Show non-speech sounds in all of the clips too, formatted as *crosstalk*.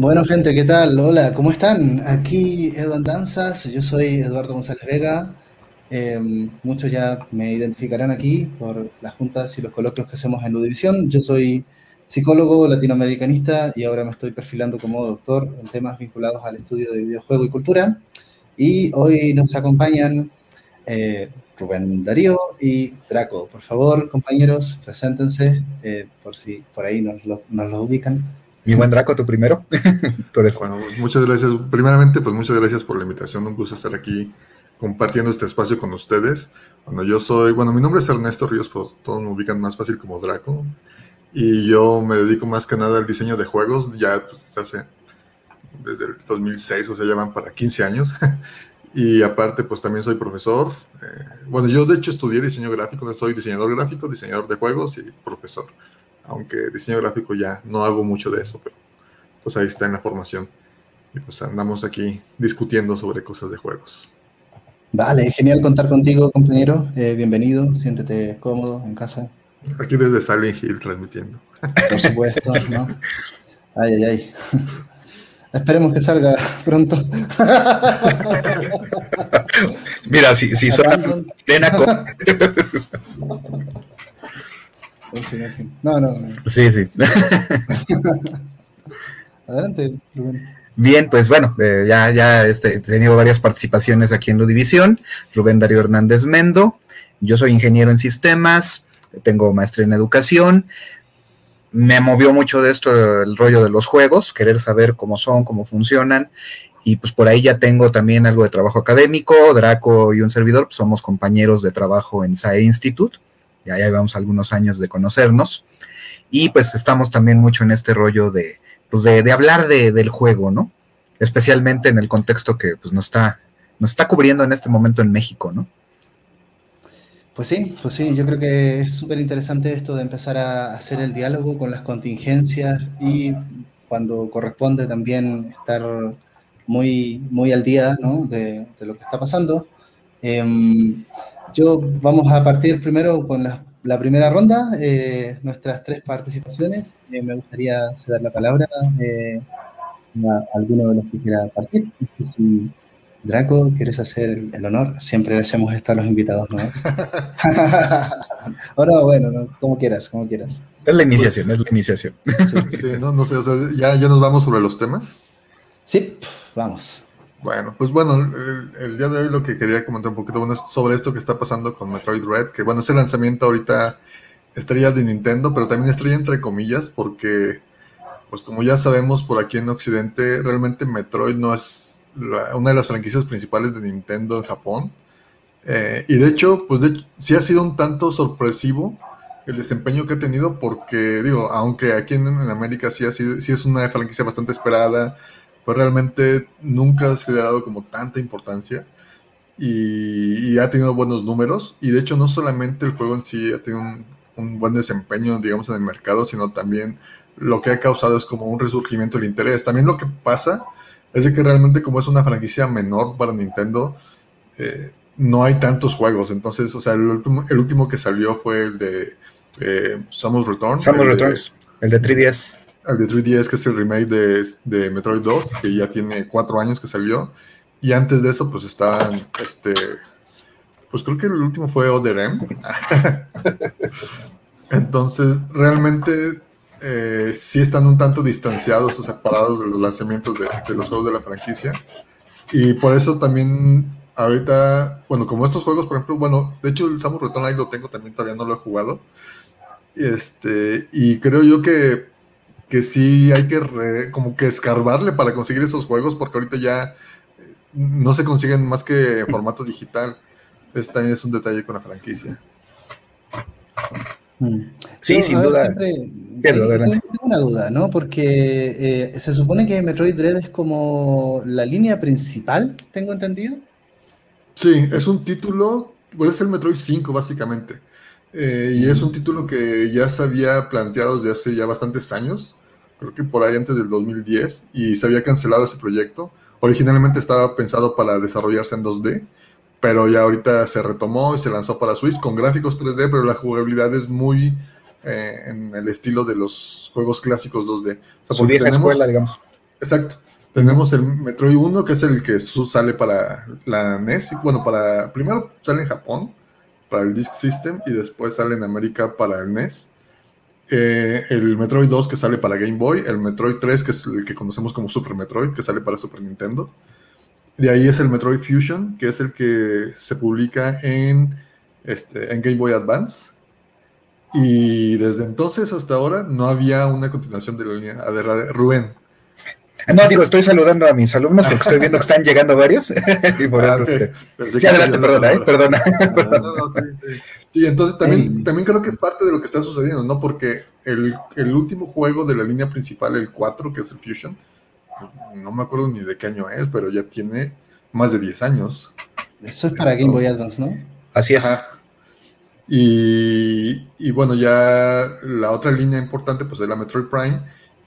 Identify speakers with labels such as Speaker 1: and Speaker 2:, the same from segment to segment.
Speaker 1: Bueno, gente, ¿qué tal? Hola, ¿cómo están? Aquí Eduardo Danzas, yo soy Eduardo González Vega. Eh, muchos ya me identificarán aquí por las juntas y los coloquios que hacemos en Ludivisión. Yo soy psicólogo latinoamericanista y ahora me estoy perfilando como doctor en temas vinculados al estudio de videojuego y cultura. Y hoy nos acompañan eh, Rubén Darío y Draco. Por favor, compañeros, preséntense eh, por si por ahí nos lo, nos lo ubican.
Speaker 2: Mi buen Draco, tú primero. *laughs*
Speaker 3: Bueno, muchas gracias. Primeramente, pues muchas gracias por la invitación. Un gusto estar aquí compartiendo este espacio con ustedes. Bueno, yo soy, bueno, mi nombre es Ernesto Ríos, pero todos me ubican más fácil como Draco. Y yo me dedico más que nada al diseño de juegos, ya pues, hace desde el 2006, o sea, ya van para 15 años. *laughs* y aparte, pues también soy profesor. Eh, bueno, yo de hecho estudié diseño gráfico, soy diseñador gráfico, diseñador de juegos y profesor aunque diseño gráfico ya no hago mucho de eso, pero pues ahí está en la formación. Y pues andamos aquí discutiendo sobre cosas de juegos.
Speaker 1: Vale, genial contar contigo, compañero. Eh, bienvenido, siéntete cómodo en casa.
Speaker 3: Aquí desde Silent Hill transmitiendo.
Speaker 1: Por supuesto, ¿no? Ay, ay, ay. Esperemos que salga pronto.
Speaker 2: Mira, si, si suena plena *laughs*
Speaker 1: No, no,
Speaker 2: Sí, sí. *laughs*
Speaker 1: Adelante,
Speaker 2: Bien, pues bueno, eh, ya, ya este, he tenido varias participaciones aquí en Ludivisión. Rubén Darío Hernández Mendo. Yo soy ingeniero en sistemas, tengo maestría en educación. Me movió mucho de esto el rollo de los juegos, querer saber cómo son, cómo funcionan. Y pues por ahí ya tengo también algo de trabajo académico. Draco y un servidor pues somos compañeros de trabajo en SAE Institute ya, llevamos algunos años de conocernos, y pues estamos también mucho en este rollo de, pues de, hablar del juego, ¿no? Especialmente en el contexto que pues, nos, está, nos está cubriendo en este momento en México, ¿no?
Speaker 1: Pues sí, pues sí, yo creo que es súper interesante esto de empezar a hacer el diálogo con las contingencias y cuando corresponde también estar muy, muy al día ¿no? de, lo que está pasando. Eh, yo vamos a partir primero con la, primera ronda, eh, nuestras tres participaciones. Eh, me gustaría ceder la palabra eh, a alguno de los que quiera partir. No sé si Draco, ¿quieres hacer el, honor? Siempre le hacemos esto a los invitados ¿no? *laughs* Ahora, bueno, como quieras, como quieras.
Speaker 2: Es la iniciación, es la iniciación.
Speaker 3: Sí, no, no sé, o sea, ¿ya, ¿ya nos vamos sobre los temas?
Speaker 1: Sí, vamos.
Speaker 3: Bueno, pues bueno, el, día de hoy lo que quería comentar un poquito bueno, es sobre esto que está pasando con Metroid Red, que bueno, ese lanzamiento ahorita estrella de Nintendo, pero también estrella entre comillas, porque pues como ya sabemos por aquí en Occidente, realmente Metroid no es una de las franquicias principales de Nintendo en Japón. Eh, y de hecho, pues sí ha sido un tanto sorpresivo el desempeño que ha tenido, porque digo, aunque aquí en, América sí, ha sido, sí es una franquicia bastante esperada, pues realmente nunca se le ha dado como tanta importancia y, ha tenido buenos números. Y de hecho, no solamente el juego en sí ha tenido un, buen desempeño, digamos, en el mercado, sino también lo que ha causado es como un resurgimiento del interés. También lo que pasa es de que realmente como es una franquicia menor para Nintendo, eh, no hay tantos juegos. Entonces, o sea, el último, el último que salió fue el de eh, Samus Returns.
Speaker 2: Samus Returns, el de 3DS
Speaker 3: el de 3DS, que es el remake de, de, Metroid 2, que ya tiene cuatro años que salió. Y antes de eso, pues estaban, este, pues creo que el último fue Other M. *laughs* Entonces, realmente eh, sí están un tanto distanciados o separados de los lanzamientos de, de, los juegos de la franquicia. Y por eso también ahorita, bueno, como estos juegos, por ejemplo, bueno, de hecho el Samus Return ahí lo tengo también, todavía no lo he jugado. Este, y creo yo que que sí hay que como que escarbarle para conseguir esos juegos, porque ahorita ya eh, no se consiguen más que en *laughs* formato digital. Ese también es un detalle con la franquicia.
Speaker 2: Mm. Sí, sin duda.
Speaker 1: Siempre, tengo una duda, ¿no? Porque eh, se supone que Metroid Dread es como la línea principal, tengo entendido.
Speaker 3: Sí, es un título, puede ser Metroid 5 básicamente. Eh, y es un título que ya se había planteado desde hace ya bastantes años creo que por ahí antes del 2010, y se había cancelado ese proyecto. Originalmente estaba pensado para desarrollarse en 2D, pero ya ahorita se retomó y se lanzó para Switch con gráficos 3D, pero la jugabilidad es muy eh, en el estilo de los juegos clásicos 2D.
Speaker 2: O Su vieja escuela, digamos.
Speaker 3: Exacto. Tenemos el Metroid 1, que es el que sale para la NES. Bueno, para primero sale en Japón, para el Disk System, y después sale en América para el NES. Eh, el Metroid 2 que sale para Game Boy, el Metroid 3 que es el que conocemos como Super Metroid que sale para Super Nintendo. De ahí es el Metroid Fusion, que es el que se publica en, este, Game Boy Advance. Y desde entonces hasta ahora no había una continuación de la línea. de Rubén.
Speaker 2: No, digo, estoy saludando a mis alumnos porque estoy viendo que están llegando varios. *laughs* y por eso. Este... Sí, adelante, perdona, ¿eh? Perdona.
Speaker 3: Sí, entonces también, también creo que es parte de lo que está sucediendo, ¿no? Porque el, el, último juego de la línea principal, el 4, que es el Fusion, no me acuerdo ni de qué año es, pero ya tiene más de 10 años.
Speaker 1: Eso es para Game Boy Advance, ¿no?
Speaker 2: Así es.
Speaker 3: Y, y, bueno, ya la otra línea importante pues es la Metroid Prime.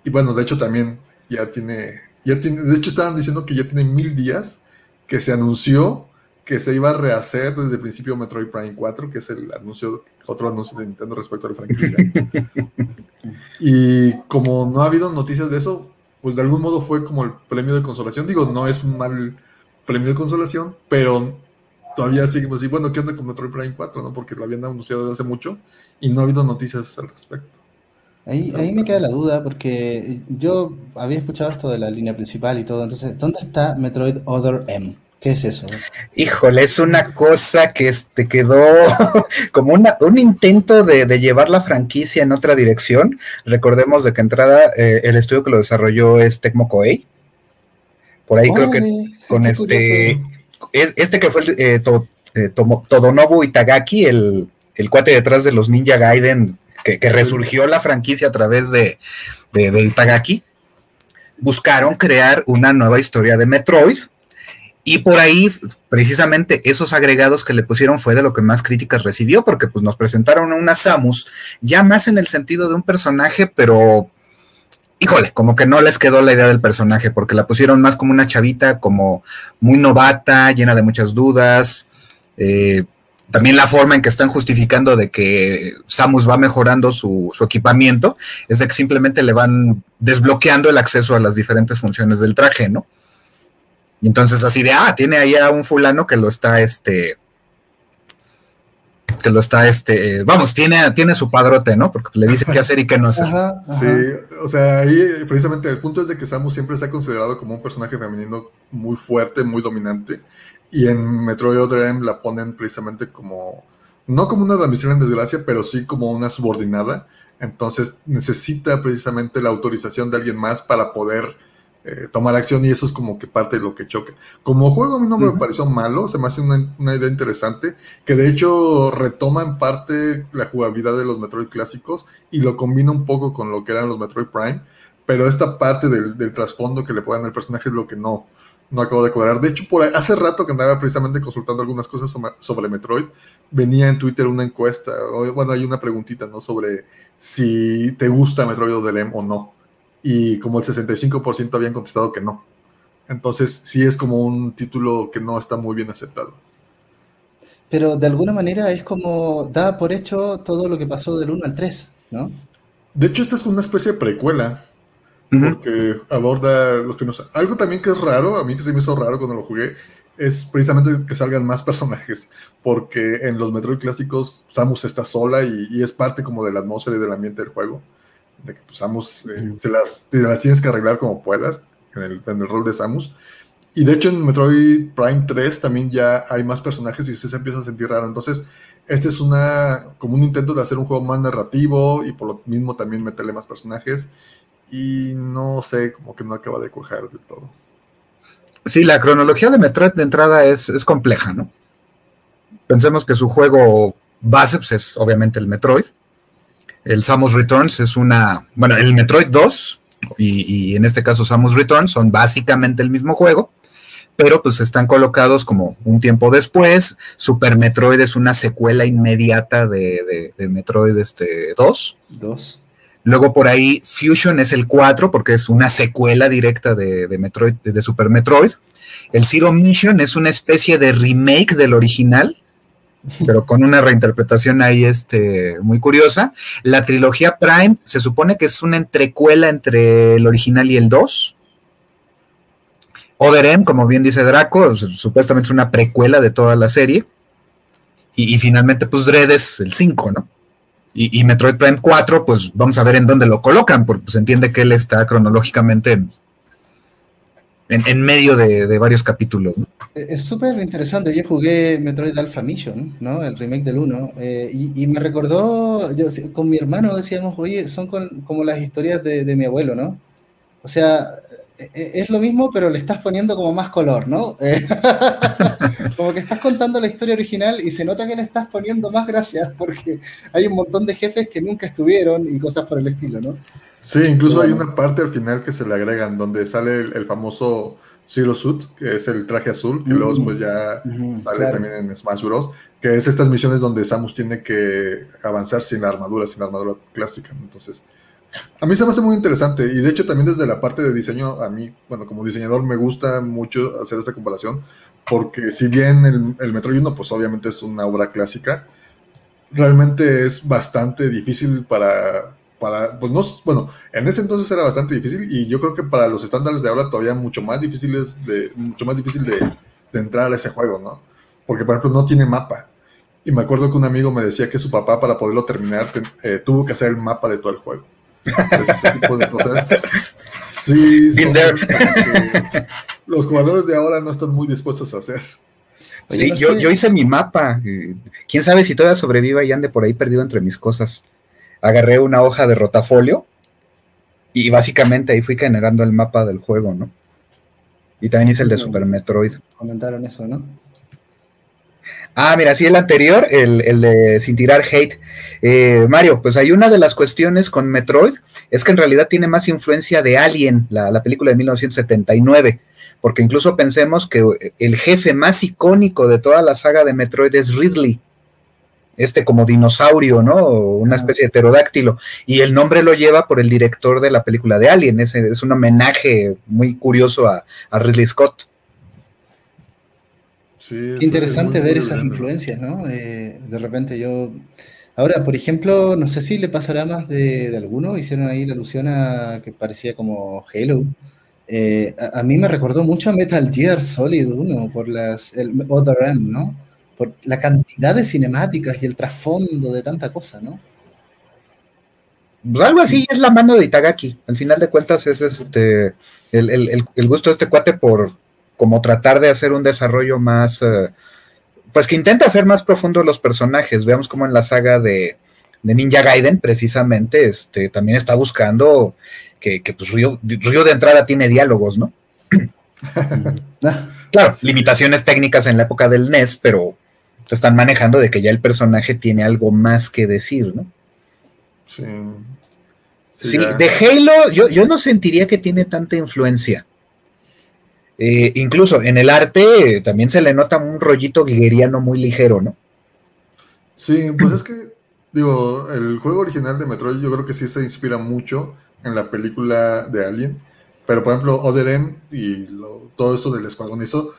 Speaker 3: Y bueno, de hecho también ya tiene, ya tiene, de hecho estaban diciendo que ya tiene mil días que se anunció que se iba a rehacer desde el principio Metroid Prime 4, que es el anuncio, otro anuncio de Nintendo respecto a la franquicia. *laughs* y como no ha habido noticias de eso, pues de algún modo fue como el premio de consolación. Digo, no es un mal premio de consolación, pero todavía seguimos así, bueno, ¿qué onda con Metroid Prime 4? ¿no? Porque lo habían anunciado desde hace mucho y no ha habido noticias al respecto.
Speaker 1: Ahí, ahí me queda la duda, porque yo había escuchado esto de la línea principal y todo, entonces, ¿dónde está Metroid Other M? ¿Qué es eso?
Speaker 2: Híjole, es una cosa que este quedó *laughs* como una, un intento de, llevar la franquicia en otra dirección. Recordemos de que entrada eh, el estudio que lo desarrolló es Tecmo Koei. Por ahí creo que con este, este que fue eh, eh, Todonobu Itagaki, el, el cuate detrás de los Ninja Gaiden, que, resurgió la franquicia a través de, de Itagaki, buscaron crear una nueva historia de Metroid y por ahí, precisamente, esos agregados que le pusieron fue de lo que más críticas recibió, porque pues nos presentaron a una Samus, ya más en el sentido de un personaje, pero híjole, como que no les quedó la idea del personaje, porque la pusieron más como una chavita, como muy novata, llena de muchas dudas. Eh, también la forma en que están justificando de que Samus va mejorando su, su, equipamiento es de que simplemente le van desbloqueando el acceso a las diferentes funciones del traje, ¿no? Y entonces así de, ah, tiene ahí a un fulano que lo está, este, que lo está, este, vamos, tiene, tiene su padrote, ¿no? Porque le dice qué hacer y qué no hacer.
Speaker 3: Sí, o sea, ahí precisamente el punto es de que Samus siempre se ha considerado como un personaje femenino muy fuerte, muy dominante, y en Metroid Other M la ponen precisamente como, no como una damisela en desgracia, pero sí como una subordinada, entonces necesita precisamente la autorización de alguien más para poder eh, tomar acción y eso es como que parte de lo que choca. Como juego a mí no me pareció malo, se me hace una, idea interesante, que de hecho retoma en parte la jugabilidad de los Metroid clásicos y lo combina un poco con lo que eran los Metroid Prime, pero esta parte del, trasfondo que le puedan al personaje es lo que no, no acabo de cuadrar. De hecho, por hace rato que andaba precisamente consultando algunas cosas sobre, Metroid, venía en Twitter una encuesta, bueno, hay una preguntita, ¿no? Sobre si te gusta Metroid Other o no y como el 65% habían contestado que no. Entonces sí es como un título que no está muy bien aceptado.
Speaker 1: Pero de alguna manera es como da por hecho todo lo que pasó del 1 al 3, ¿no?
Speaker 3: De hecho, esta es una especie de precuela. Porque aborda los primeros. Algo también que es raro, a mí que se me hizo raro cuando lo jugué, es precisamente que salgan más personajes. Porque en los Metroid clásicos Samus está sola y, y es parte como de la atmósfera y del ambiente del juego de que pues Samus eh, se las, las tienes que arreglar como puedas en el, en el, rol de Samus. Y de hecho en Metroid Prime 3 también ya hay más personajes y se empieza a sentir raro. Entonces, este es una como un intento de hacer un juego más narrativo y por lo mismo también meterle más personajes. Y no sé, como que no acaba de cuajar de todo.
Speaker 2: Sí, la cronología de Metroid de entrada es, es compleja, ¿no? Pensemos que su juego base pues, es obviamente el Metroid el Samus Returns es una, bueno, el Metroid 2 y, en este caso Samus Returns son básicamente el mismo juego, pero pues están colocados como un tiempo después. Super Metroid es una secuela inmediata de, Metroid este, 2. Luego por ahí Fusion es el 4 porque es una secuela directa de, Metroid, de Super Metroid. El Zero Mission es una especie de remake del original *laughs* pero con una reinterpretación ahí este, muy curiosa. La trilogía Prime se supone que es una entrecuela entre el original y el 2. Other como bien dice Draco, supuestamente es una precuela de toda la serie. Y, finalmente, pues Dread es el 5, ¿no? Y, Metroid Prime 4, pues vamos a ver en dónde lo colocan, porque se pues, entiende que él está cronológicamente en, en, medio de, varios capítulos.
Speaker 1: Es súper interesante. Yo jugué Metroid Alpha Mission, ¿no? El remake del 1. Eh, y, me recordó, yo, con mi hermano decíamos, oye, son como las historias de, de, mi abuelo, ¿no? O sea, e, e, es lo mismo, pero le estás poniendo como más color, ¿no? *laughs* como que estás contando la historia original y se nota que le estás poniendo más gracias porque hay un montón de jefes que nunca estuvieron y cosas por el estilo, ¿no?
Speaker 3: Sí, incluso hay una parte al final que se le agregan donde sale el, famoso Zero Suit, que es el traje azul, que luego pues ya sale también en Smash Bros. Que es estas misiones donde Samus tiene que avanzar sin la armadura, sin la armadura clásica. Entonces, a mí se me hace muy interesante. Y de hecho, también desde la parte de diseño, a mí, bueno, como diseñador me gusta mucho hacer esta comparación. Porque si bien el, el Metroid 1, pues obviamente es una obra clásica, realmente es bastante difícil para para, pues no, bueno, en ese entonces era bastante difícil y yo creo que para los estándares de ahora todavía mucho más difíciles de, mucho más difícil de, entrar a ese juego, ¿no? Porque, por ejemplo, no tiene mapa. Y me acuerdo que un amigo me decía que su papá, para poderlo terminar, eh, tuvo que hacer el mapa de todo el juego. Ese tipo de cosas. Sí, los jugadores de ahora no están muy dispuestos a hacer.
Speaker 2: Sí, yo, yo hice mi mapa. Quién sabe si todavía sobreviva y ande por ahí perdido entre mis cosas agarré una hoja de rotafolio y básicamente ahí fui generando el mapa del juego, ¿no? Y también hice el de Super Metroid.
Speaker 1: Comentaron eso, ¿no?
Speaker 2: Ah, mira, sí, el anterior, el, de sin tirar hate. Eh, Mario, pues hay una de las cuestiones con Metroid, es que en realidad tiene más influencia de Alien, la, la película de 1979, porque incluso pensemos que el jefe más icónico de toda la saga de Metroid es Ridley este como dinosaurio, ¿no? Una especie de pterodáctilo. Y el nombre lo lleva por el director de la película de Alien. Es, es un homenaje muy curioso a, Ridley Scott.
Speaker 1: Sí, interesante ver esas influencias, ¿no? Eh, de repente yo... Ahora, por ejemplo, no sé si le pasará más de, alguno, hicieron ahí la alusión a que parecía como Halo. Eh, a, mí me recordó mucho a Metal Gear Solid 1 por las, el Other M, ¿no? por la cantidad de cinemáticas y el trasfondo de tanta cosa, ¿no?
Speaker 2: Pues algo así es la mano de Itagaki. Al final de cuentas es este el, gusto de este cuate por como tratar de hacer un desarrollo más, eh, pues que intenta hacer más profundo los personajes. Veamos como en la saga de, Ninja Gaiden, precisamente, este, también está buscando que, que pues Ryo, de entrada tiene diálogos, ¿no? *laughs* claro, limitaciones técnicas en la época del NES, pero están manejando de que ya el personaje tiene algo más que decir, ¿no? Sí. Sí, de Halo yo, no sentiría que tiene tanta influencia. Eh, incluso en el arte también se le nota un rollito guigueriano muy ligero, ¿no?
Speaker 3: Sí, pues es que, digo, el juego original de Metroid yo creo que sí se inspira mucho en la película de Alien, pero por ejemplo, Other y todo esto del escuadrón hizo,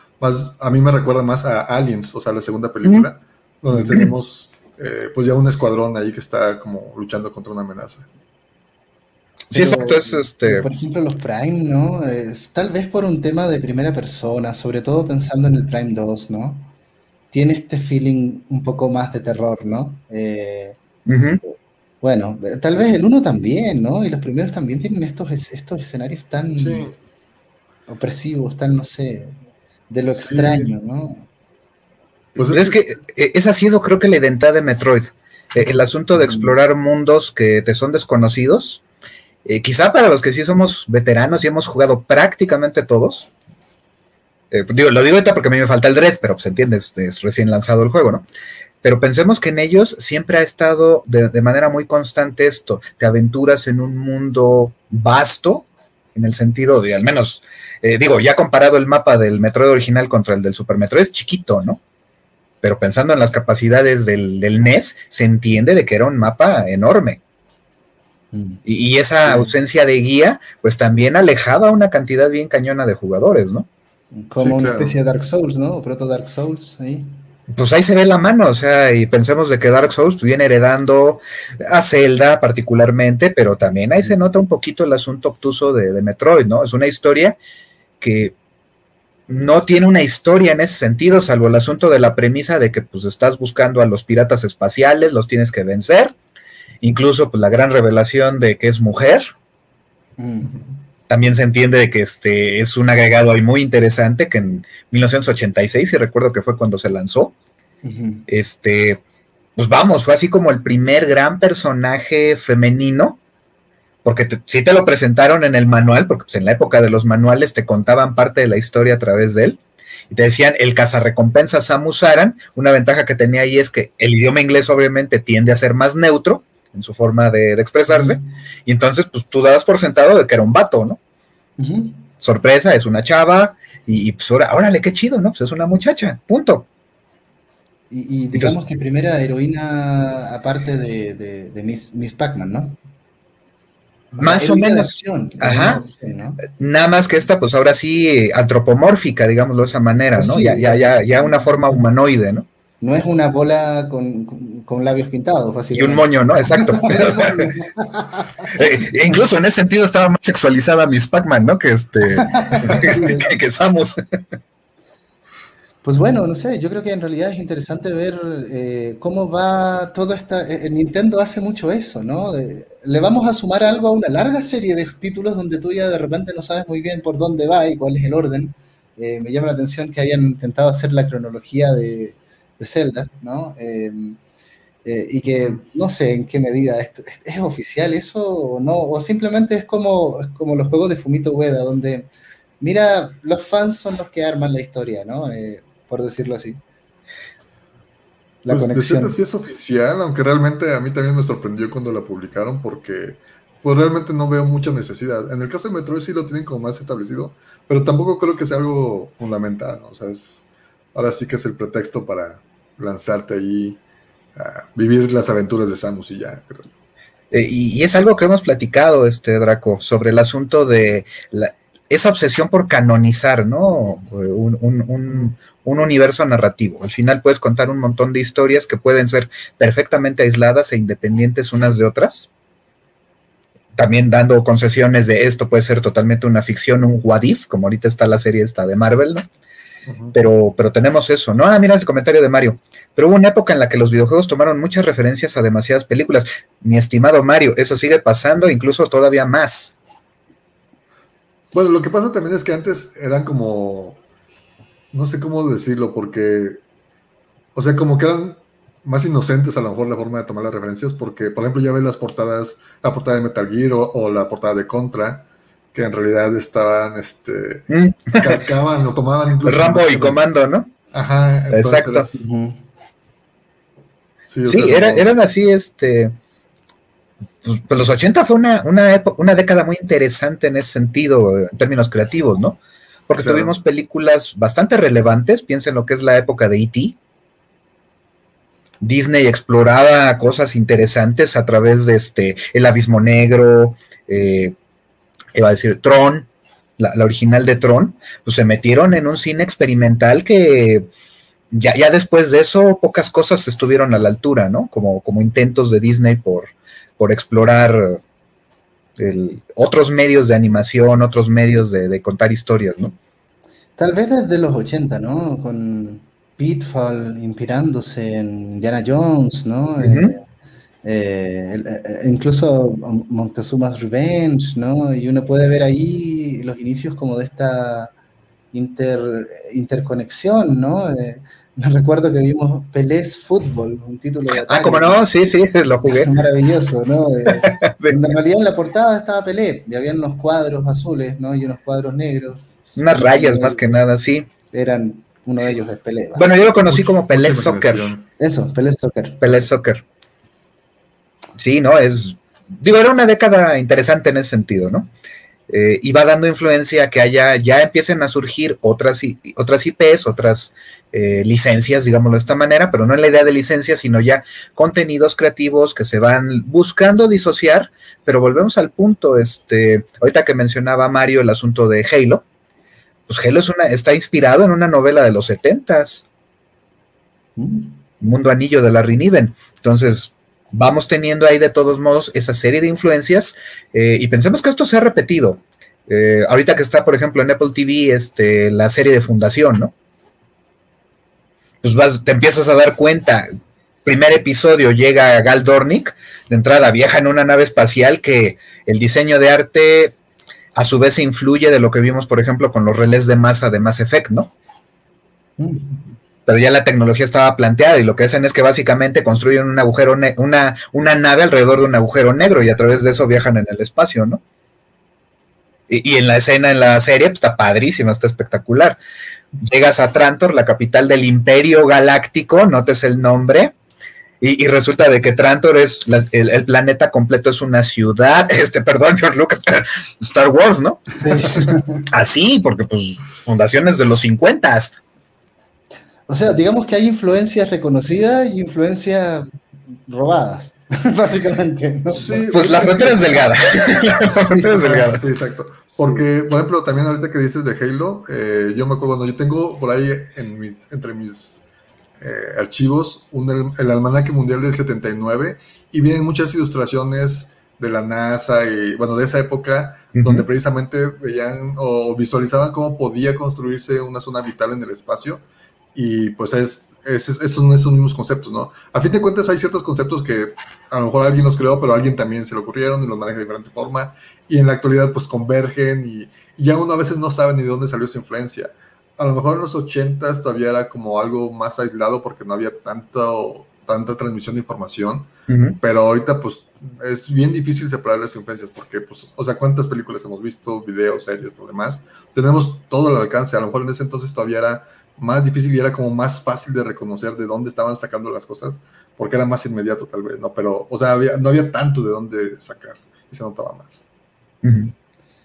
Speaker 3: a mí me recuerda más a Aliens, o sea, la segunda película, donde tenemos eh, pues ya un escuadrón ahí que está como luchando contra una amenaza.
Speaker 1: Sí, exacto, es este... Por ejemplo, los Prime, ¿no? Es, tal vez por un tema de primera persona, sobre todo pensando en el Prime 2, ¿no? Tiene este feeling un poco más de terror, ¿no? Eh, bueno, tal vez el 1 también, ¿no? Y los primeros también tienen estos, estos escenarios tan opresivos, tan, no sé, de lo extraño, ¿no?
Speaker 2: Pues es, que, eh, esa ha sido creo que la identidad de Metroid. Eh, el asunto de explorar mundos que te son desconocidos. Eh, quizá para los que sí somos veteranos y hemos jugado prácticamente todos. digo, lo digo ahorita porque a mí me falta el Dread, pero se pues, entiende, es, recién lanzado el juego, ¿no? Pero pensemos que en ellos siempre ha estado de, de manera muy constante esto. Te aventuras en un mundo vasto, en el sentido de, al menos eh, digo, ya comparado el mapa del Metroid original contra el del Super Metroid, es chiquito, ¿no? Pero pensando en las capacidades del, NES, se entiende de que era un mapa enorme. Y, esa ausencia de guía, pues también alejaba una cantidad bien cañona de jugadores, ¿no?
Speaker 1: Como una especie de Dark Souls, ¿no? O proto Dark Souls, ahí.
Speaker 2: Pues ahí se ve la mano, o sea, y pensemos de que Dark Souls viene heredando a Zelda particularmente, pero también ahí se nota un poquito el asunto obtuso de, de Metroid, ¿no? Es una historia que no tiene una historia en ese sentido, salvo el asunto de la premisa de que pues estás buscando a los piratas espaciales, los tienes que vencer, incluso pues, la gran revelación de que es mujer. Mm. También se entiende que este es un agregado ahí muy interesante que en 1986, y recuerdo que fue cuando se lanzó, este, pues vamos, fue así como el primer gran personaje femenino porque si te lo presentaron en el manual, porque pues, en la época de los manuales te contaban parte de la historia a través de él, y te decían el cazarrecompensa Samus Aran, una ventaja que tenía ahí es que el idioma inglés obviamente tiende a ser más neutro en su forma de, expresarse, y entonces pues tú dabas por sentado de que era un vato, ¿no? Sorpresa, es una chava, y, pues ahora, órale, qué chido, ¿no? Pues es una muchacha, punto.
Speaker 1: Y, digamos que primera heroína aparte de, de Miss, Miss Pac-Man, ¿no?
Speaker 2: Más o menos. Ajá. Nada más que esta, pues ahora sí, antropomórfica, digámoslo de esa manera, ¿no? ya, ya, ya, ya una forma humanoide, ¿no?
Speaker 1: No es una bola con, con, labios pintados,
Speaker 2: Y un moño, ¿no? Exacto. *laughs* *laughs* Eh, incluso en ese sentido estaba más sexualizada Miss Pac-Man, ¿no? Que este. *laughs* que, que Samus.
Speaker 1: Pues bueno, no sé, yo creo que en realidad es interesante ver eh, cómo va todo esta... Eh, Nintendo hace mucho eso, ¿no? le vamos a sumar algo a una larga serie de títulos donde tú ya de repente no sabes muy bien por dónde va y cuál es el orden. Eh, me llama la atención que hayan intentado hacer la cronología de, Zelda, ¿no? Em, y que no sé en qué medida esto, es oficial eso o no, o simplemente es como, es como los juegos de Fumito Ueda, donde, mira, los fans son los que arman la historia, ¿no? por decirlo así.
Speaker 3: La pues conexión. sí es oficial, aunque realmente a mí también me sorprendió cuando la publicaron porque pues realmente no veo mucha necesidad. En el caso de Metroid sí lo tienen como más establecido, pero tampoco creo que sea algo fundamental, ¿no? O sea, ahora sí que es el pretexto para lanzarte allí a vivir las aventuras de Samus y ya,
Speaker 2: eh, y, es algo que hemos platicado, este Draco, sobre el asunto de esa obsesión por canonizar, ¿no? un, un universo narrativo. Al final puedes contar un montón de historias que pueden ser perfectamente aisladas e independientes unas de otras. También dando concesiones de esto puede ser totalmente una ficción, un what como ahorita está la serie esta de Marvel, ¿no? Pero, pero tenemos eso, ¿no? Ah, mira el comentario de Mario. Pero hubo una época en la que los videojuegos tomaron muchas referencias a demasiadas películas. Mi estimado Mario, eso sigue pasando, incluso todavía más.
Speaker 3: Bueno, lo que pasa también es que antes eran como no sé cómo decirlo, porque, o sea, como que eran más inocentes a lo mejor la forma de tomar las referencias, porque, por ejemplo, ya ves las portadas, la portada de Metal Gear o, la portada de Contra, que en realidad estaban, este, mm. calcaban o tomaban
Speaker 2: incluso... Rambo y Comando, ¿no?
Speaker 3: Ajá.
Speaker 2: Exacto. Sí, eran así, este... Pues, pues los 80 fue una, una, una década muy interesante en ese sentido, en términos creativos, ¿no? porque tuvimos películas bastante relevantes, piensen lo que es la época de E.T. Disney exploraba cosas interesantes a través de este El Abismo Negro, eh, iba a decir Tron, la, original de Tron, pues se metieron en un cine experimental que ya, ya después de eso pocas cosas estuvieron a la altura, ¿no? Como, como intentos de Disney por, por explorar otros medios de animación, otros medios de, contar historias, ¿no?
Speaker 1: Tal vez desde los 80, ¿no? Con Pitfall inspirándose en Indiana Jones, ¿no? Eh, eh, incluso Montezuma's Revenge, ¿no? Y uno puede ver ahí los inicios como de esta interconexión, ¿no? Me recuerdo que vimos Pelés Fútbol, un título de
Speaker 2: Ah, como no, sí, sí, *laughs* lo jugué.
Speaker 1: Maravilloso, ¿no? *laughs* En realidad en la portada estaba Pelé, y había unos cuadros azules, ¿no? Y unos cuadros negros.
Speaker 2: Unas rayas más que nada, sí.
Speaker 1: Eran, uno de ellos es Pelé.
Speaker 2: Bueno, yo lo conocí como Pelé Soccer.
Speaker 1: Eso, Pelé Soccer.
Speaker 2: Pelé Soccer. Sí, ¿no? Es, digo, era una década interesante en ese sentido, ¿no? Eh, y va dando influencia a que haya, ya empiecen a surgir otras, otras IPs, otras eh, licencias, digámoslo de esta manera, pero no en la idea de licencia, sino ya contenidos creativos que se van buscando disociar, pero volvemos al punto, este, ahorita que mencionaba Mario el asunto de Halo, pues Halo es una, está inspirado en una novela de los setentas, Mundo Anillo de Larry Niven, entonces vamos teniendo ahí de todos modos esa serie de influencias eh, y pensemos que esto se ha repetido. Eh, ahorita que está, por ejemplo, en Apple TV, este, la serie de Fundación, ¿no? Pues vas, te empiezas a dar cuenta. Primer episodio llega Gal Dornick, de entrada viaja en una nave espacial que el diseño de arte a su vez influye de lo que vimos, por ejemplo, con los relés de masa de Mass Effect, ¿no? Mm. Pero ya la tecnología estaba planteada y lo que hacen es que básicamente construyen un agujero, una, una nave alrededor de un agujero negro y a través de eso viajan en el espacio, ¿no? Y, en la escena, en la serie, pues está padrísima, está espectacular. Llegas a Trantor, la capital del Imperio Galáctico, notes el nombre, y, resulta de que Trantor es el, planeta completo es una ciudad, *laughs* este, perdón, George Lucas, *laughs* Star Wars, ¿no? Así, porque pues fundaciones de los 50
Speaker 1: O sea, digamos que hay influencias reconocidas y influencias robadas, *laughs* básicamente.
Speaker 2: pues la frontera es delgada. la *laughs* frontera es delgada.
Speaker 3: Sí, exacto. Porque, por ejemplo, también ahorita que dices de Halo, eh, yo me acuerdo cuando yo tengo por ahí en entre mis eh, archivos un, el almanaque mundial del 79 y vienen muchas ilustraciones de la NASA y, bueno, de esa época, donde precisamente veían o visualizaban cómo podía construirse una zona vital en el espacio. Y pues es, es, es, son esos mismos conceptos, ¿no? A fin de cuentas hay ciertos conceptos que a lo mejor alguien los creó, pero a alguien también se le ocurrieron y los maneja de diferente forma y en la actualidad pues convergen y, ya uno a veces no sabe ni de dónde salió esa influencia. A lo mejor en los 80 todavía era como algo más aislado porque no había tanto, tanta transmisión de información, pero ahorita pues es bien difícil separar las influencias porque pues, o sea, cuántas películas hemos visto, videos, series, lo demás, tenemos todo el alcance, a lo mejor en ese entonces todavía era más difícil y era como más fácil de reconocer de dónde estaban sacando las cosas, porque era más inmediato tal vez, ¿no? Pero, o sea, no había tanto de dónde sacar y se notaba más.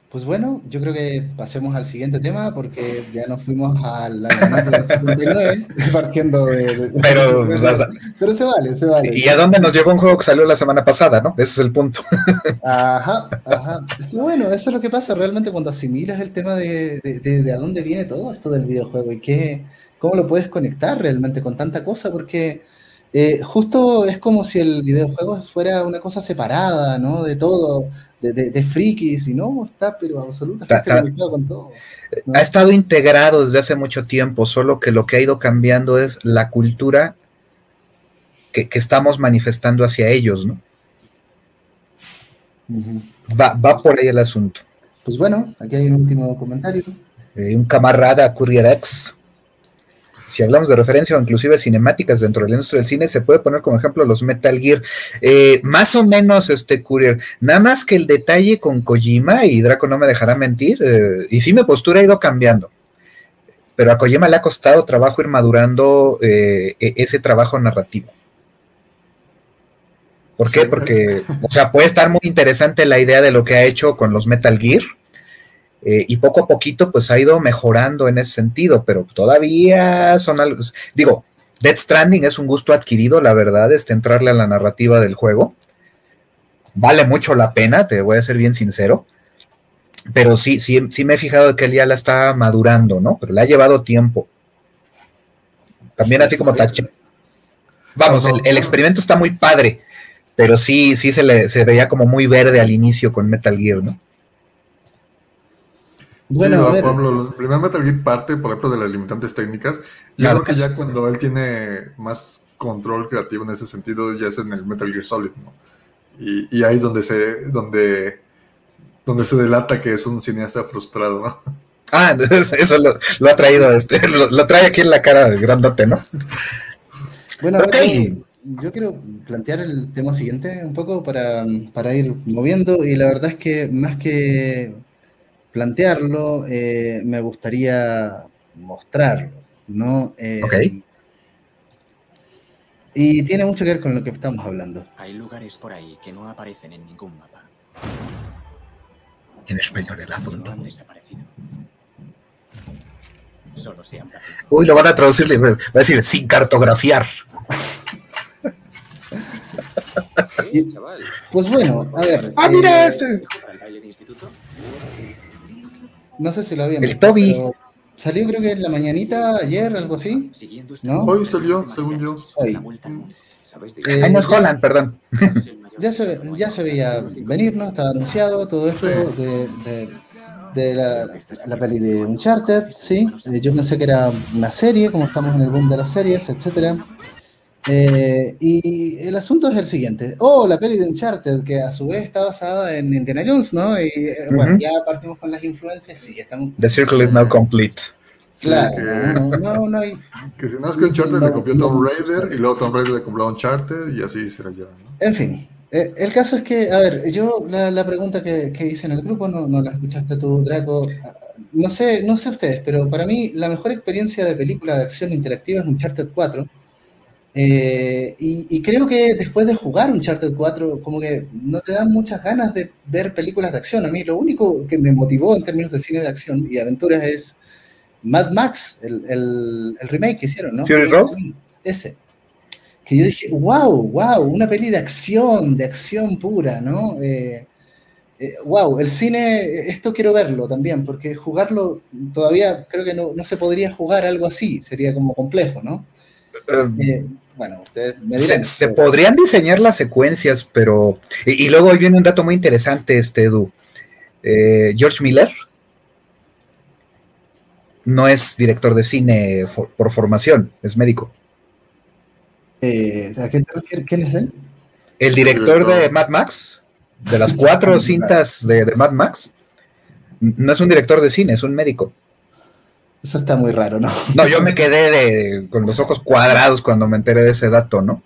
Speaker 1: Pues bueno, yo creo que pasemos al siguiente tema porque ya nos fuimos al año 79 *laughs* partiendo de...
Speaker 2: pero, *laughs*
Speaker 1: pero se vale, se vale.
Speaker 2: ¿Y a dónde nos llevó un juego que salió la semana pasada, no? Ese es el punto. *laughs*
Speaker 1: Ajá, ajá. Bueno, eso es lo que pasa realmente cuando asimilas el tema de, de, a dónde viene todo esto del videojuego y qué, cómo lo puedes conectar realmente con tanta cosa porque... Eh, justo es como si el videojuego fuera una cosa separada, ¿no? De todo, de, de, frikis, y no, está pero absolutamente conectado con todo.
Speaker 2: Ha estado integrado desde hace mucho tiempo, solo que lo que ha ido cambiando es la cultura que, estamos manifestando hacia ellos, ¿no? va, va, por ahí el asunto.
Speaker 1: Pues bueno, aquí hay un último comentario.
Speaker 2: Eh, un camarada Courier X si hablamos de referencia o inclusive cinemáticas dentro de la industria del cine, se puede poner como ejemplo los Metal Gear. Eh, más o menos, este Courier, nada más que el detalle con Kojima, y Draco no me dejará mentir, eh, y sí mi postura ha ido cambiando. Pero a Kojima le ha costado trabajo ir madurando eh, e-, ese trabajo narrativo. ¿Por qué? Porque, o sea, puede estar muy interesante la idea de lo que ha hecho con los Metal Gear, eh, y poco a poquito pues ha ido mejorando en ese sentido, pero todavía son algo, digo, Dead Stranding es un gusto adquirido, la verdad, este entrarle a la narrativa del juego. Vale mucho la pena, te voy a ser bien sincero. Pero sí, sí, sí me he fijado que él ya la está madurando, ¿no? Pero le ha llevado tiempo. También así como Tache. Vamos, el, el, experimento está muy padre, pero sí, sí se le se veía como muy verde al inicio con Metal Gear, ¿no?
Speaker 3: Bueno, sí, el primer Metal Gear parte, por ejemplo, de las limitantes técnicas. Yo creo que ya cuando él tiene más control creativo en ese sentido, ya es en el Metal Gear Solid, ¿no? Y, ahí es donde se, donde, donde se delata que es un cineasta frustrado, ¿no?
Speaker 2: Ah, eso lo, ha traído, este, lo, trae aquí en la cara de grandote, ¿no?
Speaker 1: Bueno, yo quiero plantear el tema siguiente un poco para, para ir moviendo y la verdad es que más que plantearlo, eh, me gustaría mostrarlo, ¿no? Eh, y tiene mucho que ver con lo que estamos hablando.
Speaker 4: Hay lugares por ahí que no aparecen en ningún mapa.
Speaker 2: En español el asunto.
Speaker 4: han desaparecido. Solo se han
Speaker 2: Uy, lo van a traducir, va a decir, sin cartografiar. *laughs*
Speaker 1: pues bueno, a ver.
Speaker 2: Ah, mira eh, este.
Speaker 1: No sé si lo habían
Speaker 2: El Toby.
Speaker 1: Salió creo que en la mañanita, ayer, algo así.
Speaker 3: ¿No? Hoy salió, según yo.
Speaker 1: Hoy.
Speaker 2: Eh, no es Holland, perdón. *laughs*
Speaker 1: Ya se, ya se veía venir, ¿no? Estaba anunciado todo esto de, de la, la peli de Uncharted, sí. Eh, yo pensé que era una serie, como estamos en el boom de las series, etcétera. Eh, y el asunto es el siguiente. Oh, la peli de Uncharted, que a su vez está basada en Indiana Jones, ¿no? Y eh, bueno, ya partimos con las influencias, sí, estamos...
Speaker 2: The circle is now complete.
Speaker 1: Claro,
Speaker 3: que-
Speaker 1: no, no, no hay...
Speaker 3: Que si no es que Uncharted
Speaker 1: No,
Speaker 3: le copió
Speaker 1: no,
Speaker 3: Tomb Raider
Speaker 1: no.
Speaker 3: y luego Tomb Raider le copió a Uncharted y así se la llevan, ¿no?
Speaker 1: En fin, eh, el caso es que, a ver, yo la, la pregunta que, que hice en el grupo, no, no la escuchaste tú, Draco. Ah, No sé, no sé ustedes, pero para mí la mejor experiencia de película de acción interactiva es Uncharted 4. Eh, y, y creo que después de jugar Uncharted 4, como que no te dan muchas ganas de ver películas de acción. A mí lo único que me motivó en términos de cine de acción y de aventuras es Mad Max, el, el- el remake que hicieron, ¿no?
Speaker 2: Fury Road.
Speaker 1: Ese que yo dije, wow, wow, una peli de acción, de acción pura, ¿no? Eh, eh, wow, el cine, eh, esto quiero verlo también, porque jugarlo todavía creo que no, no se podría jugar algo así, sería como complejo, ¿no? Eh, bueno, ustedes me
Speaker 2: Se,
Speaker 1: dirán.
Speaker 2: se podrían diseñar las secuencias, pero. Y, y luego viene un dato muy interesante, este Edu. Eh, George Miller no es director de cine for- por formación, es médico.
Speaker 1: Eh, ¿A qué te refieres? ¿Quién es él?
Speaker 2: El director
Speaker 3: director.
Speaker 2: de Mad Max, de las cuatro *laughs* cintas de, de Mad Max, no es un director de cine, es un médico.
Speaker 1: Eso está muy raro, ¿no?
Speaker 2: No, yo me quedé de- con los ojos cuadrados cuando me enteré de ese dato, ¿no?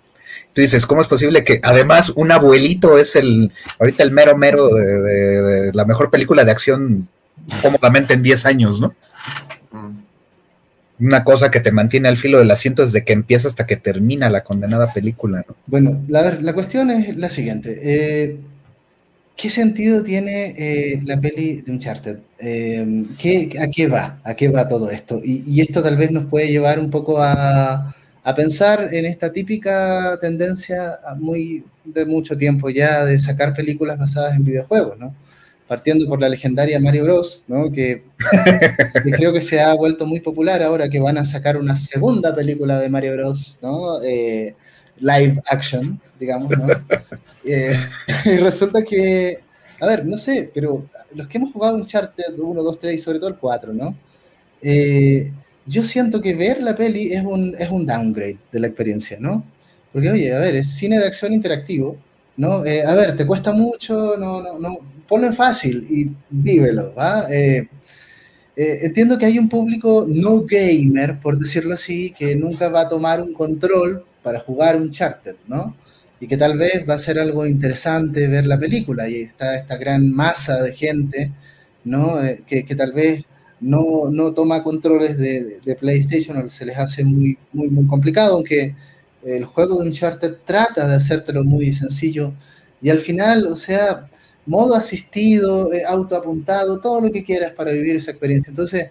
Speaker 2: Tú dices, ¿cómo es posible que además un abuelito es el, ahorita el mero mero de, de- de la mejor película de acción cómodamente en 10 años, ¿no?
Speaker 3: Mm.
Speaker 2: Una cosa que te mantiene al filo del asiento desde que empieza hasta que termina la condenada película, ¿no?
Speaker 1: Bueno, la, ver- la cuestión es la siguiente. eh, ¿qué sentido tiene eh, la peli de Uncharted? Eh, ¿qué- ¿A qué va? ¿A qué va todo esto? Y, y esto tal vez nos puede llevar un poco a, a pensar en esta típica tendencia a muy de mucho tiempo ya de sacar películas basadas en videojuegos, ¿no? Partiendo por la legendaria Mario Bros, ¿no? Que, que creo que se ha vuelto muy popular ahora que van a sacar una segunda película de Mario Bros, ¿no? Eh, live action, digamos, ¿no? *laughs* Eh, *laughs* y resulta que, a ver, no sé, pero los que hemos jugado Uncharted 1, 2, 3 y sobre todo el 4, ¿no? Eh, yo siento que ver la peli es un, es un downgrade de la experiencia, ¿no? Porque, oye, a ver, es cine de acción interactivo, ¿no? Eh, a ver, te cuesta mucho, no, no, no, ponlo en fácil y vívelo, ¿va? Eh, eh, entiendo que hay un público no gamer, por decirlo así, que nunca va a tomar un control para jugar Uncharted, ¿no? Y que tal vez va a ser algo interesante ver la película. Y está esta gran masa de gente, ¿no? Eh, que, tal vez no, no toma controles de, de- PlayStation o se les hace muy, muy, muy complicado, aunque el juego de Uncharted trata de hacértelo muy sencillo. Y al final, o sea, modo asistido, eh, autoapuntado, todo lo que quieras para vivir esa experiencia. Entonces,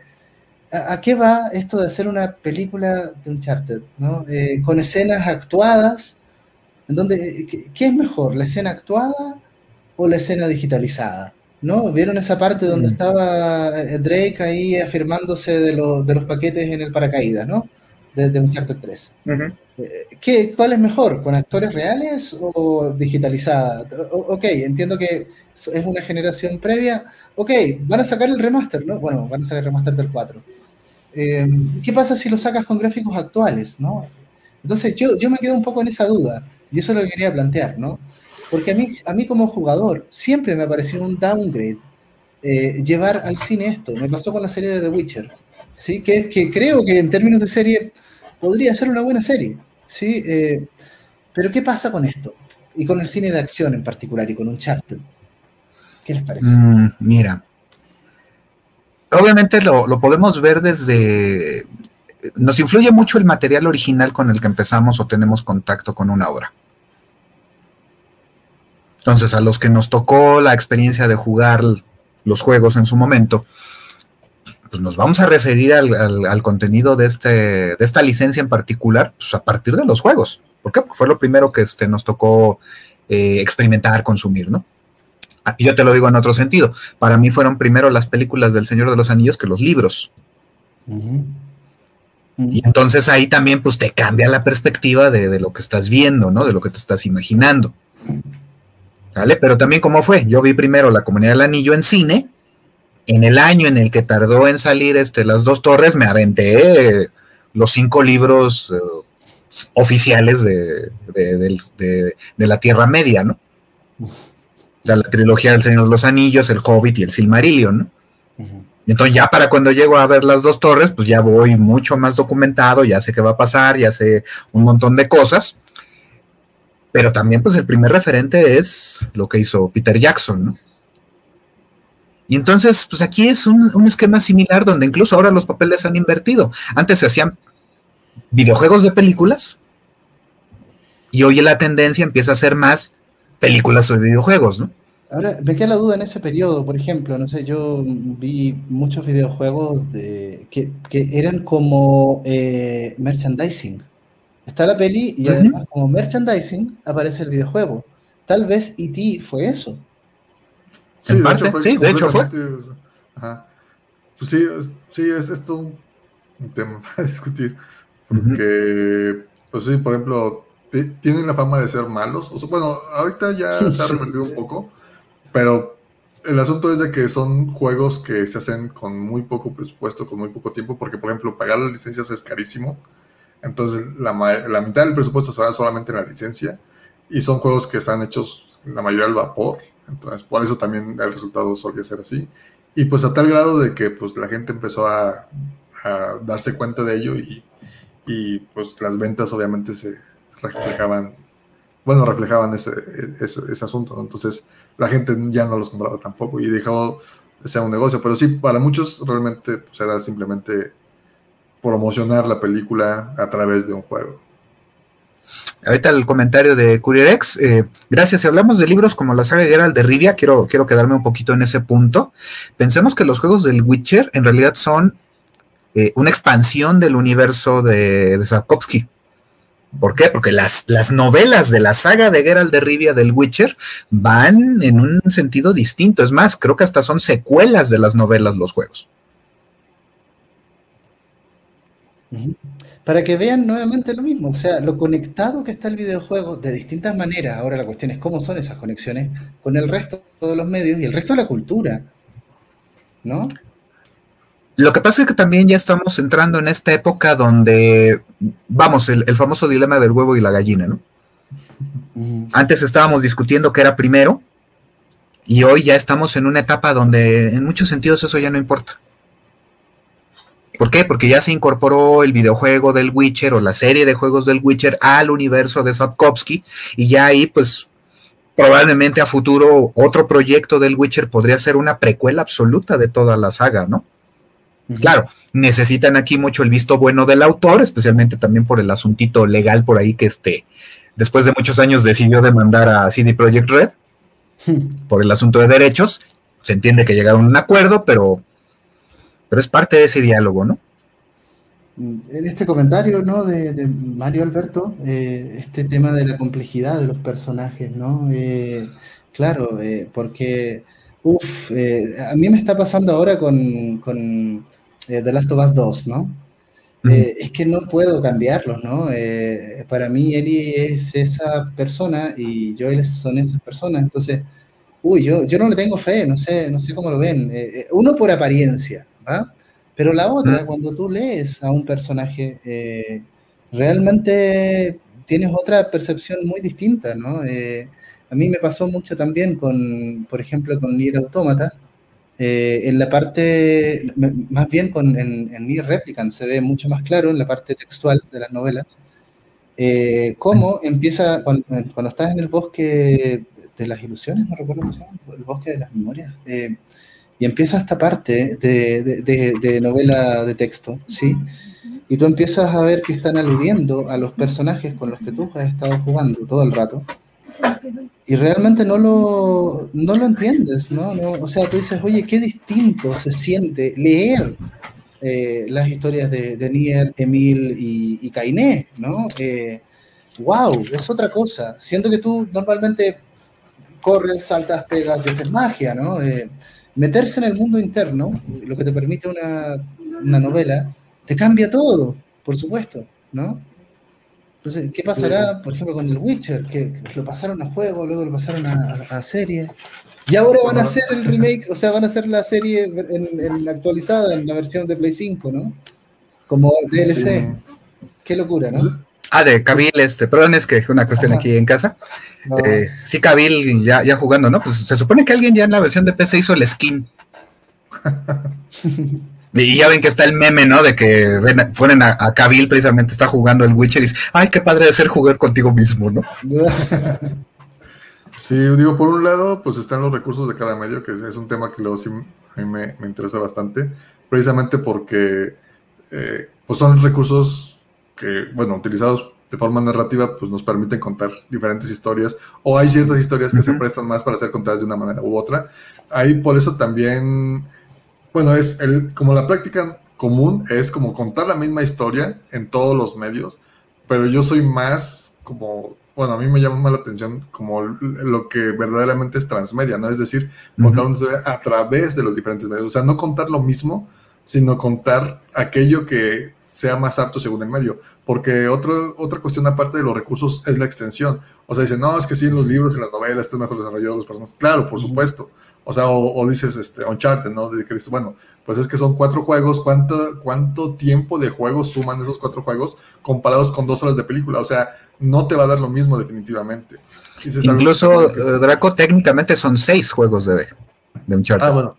Speaker 1: ¿a, a qué va esto de hacer una película de Uncharted? ¿no? Eh, con escenas actuadas, en donde, eh, ¿qué, es mejor, la escena actuada o la escena digitalizada? ¿No? ¿Vieron esa parte donde
Speaker 2: Mm.
Speaker 1: estaba eh, Drake ahí afirmándose de, los de los paquetes en el paracaídas, ¿no? De, de Uncharted 3.
Speaker 2: Ujú.
Speaker 1: ¿Qué, ¿Cuál es mejor? ¿Con actores reales o digitalizada? O- ok, entiendo que es una generación previa. Ok, van a sacar el remaster, ¿no? Bueno, van a sacar el remaster del 4. Eh, ¿Qué pasa si lo sacas con gráficos actuales, no? Entonces yo, yo me quedo un poco en esa duda y eso es lo que quería plantear, ¿no? Porque a mí, a mí como jugador siempre me pareció un downgrade eh, llevar al cine esto. Me pasó con la serie de The Witcher, ¿sí? Que, que creo que en términos de serie podría ser una buena serie, ¿sí? Eh, pero ¿qué pasa con esto? Y con el cine de acción en particular y con Uncharted. ¿Qué les parece?
Speaker 2: Mm, mira, obviamente lo, lo podemos ver desde... Nos influye mucho el material original con el que empezamos o tenemos contacto con una obra. Entonces, a los que nos tocó la experiencia de jugar los juegos en su momento, pues nos vamos a referir al, al- contenido de, este, de esta licencia en particular pues, a partir de los juegos. ¿Por qué? Porque fue lo primero que este, nos tocó eh, experimentar, consumir, ¿no? Ah, yo te lo digo en otro sentido. Para mí fueron primero las películas del Señor de los Anillos que los libros. Y entonces ahí también pues te cambia la perspectiva de, de lo que estás viendo, ¿no? De lo que te estás imaginando. ¿Vale? Pero también cómo fue. Yo vi primero La Comunidad del Anillo en cine en el año en el que tardó en salir este, Las Dos Torres, me aventé los cinco libros eh, oficiales de, la Tierra Media, ¿no? La, trilogía del Señor de los Anillos, El Hobbit y El Silmarillion, ¿no? Entonces ya para cuando llego a ver las dos torres, pues ya voy mucho más documentado, ya sé qué va a pasar, ya sé un montón de cosas. Pero también pues el primer referente es lo que hizo Peter Jackson, ¿no? Y entonces, pues aquí es un, esquema similar donde incluso ahora los papeles han invertido. Antes se hacían videojuegos de películas y hoy la tendencia empieza a ser más películas de videojuegos, ¿no?
Speaker 1: Ahora, me queda la duda en ese periodo, por ejemplo, no sé, yo vi muchos videojuegos de, que, eran como eh, merchandising. Está la peli y además como merchandising aparece el videojuego. Tal vez E.T. fue eso.
Speaker 3: Sí, de hecho fue. Sí, de hecho fue. Ajá. Pues sí, sí, es esto un tema *laughs* para discutir. Porque, pues sí, por ejemplo, tienen la fama de ser malos. O bueno, ahorita ya *laughs* se ha revertido un poco, pero el asunto es de que son juegos que se hacen con muy poco presupuesto, con muy poco tiempo, porque, por ejemplo, pagar las licencias es carísimo. Entonces, la, la mitad del presupuesto se va solamente en la licencia. Y son juegos que están hechos, la mayoría al vapor. Entonces, por eso también el resultado solía ser así. Y pues a tal grado de que pues la gente empezó a, darse cuenta de ello y, y, pues las ventas obviamente se reflejaban, bueno, reflejaban ese, ese, asunto. Entonces la gente ya no los compraba tampoco y dejó de ser un negocio. Pero sí, para muchos realmente pues, era simplemente promocionar la película a través de un juego.
Speaker 2: Ahorita el comentario de CurierX. Eh, gracias. Si hablamos de libros como la saga Geralt de Rivia, quiero, quiero quedarme un poquito en ese punto. Pensemos que los juegos del Witcher en realidad son eh, una expansión del universo de, de Sapkowski. ¿Por qué? Porque las, las, novelas de la saga de Geralt de Rivia del Witcher van en un sentido distinto. Es más, creo que hasta son secuelas de las novelas los juegos
Speaker 1: para que vean nuevamente lo mismo, o sea, lo conectado que está el videojuego de distintas maneras. Ahora la cuestión es cómo son esas conexiones con el resto de los medios y el resto de la cultura, ¿no?
Speaker 2: Lo que pasa es que también ya estamos entrando en esta época donde, vamos, el, famoso dilema del huevo y la gallina, ¿no? Antes estábamos discutiendo qué era primero y hoy ya estamos en una etapa donde en muchos sentidos eso ya no importa. ¿Por qué? Porque ya se incorporó el videojuego del Witcher o la serie de juegos del Witcher al universo de Sapkowski y ya ahí pues probablemente a futuro otro proyecto del Witcher podría ser una precuela absoluta de toda la saga, ¿no? Claro, necesitan aquí mucho el visto bueno del autor, especialmente también por el asuntito legal por ahí que este, después de muchos años decidió demandar a CD Projekt Red *laughs* por el asunto de derechos. Se entiende que llegaron a un acuerdo, pero pero es parte de ese diálogo, ¿no?
Speaker 1: En este comentario, ¿no? De, Mario Alberto, eh, este tema de la complejidad de los personajes, ¿no? Eh, claro, eh, porque, uff, a mí me está pasando ahora con, con The Last of Us 2, ¿no? es que no puedo cambiarlos, ¿no? para mí Eli es esa persona y Joel son esas personas, entonces, uy, yo, yo no le tengo fe, no sé, no sé cómo lo ven. uno por apariencia, pero la otra, cuando tú lees a un personaje, eh, realmente tienes otra percepción muy distinta, ¿no? Eh, a mí me pasó mucho también con, por ejemplo, con Nier Automata, eh, en la parte, más bien con, en, en Nier Replicant se ve mucho más claro en la parte textual de las novelas, cómo empieza, cuando, estás en el bosque de las ilusiones, no recuerdo cómo se llama, el bosque de las memorias, y empieza esta parte de, novela de texto, ¿sí? Y tú empiezas a ver que están aludiendo a los personajes con los que tú has estado jugando todo el rato. Y realmente no lo, no lo entiendes, ¿no? O sea, tú dices, oye, qué distinto se siente leer eh, las historias de, Nier, Emil y, y Kainé, ¿no? wow, eh, es otra cosa. Siento que tú normalmente corres, saltas, pegas y haces magia, ¿no? Eh, meterse en el mundo interno, lo que te permite una, novela, te cambia todo, por supuesto, ¿no? Entonces, ¿qué pasará, por ejemplo, con el Witcher? Que, que lo pasaron a juego, luego lo pasaron a, a serie. Y ahora van a hacer el remake, o sea, van a hacer la serie en, en actualizada, en la versión de Play 5, ¿no? Como DLC.
Speaker 3: Sí.
Speaker 1: Qué locura, ¿no?
Speaker 2: Ah, de Cabil, este, perdón, es que una cuestión
Speaker 1: Ajá.
Speaker 2: aquí en casa.
Speaker 1: No.
Speaker 2: Eh, sí, Cabil ya, ya jugando, ¿no? Pues se supone que alguien ya en la versión de PC hizo el skin. *laughs* Y ya ven que está el meme, ¿no? De que ven, a, a Cabil precisamente está jugando el Witcher y dice, ay, qué padre de ser jugar contigo mismo, ¿no? *laughs*
Speaker 3: Sí, digo, por un lado, pues están los recursos de cada medio, que es, es un tema que luego sí a mí me, me interesa bastante, precisamente porque eh, pues son recursos que, bueno, utilizados de forma narrativa, pues nos permiten contar diferentes historias, o hay ciertas historias que se prestan más para ser contadas de una manera u otra. Ahí por eso también, bueno, es el, como la práctica común es como contar la misma historia en todos los medios, pero yo soy más como, bueno, a mí me llama más la atención como lo que verdaderamente es transmedia, ¿no? Es decir, contar una historia a través de los diferentes medios, o sea, no contar lo mismo, sino contar aquello que sea más apto según el medio, porque otro, otra cuestión aparte de los recursos es la extensión, o sea, dicen, no, es que sí, en los libros, en las novelas, están mejor desarrollados los personajes, claro, por supuesto, o sea, o, o dices, este, Uncharted, ¿no? De que dices, bueno, pues es que son cuatro juegos, ¿cuánto, ¿cuánto tiempo de juego suman esos cuatro juegos comparados con dos horas de película? O sea, no te va a dar lo mismo definitivamente. Dices
Speaker 2: Incluso eh, Draco técnicamente son seis juegos de, de Uncharted.
Speaker 3: Ah, bueno,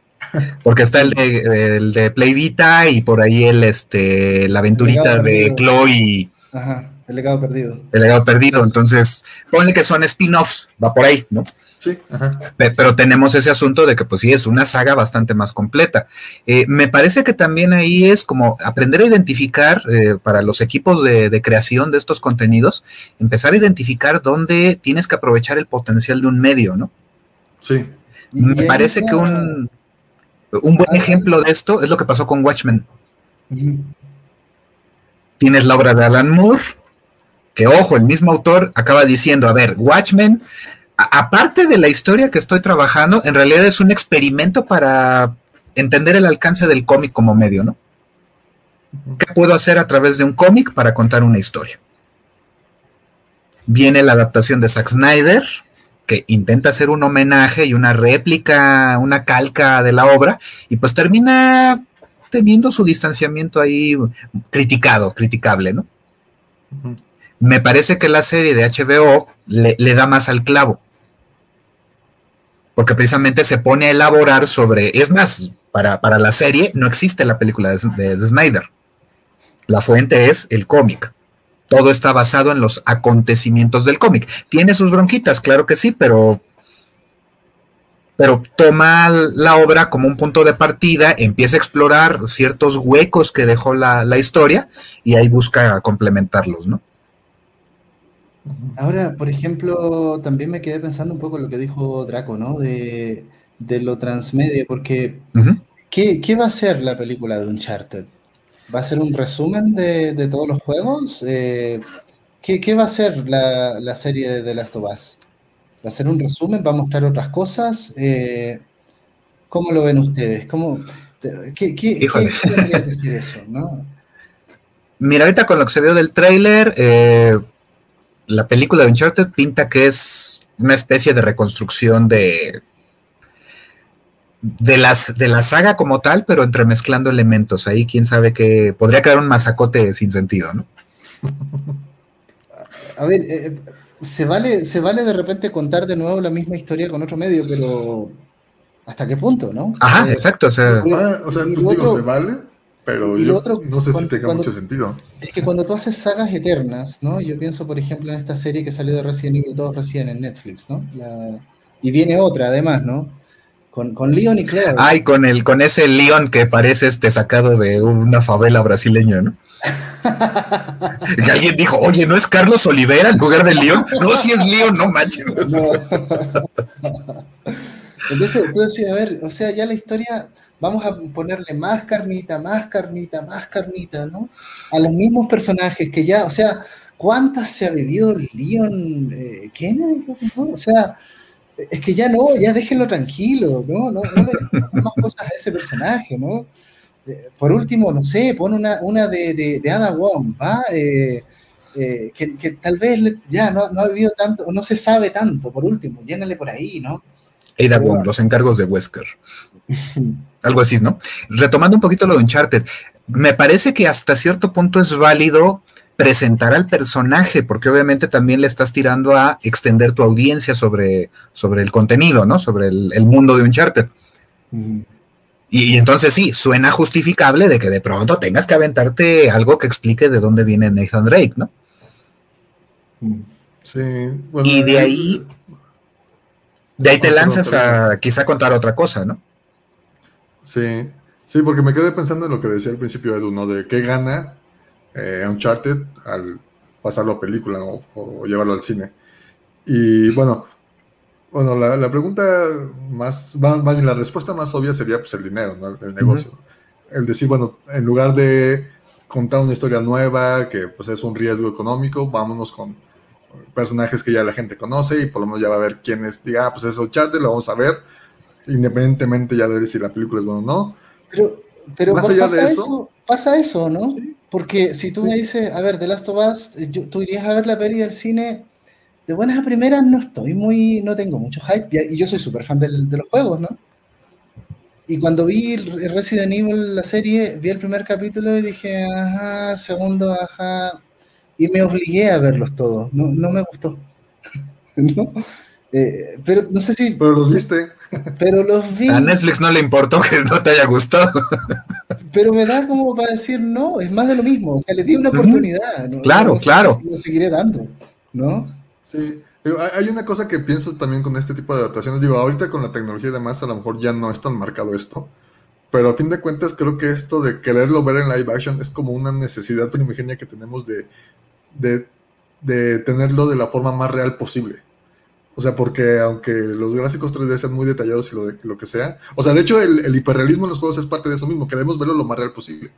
Speaker 2: Porque está el de, el de Play Vita y por ahí el este la aventurita de
Speaker 1: perdido.
Speaker 2: Chloe,
Speaker 1: Ajá, el legado perdido.
Speaker 2: el legado perdido. Entonces, ponle que son spin-offs, va por ahí, ¿no?
Speaker 3: Sí, ajá.
Speaker 2: Pero tenemos ese asunto de que, pues sí, es una saga bastante más completa. Eh, me parece que también ahí es como aprender a identificar eh, para los equipos de, de creación de estos contenidos, empezar a identificar dónde tienes que aprovechar el potencial de un medio, ¿no?
Speaker 3: Sí,
Speaker 2: Me
Speaker 1: y
Speaker 2: parece que un, un buen
Speaker 1: Ah,
Speaker 2: ejemplo de esto es lo que pasó con Watchmen. Tienes la obra de Alan Moore, que ojo, el mismo autor acaba diciendo, a ver, Watchmen, aparte de la historia que estoy trabajando, en realidad es un experimento para entender el alcance del cómic como medio, ¿no? ¿Qué puedo hacer a través de un cómic para contar una historia? Viene la adaptación de Zack Snyder, que intenta hacer un homenaje y una réplica, una calca de la obra, y pues termina teniendo su distanciamiento ahí criticado, criticable, ¿no? Me parece que la serie de HBO le, da más al clavo. Porque precisamente se pone a elaborar sobre. Es más, para, para la serie no existe la película de, de- de Snyder. La fuente es el cómic. Todo está basado en los acontecimientos del cómic. Tiene sus bronquitas, claro que sí, pero. Pero toma la obra como un punto de partida, empieza a explorar ciertos huecos que dejó la, la historia y ahí busca complementarlos, ¿no?
Speaker 1: Ahora, por ejemplo, también me quedé pensando un poco en lo que dijo Draco, ¿no? De, de lo transmedia, porque
Speaker 2: Ujú.
Speaker 1: ¿qué, qué va a ser la película de Uncharted? ¿Va a ser un resumen de, de todos los juegos? Eh, ¿qué, qué va a ser la, la serie de The Last of Us? ¿Va a ser un resumen? ¿Va a mostrar otras cosas? Eh, ¿cómo lo ven ustedes? ¿Cómo, qué, qué- que ser eso, no? *laughs*
Speaker 2: Mira, ahorita con lo que se vio del tráiler, eh, la película de Uncharted pinta que es una especie de reconstrucción de de las de la saga como tal, pero entremezclando elementos. Ahí quién sabe que podría quedar un masacote sin sentido, ¿no? *laughs*
Speaker 1: A ver, eh, se vale, se vale de repente contar de nuevo la misma historia con otro medio, pero ¿hasta qué punto, no?
Speaker 2: Ajá,
Speaker 1: Eh,
Speaker 2: exacto. O sea,
Speaker 3: Ah, o sea, tú digo,
Speaker 1: otro-
Speaker 3: se vale, pero
Speaker 1: y
Speaker 3: yo
Speaker 1: lo otro,
Speaker 3: no sé si tenga
Speaker 1: cuando-
Speaker 3: mucho sentido.
Speaker 1: Es que cuando tú haces sagas eternas, ¿no? Yo pienso, por ejemplo, en esta serie que salió de Resident Evil 2 recién en Netflix, ¿no? La- y viene otra, además, ¿no? Con, con Leon y Claire.
Speaker 2: ay, con el con ese león que parece este sacado de una favela brasileña, ¿no? Y alguien dijo, oye, ¿no es Carlos Olivera en lugar de León? No, si es León, no manches.
Speaker 1: No. *laughs* Entonces, tú decías, a ver, o sea, ya la historia, vamos a ponerle más carnita, más carnita, más carnita, ¿no? A los mismos personajes que ya, o sea, ¿cuántas se ha vivido Leon eh, Kennedy? O sea, es que ya no, ya déjenlo tranquilo, ¿no? No, no le más cosas a ese personaje, ¿no? Eh, Por último, no sé, pon una, una de, de, Ada Wong, ¿va? Eh, eh, que, que tal vez ya no, no ha vivido tanto, no se sabe tanto, por último, llénale por ahí, ¿no?
Speaker 2: Ada Wong, los encargos de Wesker. *laughs* Algo así, ¿no? Retomando un poquito lo de Uncharted, me parece que hasta cierto punto es válido presentar al personaje, porque obviamente también le estás tirando a extender tu audiencia sobre, sobre el contenido, ¿no? Sobre el, el mundo de Uncharted. Y, y entonces sí, suena justificable de que de pronto tengas que aventarte algo que explique de dónde viene Nathan Drake, ¿no?
Speaker 3: Sí, bueno,
Speaker 2: Y de ahí- De ahí te lanzas a quizá contar otra cosa, ¿no?
Speaker 3: Sí, sí, porque me quedé pensando en lo que decía al principio Edu, ¿no? De qué gana eh, Uncharted al pasarlo a película ¿no? o, llevarlo al cine. Y bueno, bueno, la, la pregunta más, más, más bien, la respuesta más obvia sería pues el dinero, ¿no? El negocio. El decir, bueno, en lugar de contar una historia nueva, que pues es un riesgo económico, vámonos con personajes que ya la gente conoce y por lo menos ya va a ver quién es, diga, ah, pues es Uncharted, lo vamos a ver, independientemente ya de si la película es buena o no.
Speaker 1: Pero, pero
Speaker 3: Más
Speaker 1: pa-
Speaker 3: allá
Speaker 1: pasa,
Speaker 3: de
Speaker 1: eso,
Speaker 3: eso-
Speaker 1: pasa eso, ¿no? Porque si tú me dices, a ver, The Last of Us, eh, yo- tú irías a ver la peli del cine, de buenas a primeras no estoy muy, no tengo mucho hype, y yo soy súper fan del- de los juegos, ¿no? Y cuando vi Resident Evil, la serie, vi el primer capítulo y dije, ajá, segundo, ajá, y me obligué a verlos todos, no, no me gustó. *laughs* ¿No? Eh, pero no sé si,
Speaker 3: Pero los viste.
Speaker 1: pero los vi.
Speaker 2: A Netflix no le importó que no te haya gustado. *laughs*
Speaker 1: Pero me da como para decir, no, es más de lo mismo. O sea, le di una oportunidad. ¿no?
Speaker 2: Claro,
Speaker 1: No
Speaker 2: claro.
Speaker 1: Lo seguiré dando, ¿no?
Speaker 3: Sí. Digo, hay una cosa que pienso también con este tipo de adaptaciones. Digo, ahorita con la tecnología y demás, a lo mejor ya no es tan marcado esto. Pero a fin de cuentas, creo que esto de quererlo ver en live action es como una necesidad primigenia que tenemos de, de, de tenerlo de la forma más real posible. O sea, porque aunque los gráficos 3D sean muy detallados y lo, de- lo que sea, o sea, de hecho, el, el hiperrealismo en los juegos es parte de eso mismo. Queremos verlo lo más real posible.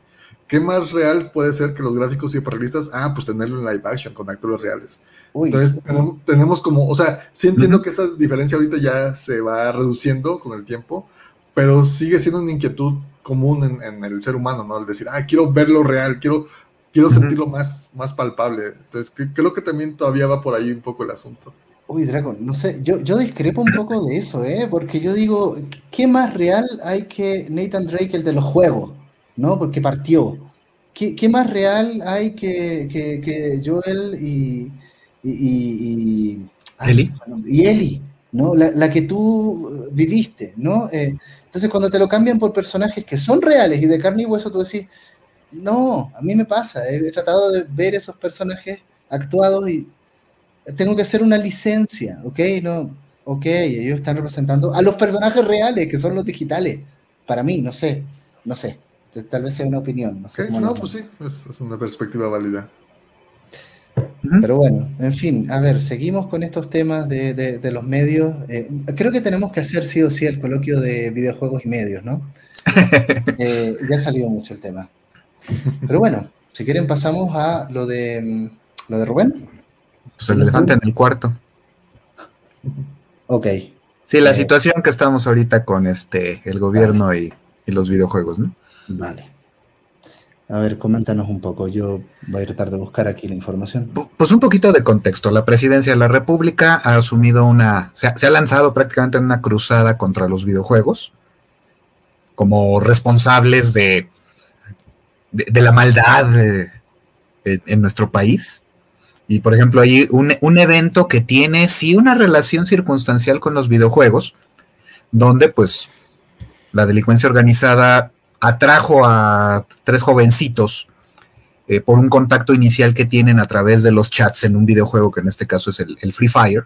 Speaker 3: ¿Qué más real puede ser que los gráficos hiperrealistas? Ah, pues tenerlo en live action con actores reales.
Speaker 1: Uy,
Speaker 3: Entonces tenemos, tenemos como, o sea, sí entiendo que esa diferencia ahorita ya se va reduciendo con el tiempo, pero sigue siendo una inquietud común en, en el ser humano, ¿no? El decir, ah, quiero verlo real, quiero, quiero sentirlo más, más palpable. Entonces cre- creo que también todavía va por ahí un poco el asunto.
Speaker 1: uy, Dragon, no sé, yo, yo discrepo un poco de eso, ¿eh? Porque yo digo, ¿qué más real hay que Nathan Drake, el de los juegos? ¿No? Porque partió. ¿Qué, qué más real hay que, que, que Joel y, y, y, y- ay,
Speaker 2: Ellie.
Speaker 1: bueno, y Ellie, ¿no? La, la que tú eh, viviste, ¿no? Eh, entonces, cuando te lo cambian por personajes que son reales y de carne y hueso, tú decís, no, a mí me pasa, he, he tratado de ver esos personajes actuados y tengo que hacer una licencia, ¿ok? No, ok, ellos están representando a los personajes reales, que son los digitales. Para mí, no sé, no sé. Tal vez sea una opinión, no sé
Speaker 3: No, pues sí, es, es una perspectiva válida.
Speaker 1: Pero bueno, en fin, a ver, seguimos con estos temas de, de- de los medios. Eh, creo que tenemos que hacer sí o sí el coloquio de videojuegos y medios, ¿no? *laughs* Eh, ya ha salido mucho el tema. Pero bueno, si quieren pasamos a lo de mm, lo de Rubén.
Speaker 2: Pues el elefante en el cuarto.
Speaker 1: Ok,
Speaker 2: Sí, la
Speaker 1: Eh.
Speaker 2: situación que estamos ahorita con este el gobierno y, y los videojuegos, ¿no?
Speaker 1: vale. A ver, coméntanos un poco. Yo voy a tratar de buscar aquí la información.
Speaker 2: Pu- Pues un poquito de contexto. La presidencia de la República ha asumido una, se ha, se ha lanzado prácticamente en una cruzada contra los videojuegos como responsables de, de, la maldad en, nuestro país. Y por ejemplo, hay un, un evento que tiene sí una relación circunstancial con los videojuegos, donde pues la delincuencia organizada atrajo a tres jovencitos eh, por un contacto inicial que tienen a través de los chats en un videojuego, que en este caso es el, el Free Fire,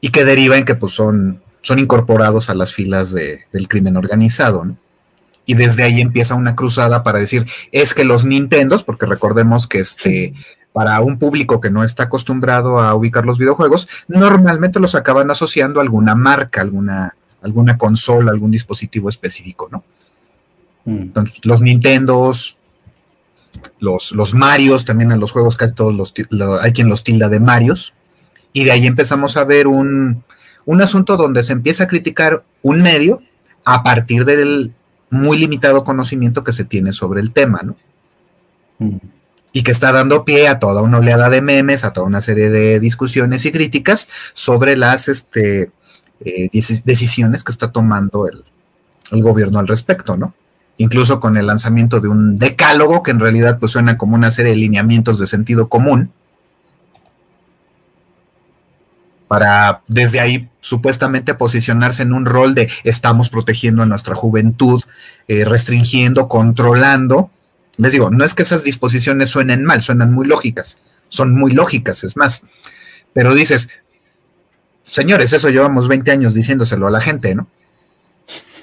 Speaker 2: y que deriva en que pues, son, son incorporados a las filas de- del crimen organizado. ¿no? Y desde ahí empieza una cruzada para decir, es que los Nintendos, porque recordemos que este, para un público que no está acostumbrado a ubicar los videojuegos, normalmente los acaban asociando a alguna marca, alguna, alguna consola, algún dispositivo específico, ¿no?
Speaker 1: Mm.
Speaker 2: Entonces, los Nintendos, los, los Marios, también en los juegos casi todos los, lo- hay quien los tilda de Marios, y de ahí empezamos a ver un, un asunto donde se empieza a criticar un medio a partir del muy limitado conocimiento que se tiene sobre el tema, ¿no?
Speaker 1: Mm.
Speaker 2: y que está dando pie a toda una oleada de memes, a toda una serie de discusiones y críticas sobre las este, eh, decisiones que está tomando el, el, gobierno al respecto, ¿no? Incluso con el lanzamiento de un decálogo que en realidad pues suena como una serie de lineamientos de sentido común, para desde ahí supuestamente posicionarse en un rol de estamos protegiendo a nuestra juventud, eh, restringiendo, controlando. Les digo, no es que esas disposiciones suenen mal, suenan muy lógicas, son muy lógicas, es más. Pero dices, señores, eso llevamos 20 años diciéndoselo a la gente, ¿no?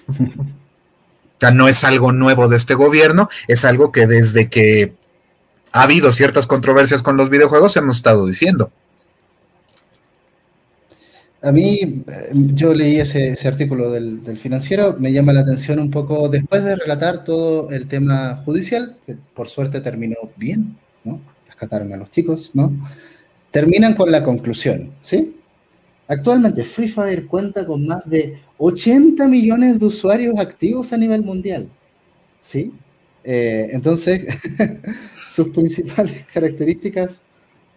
Speaker 2: *laughs* O sea, no es algo nuevo de este gobierno, es algo que desde que ha habido ciertas controversias con los videojuegos hemos estado diciendo.
Speaker 1: A mí, eh, yo leí ese, artículo del, financiero, me llama la atención un poco, después de relatar todo el tema judicial, que por suerte terminó bien, ¿no? Rescataron a los chicos, ¿no? Terminan con la conclusión, ¿sí? Actualmente Free Fire cuenta con más de 80 millones de usuarios activos a nivel mundial, ¿sí? Eh, entonces, *laughs* sus principales características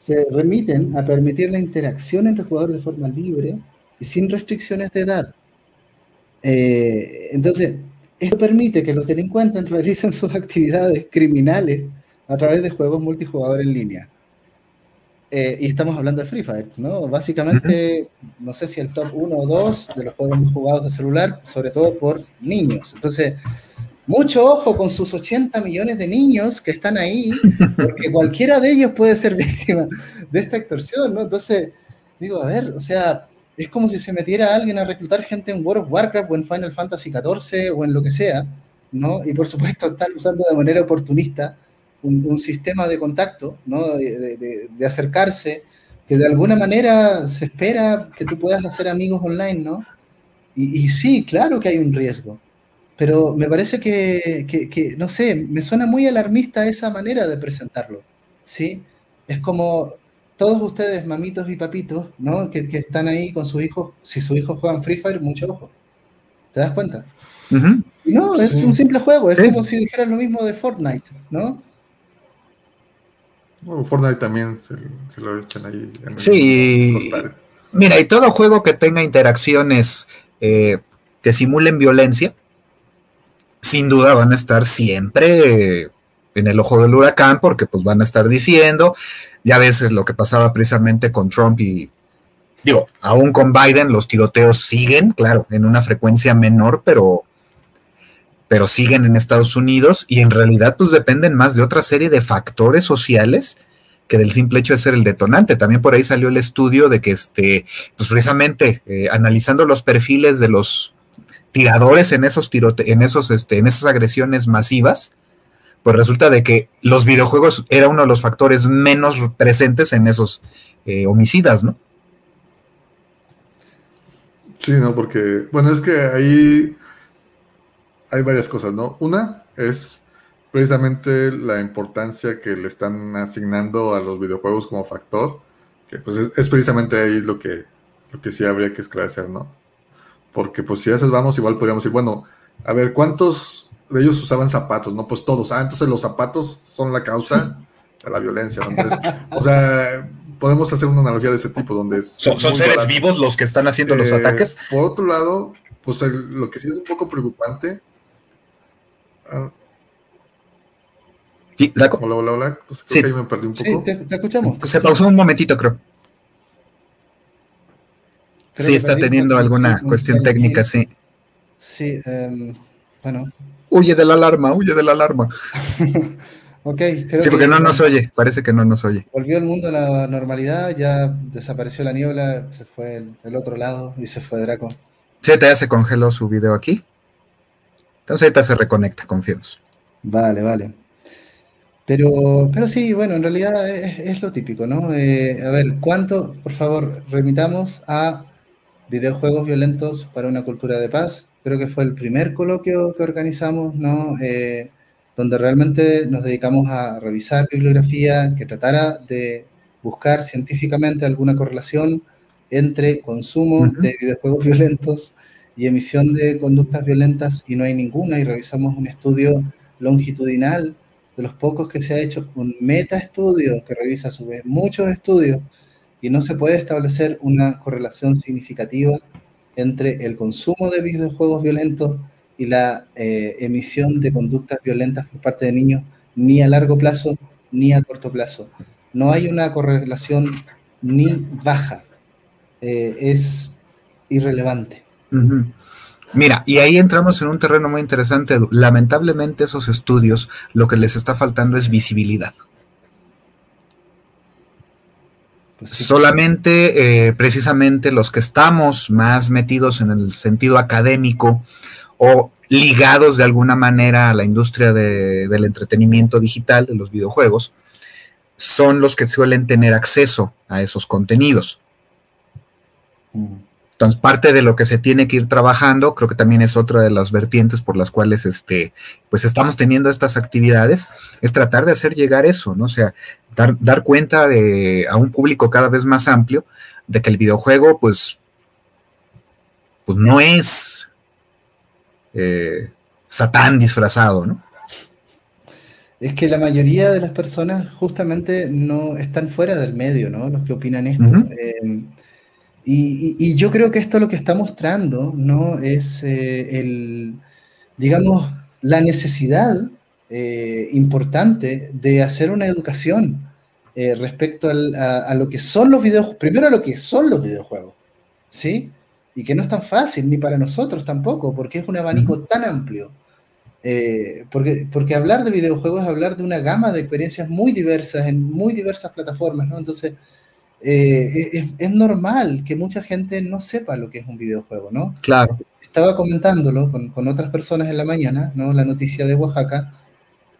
Speaker 1: se remiten a permitir la interacción entre jugadores de forma libre y sin restricciones de edad. Eh, entonces, esto permite que los delincuentes *laughs* realicen sus actividades criminales a través de juegos multijugador en línea. Eh, y estamos hablando de Free Fire, ¿no? Básicamente, no sé si el top 1 o 2 de los juegos jugados de celular, sobre todo por niños. Entonces, mucho ojo con sus 80 millones de niños que están ahí, porque *laughs* cualquiera de ellos puede ser víctima de esta extorsión, ¿no? Entonces, digo, a ver, o sea, es como si se metiera alguien a reclutar gente en World of Warcraft o en Final Fantasy XIV o en lo que sea, ¿no? Y por supuesto están usando de manera oportunista un, sistema de contacto, ¿no? De, de, acercarse, que de alguna manera se espera que tú puedas hacer amigos online, ¿no? Y, y sí, claro que hay un riesgo, pero me parece que, no sé, me suena muy alarmista esa manera de presentarlo, ¿sí? Es como todos ustedes, mamitos y papitos, ¿no? Que, están ahí con sus hijos, si sus hijos juegan Free Fire, mucho ojo. ¿Te das cuenta? No, es un simple juego, es como si dijeran lo mismo de Fortnite, ¿no?
Speaker 3: Fortnite también se, lo echan ahí.
Speaker 2: sí, mira, y todo juego que tenga interacciones eh, que simulen violencia, sin duda van a estar siempre en el ojo del huracán porque pues van a estar diciendo, ya veces lo que pasaba precisamente con Trump y digo, aún con Biden los tiroteos siguen, claro, en una frecuencia menor, pero pero siguen en Estados Unidos y en realidad pues dependen más de otra serie de factores sociales que del simple hecho de ser el detonante. También por ahí salió el estudio de que este, pues precisamente eh, analizando los perfiles de los tiradores en esos tirote en esos, este, en esas agresiones masivas, pues resulta de que los videojuegos era uno de los factores menos presentes en esos eh, homicidas, ¿no?
Speaker 3: Sí, no, porque, bueno, es que ahí hay varias cosas, ¿no? Una es precisamente la importancia que le están asignando a los videojuegos como factor, que pues es, precisamente ahí lo que, lo que sí habría que esclarecer, ¿no? Porque pues si a veces vamos, igual podríamos decir, bueno, a ver, ¿cuántos de ellos usaban zapatos? No, pues todos. Ah, entonces los zapatos son la causa de la violencia. o sea, podemos hacer una analogía de ese tipo, donde...
Speaker 2: ¿Son, seres vivos los que están haciendo los eh, ataques?
Speaker 3: Por otro lado, pues lo que sí es un poco preocupante... Ah, hola, hola, hola. Pues, creo que ahí me perdí un poco.
Speaker 1: Sí, te, escuchamos.
Speaker 2: Se pausó un momentito, creo sí, está teniendo alguna cuestión técnica, sí.
Speaker 1: Sí, em, bueno.
Speaker 2: Huye de la alarma, huye de la alarma. *laughs*
Speaker 1: ok,
Speaker 2: Sí, porque no nos oye, parece que no nos oye.
Speaker 1: Volvió el mundo a la normalidad, ya desapareció la niebla, se fue el, otro lado y se fue Draco.
Speaker 2: Sí, ya se congeló su video aquí. Entonces ahorita se reconecta, confiemos.
Speaker 1: Vale, vale. Pero, pero sí, bueno, en realidad es, lo típico, ¿no? Eh, a ver, ¿cuánto, por favor, remitamos a videojuegos violentos para una cultura de paz. Creo que fue el primer coloquio que organizamos, ¿no? Eh, donde realmente nos dedicamos a revisar bibliografía que tratara de buscar científicamente alguna correlación entre consumo de videojuegos *laughs* violentos y emisión de conductas violentas y no hay ninguna y revisamos un estudio longitudinal de los pocos que se ha hecho un meta estudio que revisa a su vez muchos estudios y no se puede establecer una correlación significativa entre el consumo de videojuegos violentos y la eh, emisión de conductas violentas por parte de niños ni a largo plazo ni a corto plazo. No hay una correlación ni baja. Eh, es irrelevante.
Speaker 2: Mira, y ahí entramos en un terreno muy interesante. Lamentablemente esos estudios lo que les está faltando es visibilidad. Pues Solamente, eh, precisamente los que estamos más metidos en el sentido académico o ligados de alguna manera a la industria del entretenimiento digital, de los videojuegos, son los que suelen tener acceso a esos contenidos. Mm. Entonces, parte de lo que se tiene que ir trabajando, creo que también es otra de las vertientes por las cuales este, pues estamos teniendo estas actividades, es tratar de hacer llegar eso, ¿no? O sea, dar, dar cuenta de, a un público cada vez más amplio de que el videojuego, pues, pues no es eh, Satán disfrazado, ¿no?
Speaker 1: Es que la mayoría de las personas justamente no están fuera del medio, ¿no? Los que opinan esto. Y, yo creo que esto lo que está mostrando, ¿no? Es eh, el, digamos, la necesidad eh, importante de hacer una educación eh, respecto a, lo que son los videojuegos, primero a lo que son los videojuegos, ¿sí? Y que no es tan fácil, ni para nosotros tampoco, porque es un abanico tan amplio. porque, porque hablar de videojuegos es hablar de una gama de experiencias muy diversas en muy diversas plataformas, ¿no? Entonces, eh, es, normal que mucha gente no sepa lo que es un videojuego, ¿no?
Speaker 2: Claro.
Speaker 1: Estaba comentándolo con, otras personas en la mañana, ¿no? La noticia de Oaxaca.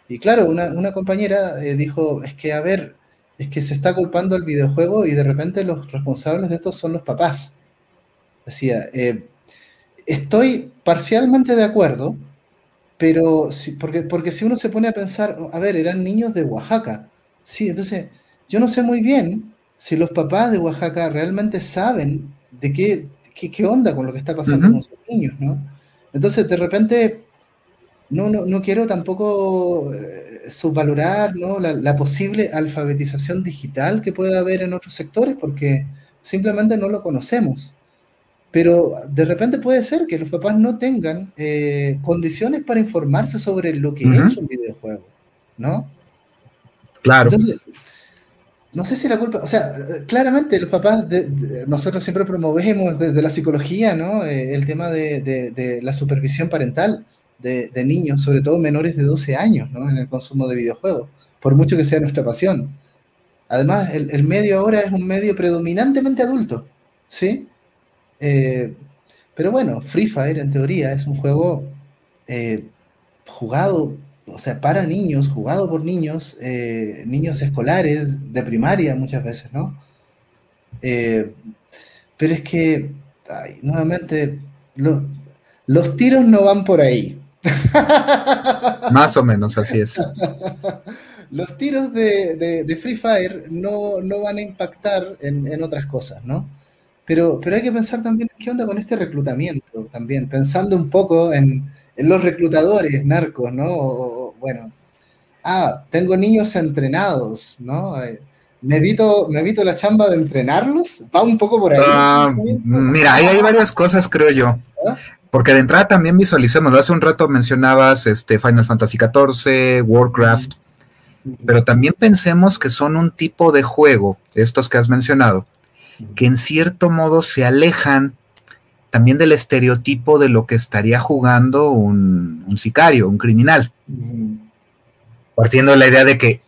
Speaker 1: Y claro, una, compañera eh, dijo, es que, a ver, es que se está culpando al videojuego y de repente los responsables de esto son los papás. Decía, eh, estoy parcialmente de acuerdo, pero porque, porque si uno se pone a pensar, a ver, eran niños de Oaxaca. Sí, entonces yo no sé muy bien si los papás de Oaxaca realmente saben de qué, qué, onda con lo que está pasando con sus niños, ¿no? Entonces, de repente, no, no, no quiero tampoco eh, subvalorar ¿no? la, posible alfabetización digital que pueda haber en otros sectores, porque simplemente no lo conocemos. Pero de repente puede ser que los papás no tengan eh, condiciones para informarse sobre lo que es un videojuego, ¿no?
Speaker 2: Claro
Speaker 1: no sé si la culpa, o sea, claramente los papás, de, nosotros siempre promovemos desde la psicología, ¿no? Eh, el tema de, la supervisión parental de, niños, sobre todo menores de 12 años, ¿no? En el consumo de videojuegos, por mucho que sea nuestra pasión. Además, el, medio ahora es un medio predominantemente adulto, ¿sí? Eh, pero bueno, Free Fire en teoría es un juego eh, jugado o sea, para niños, jugado por niños, eh, niños escolares, de primaria muchas veces, ¿no? Eh, pero es que, nuevamente, los tiros no van por ahí. *laughs*
Speaker 2: Más o menos, así es.
Speaker 1: Los tiros de, Free Fire no, van a impactar en, otras cosas, ¿no? Pero, pero hay que pensar también qué onda con este reclutamiento, también, pensando un poco en, los reclutadores narcos, ¿no? bueno, ah, tengo niños entrenados, ¿no? Eh, me evito, me evito la chamba de entrenarlos, va un poco por ahí.
Speaker 2: Ah, mira, ahí hay varias cosas, creo yo. ¿Ah? Porque de entrada también visualicemos, hace un rato mencionabas este Final Fantasy XIV, Warcraft, pero también pensemos que son un tipo de juego, estos que has mencionado, que en cierto modo se alejan también del estereotipo de lo que estaría jugando un, sicario, un criminal. Partiendo de la idea de que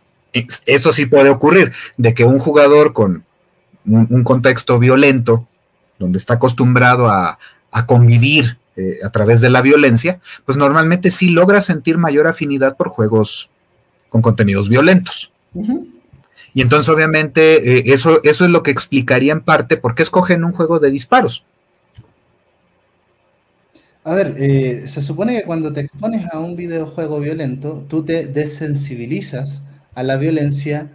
Speaker 2: eso sí puede ocurrir, de que un jugador con un, contexto violento, donde está acostumbrado a, convivir eh, a través de la violencia, pues normalmente sí logra sentir mayor afinidad por juegos con contenidos violentos. Y entonces obviamente eh, eso, eso es lo que explicaría en parte por qué escogen un juego de disparos
Speaker 1: a ver, eh, se supone que cuando te expones a un videojuego violento, tú te desensibilizas a la violencia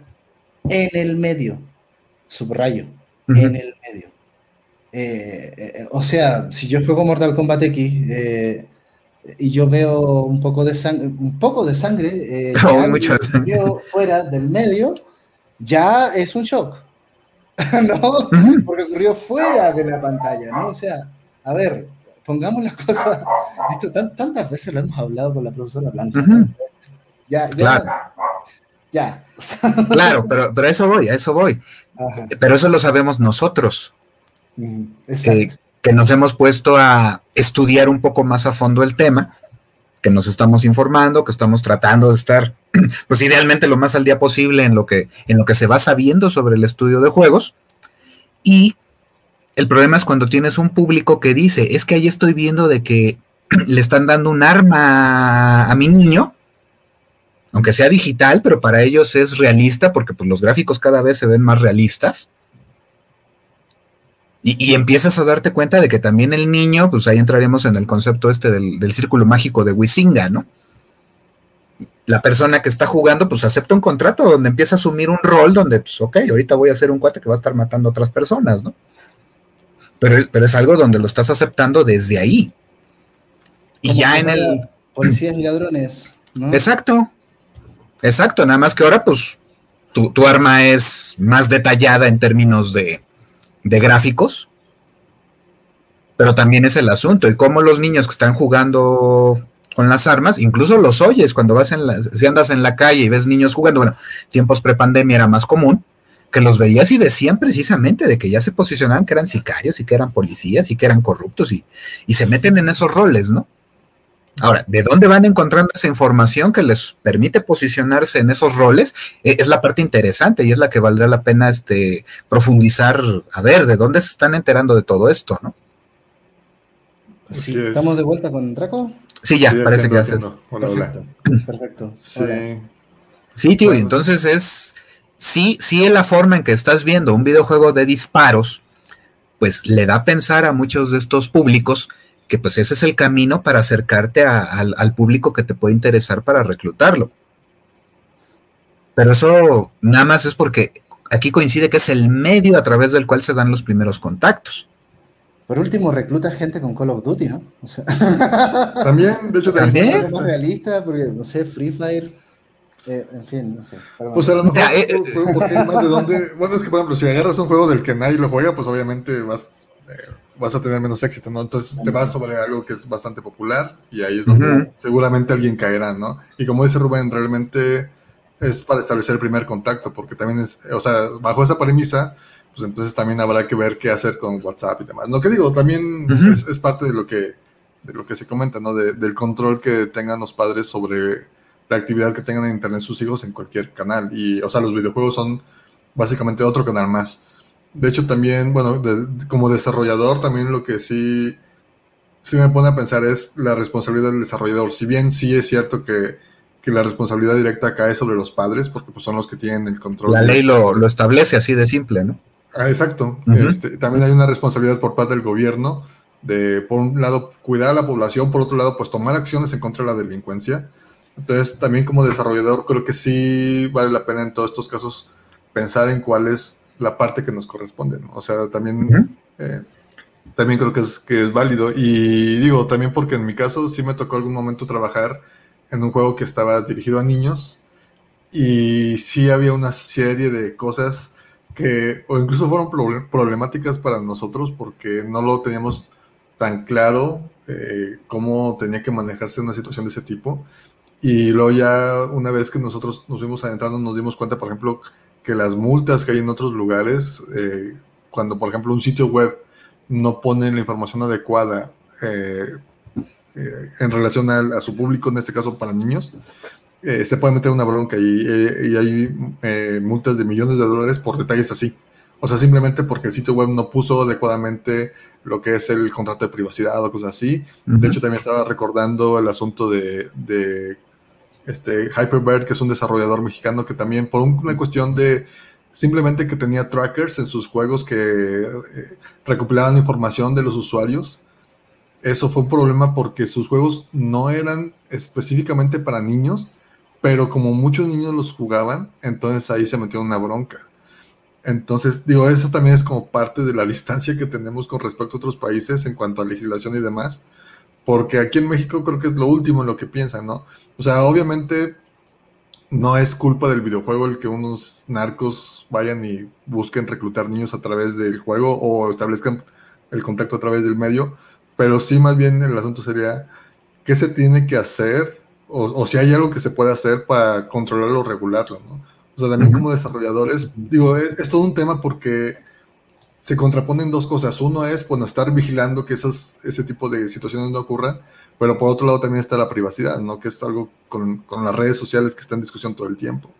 Speaker 1: en el medio, subrayo, en el medio. Eh, eh, o sea, si yo juego Mortal Kombat X, y yo veo un poco de sangre, un poco de sangre, eh, *laughs*
Speaker 2: No, mucho sangre.
Speaker 1: fuera del medio, ya es un shock, *laughs* ¿no?
Speaker 2: Ujú.
Speaker 1: Porque ocurrió fuera de la pantalla, ¿no? O sea, a ver, pongamos las *laughs* cosas, esto tan- tantas veces lo hemos hablado con la profesora Blanca. Ya, ya,
Speaker 2: Claro.
Speaker 1: ya.
Speaker 2: Claro, pero, pero a eso voy, a eso voy.
Speaker 1: Ajá.
Speaker 2: Pero eso lo sabemos nosotros,
Speaker 1: Mm,
Speaker 2: que,
Speaker 1: Exacto.
Speaker 2: que nos hemos puesto a estudiar un poco más a fondo el tema, que nos estamos informando, que estamos tratando de estar, *clears throat* pues idealmente lo más al día posible en lo que, en lo que se va sabiendo sobre el estudio de juegos. Y el problema es cuando tienes un público que dice, es que ahí estoy viendo de que *clears throat* le están dando un arma a mi niño, aunque sea digital, pero para ellos es realista porque pues, los gráficos cada vez se ven más realistas. Y, empiezas a darte cuenta de que también el niño, pues ahí entraremos en el concepto este del, del círculo mágico de Wisinga, ¿no? La persona que está jugando, pues acepta un contrato donde empieza a asumir un rol donde, pues, ok, ahorita voy a ser un cuate que va a estar matando a otras personas, ¿no? Pero, pero es algo donde lo estás aceptando desde ahí. Y ya en el...
Speaker 1: Policías y ladrones, ¿no?
Speaker 2: Exacto. Exacto, nada más que ahora pues tu, tu arma es más detallada en términos de, de gráficos, pero también es el asunto y cómo los niños que están jugando con las armas, incluso los oyes cuando vas en la, si andas en la calle y ves niños jugando, bueno, tiempos prepandemia era más común, que los veías y decían precisamente de que ya se posicionaban que eran sicarios y que eran policías y que eran corruptos y, y se meten en esos roles, ¿no? Ahora, ¿de dónde van encontrando esa información que les permite posicionarse en esos roles? Eh, es la parte interesante y es la que valdrá la pena este, profundizar, a ver, ¿de dónde se están enterando de todo esto, no?
Speaker 1: Sí. ¿Estamos de vuelta con Draco?
Speaker 2: Sí, ya,
Speaker 3: Sí,
Speaker 2: parece que.
Speaker 3: Hola, hola.
Speaker 1: Perfecto. Perfecto.
Speaker 3: Sí.
Speaker 2: Sí, tío, y
Speaker 3: Bueno.
Speaker 2: entonces es, sí, sí, en la forma en que estás viendo un videojuego de disparos, pues le da a pensar a muchos de estos públicos que pues ese es el camino para acercarte a- al, al público que te puede interesar para reclutarlo. Pero eso nada más es porque aquí coincide que es el medio a través del cual se dan los primeros contactos.
Speaker 1: Por último, recluta gente con Call of Duty, ¿no? O sea,
Speaker 3: También, de hecho, *laughs*
Speaker 2: ¿También?
Speaker 3: también.
Speaker 1: es más realista, porque, no sé, Free Fire, eh, en fin, no sé. perdón.
Speaker 3: Pues a lo mejor,
Speaker 2: eh,
Speaker 3: porque hay más de dónde. *laughs* Bueno, es que por ejemplo, si agarras un juego del que nadie lo juega, pues obviamente vas, eh, vas a tener menos éxito, ¿no? Entonces te vas sobre algo que es bastante popular y ahí es donde seguramente alguien caerá, ¿no? Y como dice Rubén, realmente es para establecer el primer contacto, porque también es, o sea, bajo esa premisa, pues entonces también habrá que ver qué hacer con WhatsApp y demás. Lo que digo, también es, es parte de lo que de lo que se comenta, ¿no? De- del control que tengan los padres sobre la actividad que tengan en internet sus hijos en cualquier canal. Y, o sea, los videojuegos son básicamente otro canal más. De hecho, también, bueno, de- como desarrollador, también lo que sí, sí me pone a pensar es la responsabilidad del desarrollador. Si bien sí es cierto que, que la responsabilidad directa cae sobre los padres, porque pues, son los que tienen el control.
Speaker 2: La ley lo, lo establece así de simple, ¿no?
Speaker 3: Ah, exacto. Este, también hay una responsabilidad por parte del gobierno de, por un lado, cuidar a la población, por otro lado, pues tomar acciones en contra de la delincuencia. Entonces, también como desarrollador, creo que sí vale la pena en todos estos casos pensar en cuál es la parte que nos corresponde. ¿no? O sea, también, eh, también creo que es, que es válido. Y digo, también porque en mi caso sí me tocó algún momento trabajar en un juego que estaba dirigido a niños y sí había una serie de cosas que o incluso fueron proble- problemáticas para nosotros porque no lo teníamos tan claro eh, cómo tenía que manejarse una situación de ese tipo. Y luego ya una vez que nosotros nos fuimos adentrando nos dimos cuenta, por ejemplo, que las multas que hay en otros lugares, eh, cuando por ejemplo un sitio web no pone la información adecuada eh, eh, en relación al- a, su público, en este caso para niños, se puede meter una bronca y, y hay multas de millones de dólares por detalles así. O sea, simplemente porque el sitio web no puso adecuadamente lo que es el contrato de privacidad o cosas así. De hecho, también estaba recordando el asunto de, de este Hyperbird, que es un desarrollador mexicano que también por un- una cuestión de simplemente que tenía trackers en sus juegos que eh, recopilaban información de los usuarios. Eso fue un problema porque sus juegos no eran específicamente para niños, pero como muchos niños los jugaban, entonces ahí se metió una bronca. Entonces, digo, eso también es como parte de la *laughs* distancia que tenemos con respecto a otros países en cuanto a legislación y demás, porque aquí en México creo que es lo último en lo que piensan, ¿no? O sea, obviamente no es culpa del videojuego el que unos narcos vayan y busquen reclutar niños a través del juego o establezcan el contacto a través del medio, pero sí más bien el asunto sería qué se tiene que hacer o, si hay algo que se puede hacer para controlarlo o regularlo, ¿no? O sea, también como desarrolladores, digo, es, es, todo un tema porque se contraponen dos cosas. Uno es, bueno, estar vigilando que esos, ese tipo de situaciones no ocurran, pero por otro lado también está la privacidad, ¿no? Que es algo con, con las redes sociales que está en discusión todo el tiempo.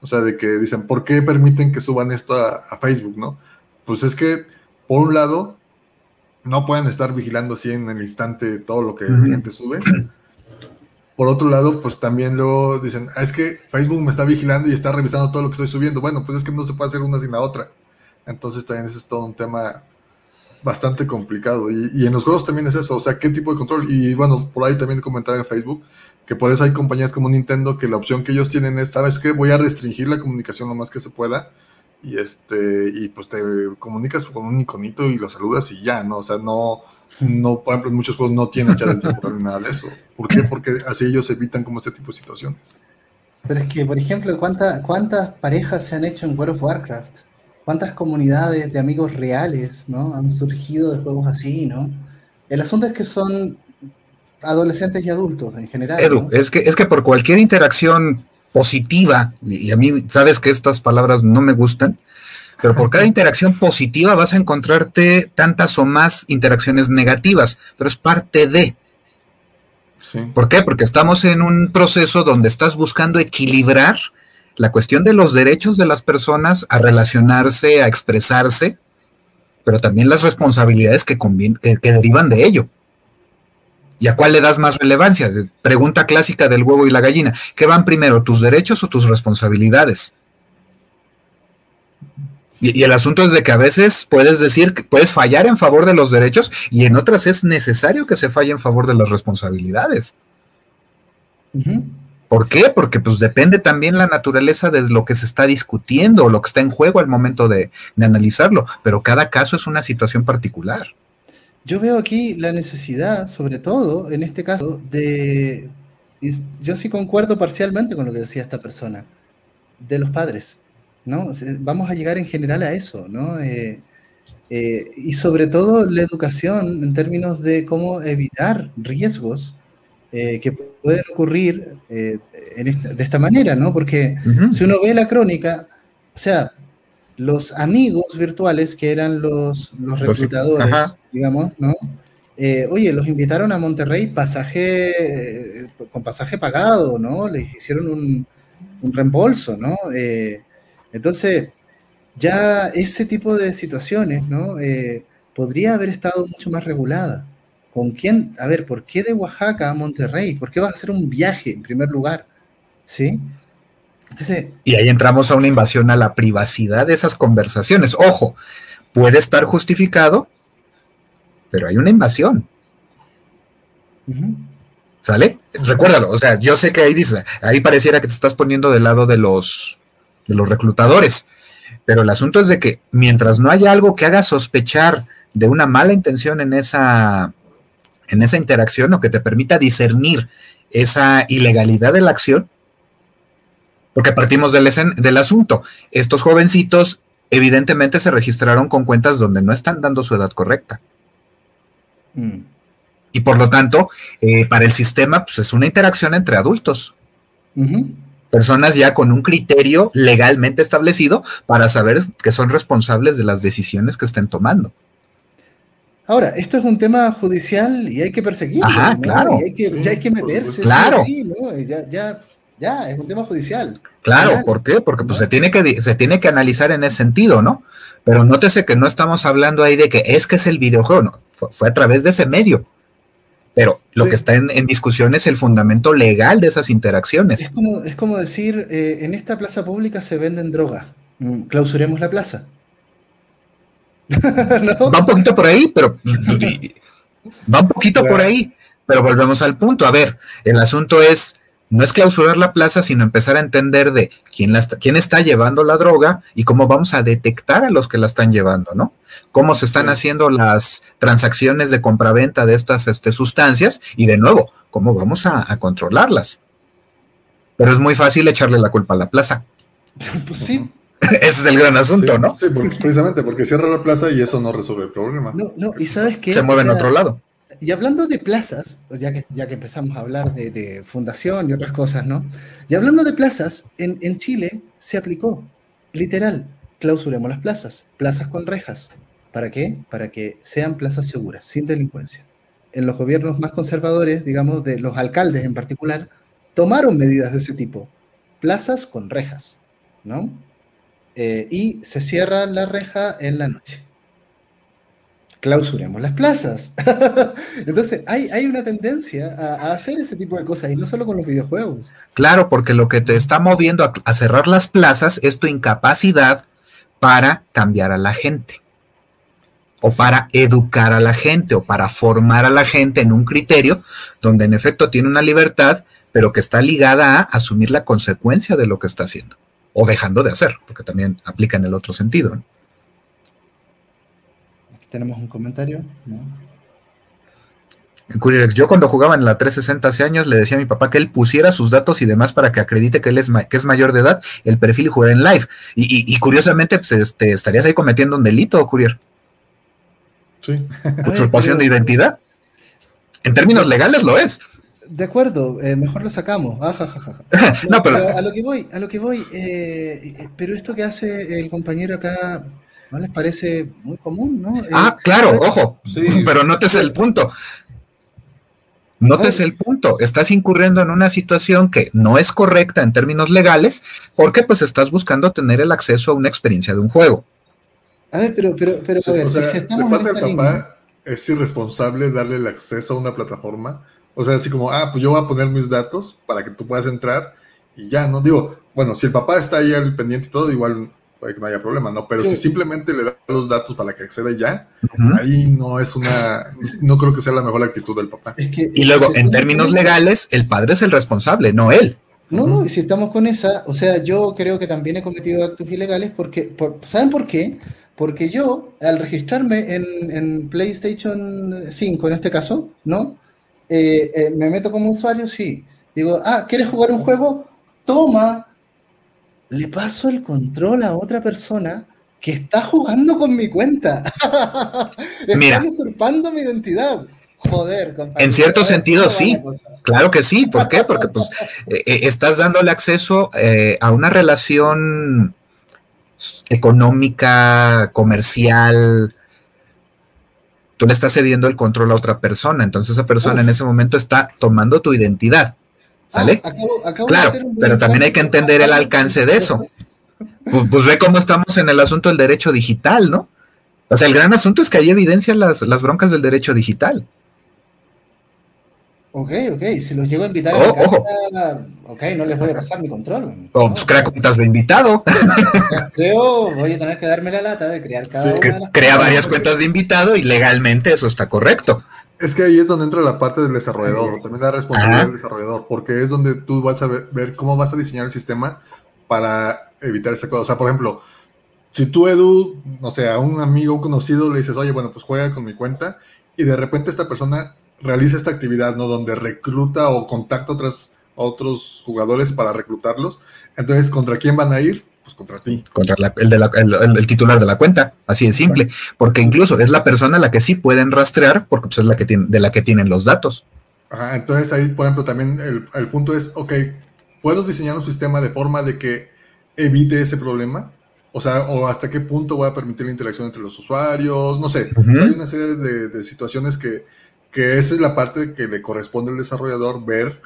Speaker 3: O sea, de que dicen, ¿por qué permiten que suban esto a, a Facebook, no? Pues es que, por un lado, no pueden estar vigilando así en el instante todo lo que la gente sube. Por otro lado, pues también luego dicen, ah, es que Facebook me está vigilando y está revisando todo lo que estoy subiendo. Bueno, pues es que no se puede hacer una sin la otra. Entonces también ese es todo un tema bastante complicado. Y, en los juegos también es eso, o sea, qué tipo de control. Y bueno, por ahí también comentaba en Facebook que por eso hay compañías como Nintendo que la opción que ellos tienen es, ¿sabes qué? Voy a restringir la comunicación lo más que se pueda y este y pues te comunicas con un iconito y lo saludas y ya, ¿no? O sea, no, no por ejemplo, en muchos juegos no tiene chat temporal ni nada de eso. ¿Por qué? Porque así ellos evitan como este tipo de situaciones.
Speaker 1: Pero es que, por ejemplo, ¿cuántas, cuántas parejas se han hecho en World of Warcraft? ¿Cuántas comunidades de amigos reales, ¿no? Han surgido de juegos así, ¿no? El asunto es que son adolescentes y adultos en general.
Speaker 2: Edu, ¿no? es, que, es que por cualquier interacción positiva, y a mí sabes que estas palabras no me gustan, pero por cada interacción positiva vas a encontrarte tantas o más interacciones negativas, pero es parte de. Sí. ¿Por qué? Porque estamos en un proceso donde estás buscando equilibrar la cuestión de los derechos de las personas a relacionarse, a expresarse, pero también las responsabilidades que, que, derivan de ello. ¿Y a cuál le das más relevancia? Pregunta clásica del huevo y la gallina. ¿Qué van primero, tus derechos o tus responsabilidades? Y, el asunto es de que a veces puedes decir que puedes fallar en favor de los derechos y en otras es necesario que se falle en favor de las responsabilidades. Uh. ¿Por qué? Porque pues depende también la naturaleza de lo que se está discutiendo o lo que está en juego al momento de, analizarlo, pero cada caso es una situación particular.
Speaker 1: Yo veo aquí la necesidad, sobre todo en este caso, de. Yo sí concuerdo parcialmente con lo que decía esta persona, de los padres, ¿no? Vamos a llegar en general a eso, ¿no? Eh, eh, y sobre todo la educación en términos de cómo evitar riesgos eh, que pueden ocurrir en esta, de esta manera, ¿no? Porque uh -huh. si uno ve la crónica, o sea, los amigos virtuales que eran los, los reclutadores, Ajá. digamos, ¿no? Eh, oye, los invitaron a Monterrey pasaje, eh, con pasaje pagado, ¿no? Les hicieron un, un reembolso, ¿no? Eh, entonces, ya ese tipo de situaciones, ¿no? Eh, podría haber estado mucho más regulada. ¿Con quién? A ver, ¿por qué de Oaxaca a Monterrey? ¿Por qué vas a hacer un viaje en primer lugar? ¿Sí?
Speaker 2: Entonces, y ahí entramos a una invasión a la privacidad de esas conversaciones. Ojo, puede estar justificado, pero hay una invasión. Uh -huh. ¿Sale? Recuérdalo, o sea, yo sé que ahí dice, ahí pareciera que te estás poniendo del lado de los, de los reclutadores, pero el asunto es de que mientras no haya algo que haga sospechar de una mala intención en esa, en esa interacción o que te permita discernir esa ilegalidad de la acción, porque partimos del, del, asunto. Estos jovencitos evidentemente se registraron con cuentas donde no están dando su edad correcta. Mm. Y por lo tanto, eh, para el sistema, pues es una interacción entre adultos. Uh -huh. Personas ya con un criterio legalmente establecido para saber que son responsables de las decisiones que estén tomando.
Speaker 1: Ahora, esto es un tema judicial y hay que perseguirlo.
Speaker 2: Ajá,
Speaker 1: ¿no?
Speaker 2: claro.
Speaker 1: Y hay que, ya hay que meterse.
Speaker 2: Claro.
Speaker 1: Sí, ¿no? ya, ya ya, es un tema judicial.
Speaker 2: Claro, Real. ¿por qué? Porque pues, se, tiene que, se tiene que analizar en ese sentido, ¿no? Pero nótese que no estamos hablando ahí de que es que es el videojuego, no, fue, fue a través de ese medio. Pero lo sí. que está en, en, discusión es el fundamento legal de esas interacciones.
Speaker 1: Es como, es como decir, eh, en esta plaza pública se venden drogas, mm, clausuremos la plaza. *laughs*
Speaker 2: ¿No? Va un poquito por ahí, pero *laughs* va un poquito claro. por ahí, pero volvemos al punto. A ver, el asunto es no es clausurar la plaza, sino empezar a entender de quién, la está, quién está llevando la droga y cómo vamos a detectar a los que la están llevando, ¿no? Cómo se están haciendo las transacciones de compraventa de estas este, sustancias y de nuevo, cómo vamos a, a controlarlas. Pero es muy fácil echarle la culpa a la plaza. *laughs*
Speaker 1: Pues sí. *laughs*
Speaker 2: Ese es el gran asunto,
Speaker 3: Sí,
Speaker 2: ¿no?
Speaker 3: Sí, porque- precisamente porque cierra la plaza y eso no resuelve el problema.
Speaker 1: No, no, y sabes qué?
Speaker 2: Se mueve en otro lado.
Speaker 1: Y hablando de plazas, ya que, ya que empezamos a hablar de, de fundación y otras cosas, ¿no? Y hablando de plazas, en, en Chile se aplicó, literal, clausuremos las plazas, plazas con rejas. ¿Para qué? Para que sean plazas seguras, sin delincuencia. En los gobiernos más conservadores, digamos, de los alcaldes en particular, tomaron medidas de ese tipo, plazas con rejas, ¿no? Eh, y se cierra la reja en la noche clausuremos las plazas. *laughs* Entonces, hay, hay una tendencia a, hacer ese tipo de cosas, y no solo con los videojuegos.
Speaker 2: Claro, porque lo que te está moviendo a cerrar las plazas es tu incapacidad para cambiar a la gente, o para educar a la gente, o para formar a la gente en un criterio donde en efecto tiene una libertad, pero que está ligada a asumir la consecuencia de lo que está haciendo, o dejando de hacer, porque también aplica en el otro sentido. ¿no?
Speaker 1: Aquí tenemos un comentario. ¿no?
Speaker 2: En Curierex, yo cuando jugaba en la 360 hace años le decía a mi papá que él pusiera sus datos y demás para que acredite que él es, ma- que es mayor de edad, el perfil y jugar en live. Y, y- y curiosamente, pues este, estarías ahí cometiendo un delito, Curier.
Speaker 3: Sí.
Speaker 2: Usurpación de identidad. En términos legales lo es.
Speaker 1: De acuerdo, eh, mejor lo sacamos. Ah, ja, ja, ja, ja. *laughs*
Speaker 2: No, pero-
Speaker 1: a lo que voy, a lo que voy, eh, eh, pero esto que hace el compañero acá, ¿no les parece muy común, no? Eh,
Speaker 2: Ah, claro, ojo.
Speaker 3: Sí. *laughs*
Speaker 2: Pero notes el punto. Notes el punto. Estás incurriendo en una situación que no es correcta en términos legales porque pues estás buscando tener el acceso a una experiencia de un juego.
Speaker 1: A ver, pero, pero, pero, a ver,
Speaker 3: o
Speaker 1: si-
Speaker 3: sea,
Speaker 1: si
Speaker 3: de
Speaker 1: estamos en
Speaker 3: parte
Speaker 1: esta
Speaker 3: del papá
Speaker 1: línea,
Speaker 3: es irresponsable darle el acceso a una plataforma. O sea, así como, ah, pues yo voy a poner mis datos para que tú puedas entrar y ya, ¿no? Digo, bueno, si el papá está ahí al pendiente y todo, igual puede que no haya problema, ¿no? Pero
Speaker 1: Sí.
Speaker 3: si simplemente le da los datos para que acceda y ya,
Speaker 2: Ujú.
Speaker 3: ahí no es una, no creo que sea la mejor actitud del papá.
Speaker 1: es que...
Speaker 2: Y luego, en términos legales, el padre es el responsable, no él.
Speaker 1: No, no, y si estamos con esa, o sea, yo creo que también he cometido actos ilegales porque, por- ¿saben por qué? Porque yo, al registrarme en, en PlayStation 5, en este caso, ¿no? Eh, eh, me meto como usuario, sí. Digo, ah, ¿quieres jugar un juego? Toma. Le paso el control a otra persona que está jugando con mi cuenta. *laughs* Están usurpando mi identidad. Joder, compañero.
Speaker 2: En cierto sentido,
Speaker 1: ¿cómo va
Speaker 2: sí.
Speaker 1: cosa?
Speaker 2: Claro que sí. ¿Por qué? Porque pues eh, estás dándole acceso eh, a una relación económica, comercial. Tú le estás cediendo el control a otra persona, entonces esa persona en ese momento está tomando tu identidad. ¿Sale?
Speaker 1: Ah, acabo- acabo de
Speaker 2: Claro, pero también hay que entender el alcance de eso. Pues, pues ve cómo estamos en el asunto del derecho digital, ¿no? O sea, el gran asunto es que hay evidencia las, las broncas del derecho digital.
Speaker 1: Ok, ok, si los llego a invitar
Speaker 2: Oh,
Speaker 1: a
Speaker 2: ojo.
Speaker 1: casa, ok, no les voy a pasar mi control.
Speaker 2: O
Speaker 1: ¿no?
Speaker 2: pues crea cuentas de invitado, *laughs*
Speaker 1: Creo, voy a tener que darme la lata de crear cada
Speaker 3: Sí,
Speaker 1: una
Speaker 2: que
Speaker 1: de las
Speaker 2: crea varias cuentas de invitado y legalmente eso está correcto.
Speaker 3: Es que ahí es donde entra la parte del desarrollador, también la responsabilidad
Speaker 2: Ajá.
Speaker 3: del desarrollador, porque es donde tú vas a ver, ver cómo vas a diseñar el sistema para evitar esa cosa. O sea, por ejemplo, si tú, Edu, no sé, a un amigo, un conocido, le dices, oye, bueno, pues juega con mi cuenta, y de repente esta persona realiza esta actividad, ¿no? Donde recluta o contacta a, otras, a otros jugadores para reclutarlos. Entonces, ¿contra quién van a ir? Pues contra ti.
Speaker 2: Contra la- el, de la- el- el- el titular de la cuenta, así de simple. Porque incluso es la persona a la que sí pueden rastrear, porque pues, es la que tiene, de la que tienen los datos.
Speaker 3: Ajá, entonces ahí, por ejemplo, también el, el punto es, ok, ¿puedo diseñar un sistema de forma de que evite ese problema? O sea, o hasta qué punto voy a permitir la interacción entre los usuarios, no sé. Hay una serie de, de situaciones que, que esa es la parte que le corresponde al desarrollador ver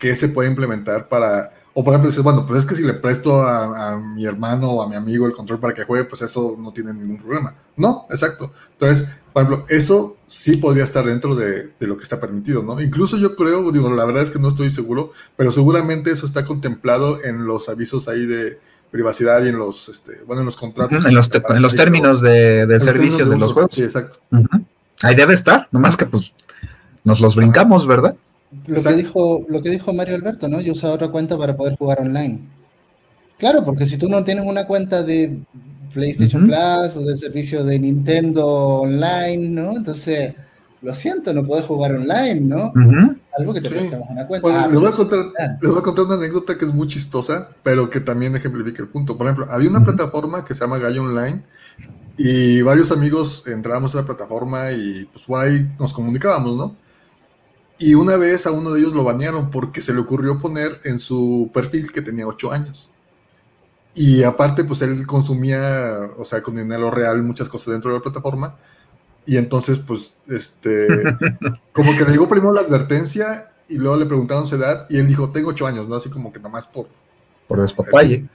Speaker 3: qué se puede implementar para... O por ejemplo, dices, bueno, pues es que si le presto a, a mi hermano o a mi amigo el control para que juegue, pues eso no tiene ningún problema. No, exacto. Entonces, por ejemplo, eso sí podría estar dentro de, de lo que está permitido, ¿no? Incluso yo creo, digo, la verdad es que no estoy seguro, pero seguramente eso está contemplado en los avisos ahí de privacidad y en los, este, bueno, en los contratos.
Speaker 2: En los, en los términos de, de servicio de los juegos.
Speaker 3: Sí, exacto.
Speaker 2: Ahí debe estar, nomás que pues nos los brincamos, ¿verdad?
Speaker 1: lo que, dijo, lo que dijo Mario Alberto, ¿no? Yo usaba otra cuenta para poder jugar online. Claro, porque si tú no tienes una cuenta de PlayStation Plus o del servicio de Nintendo Online, ¿no? Entonces, lo siento, no puedes jugar online, ¿no? Algo que te sí. una cuenta.
Speaker 3: Ah, les, voy a contar, les, voy a contar, una anécdota que es muy chistosa, pero que también ejemplifica el punto. Por ejemplo, había una plataforma que se llama Gallo Online y varios amigos entrábamos a esa plataforma y pues por ahí nos comunicábamos, ¿no? Y una vez a uno de ellos lo banearon porque se le ocurrió poner en su perfil que tenía 8 años. Y aparte, pues él consumía, o sea, con dinero real muchas cosas dentro de la plataforma. Y entonces, pues, este, *laughs* como que le digo primero la advertencia y luego le preguntaron su edad y él dijo, tengo 8 años, ¿no? Así como que nada más por...
Speaker 2: Por despapalle.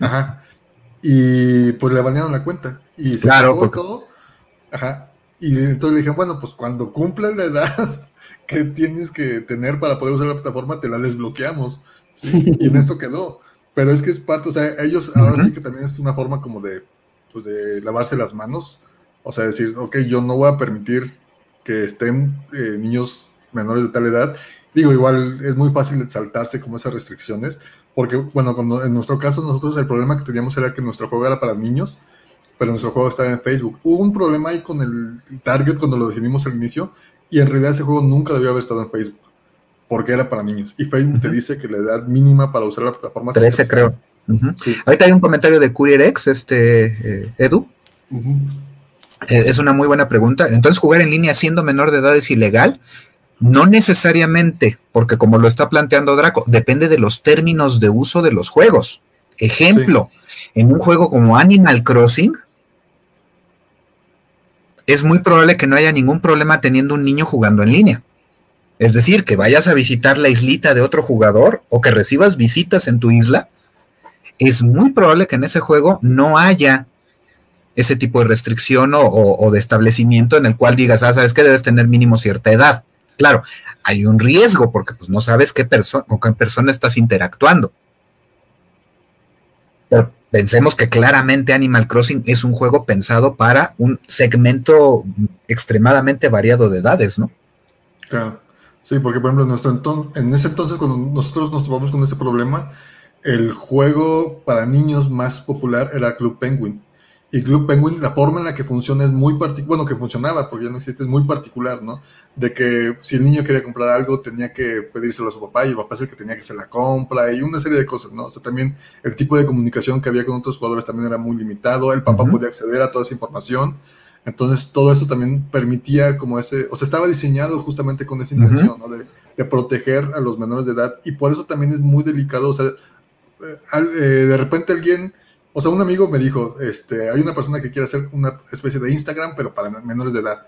Speaker 3: Ajá. Y pues le banearon la cuenta. Y se
Speaker 2: claro, porque...
Speaker 3: todo. Ajá. Y entonces le dijeron, bueno, pues cuando cumpla la edad que tienes que tener para poder usar la plataforma, te la desbloqueamos. Y en esto quedó. Pero es que es parte, o sea, ellos ahora sí que también es una forma como de, pues de lavarse las manos. O sea, decir, ok, yo no voy a permitir que estén eh, niños menores de tal edad. Digo, igual es muy fácil saltarse como esas restricciones, porque, bueno, cuando, en nuestro caso nosotros el problema que teníamos era que nuestro juego era para niños, pero nuestro juego estaba en Facebook. Hubo un problema ahí con el target cuando lo definimos al inicio, y en realidad ese juego nunca debió haber estado en Facebook, porque era para niños. Y Facebook te dice que la edad mínima para usar la plataforma
Speaker 2: 13, creo. Ahorita hay un comentario de CourierX, este, eh, Edu. Eh, es una muy buena pregunta. Entonces, jugar en línea siendo menor de edad es ilegal. No necesariamente, porque como lo está planteando Draco, depende de los términos de uso de los juegos. Ejemplo, en un juego como Animal Crossing, es muy probable que no haya ningún problema teniendo un niño jugando en línea. Es decir, que vayas a visitar la islita de otro jugador o que recibas visitas en tu isla, es muy probable que en ese juego no haya ese tipo de restricción o, de establecimiento en el cual digas, ah, sabes que debes tener mínimo cierta edad. Claro, hay un riesgo porque pues no sabes qué con qué persona estás interactuando. Pensemos que claramente Animal Crossing es un juego pensado para un segmento extremadamente variado de edades, ¿no?
Speaker 3: Claro. Sí, porque por ejemplo, en, nuestro en ese entonces, cuando nosotros nos topamos con ese problema, el juego para niños más popular era Club Penguin. Y Club Penguin, la forma en la que funciona es muy particular, bueno, que funcionaba, porque ya no existe, es muy particular, ¿no? De que si el niño quería comprar algo, tenía que pedírselo a su papá y el papá es el que tenía que hacer la compra y una serie de cosas, ¿no? O sea, también el tipo de comunicación que había con otros jugadores también era muy limitado, el papá podía acceder a toda esa información, entonces todo eso también permitía como ese, o sea, estaba diseñado justamente con esa intención, ¿no? De, de, proteger a los menores de edad y por eso también es muy delicado, o sea, eh, eh, de repente alguien o sea, un amigo me dijo, este, hay una persona que quiere hacer una especie de Instagram, pero para menores de edad.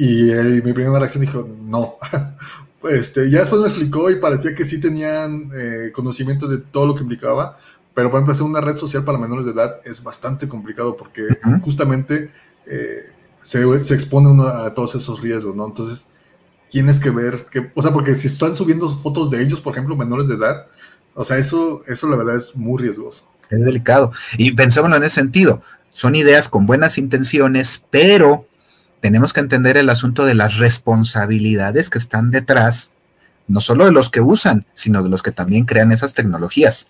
Speaker 3: Y mi primera reacción dijo, no. *laughs* este, ya después me explicó y parecía que sí tenían eh, conocimiento de todo lo que implicaba, pero por ejemplo hacer una red social para menores de edad es bastante complicado porque justamente eh, se, se, expone uno a todos esos riesgos, ¿no? Entonces tienes que ver, que, o sea, porque si están subiendo fotos de ellos, por ejemplo, menores de edad, o sea, eso, eso la verdad es muy riesgoso.
Speaker 2: Es delicado. Y pensémoslo en ese sentido. Son ideas con buenas intenciones, pero tenemos que entender el asunto de las responsabilidades que están detrás, no solo de los que usan, sino de los que también crean esas tecnologías.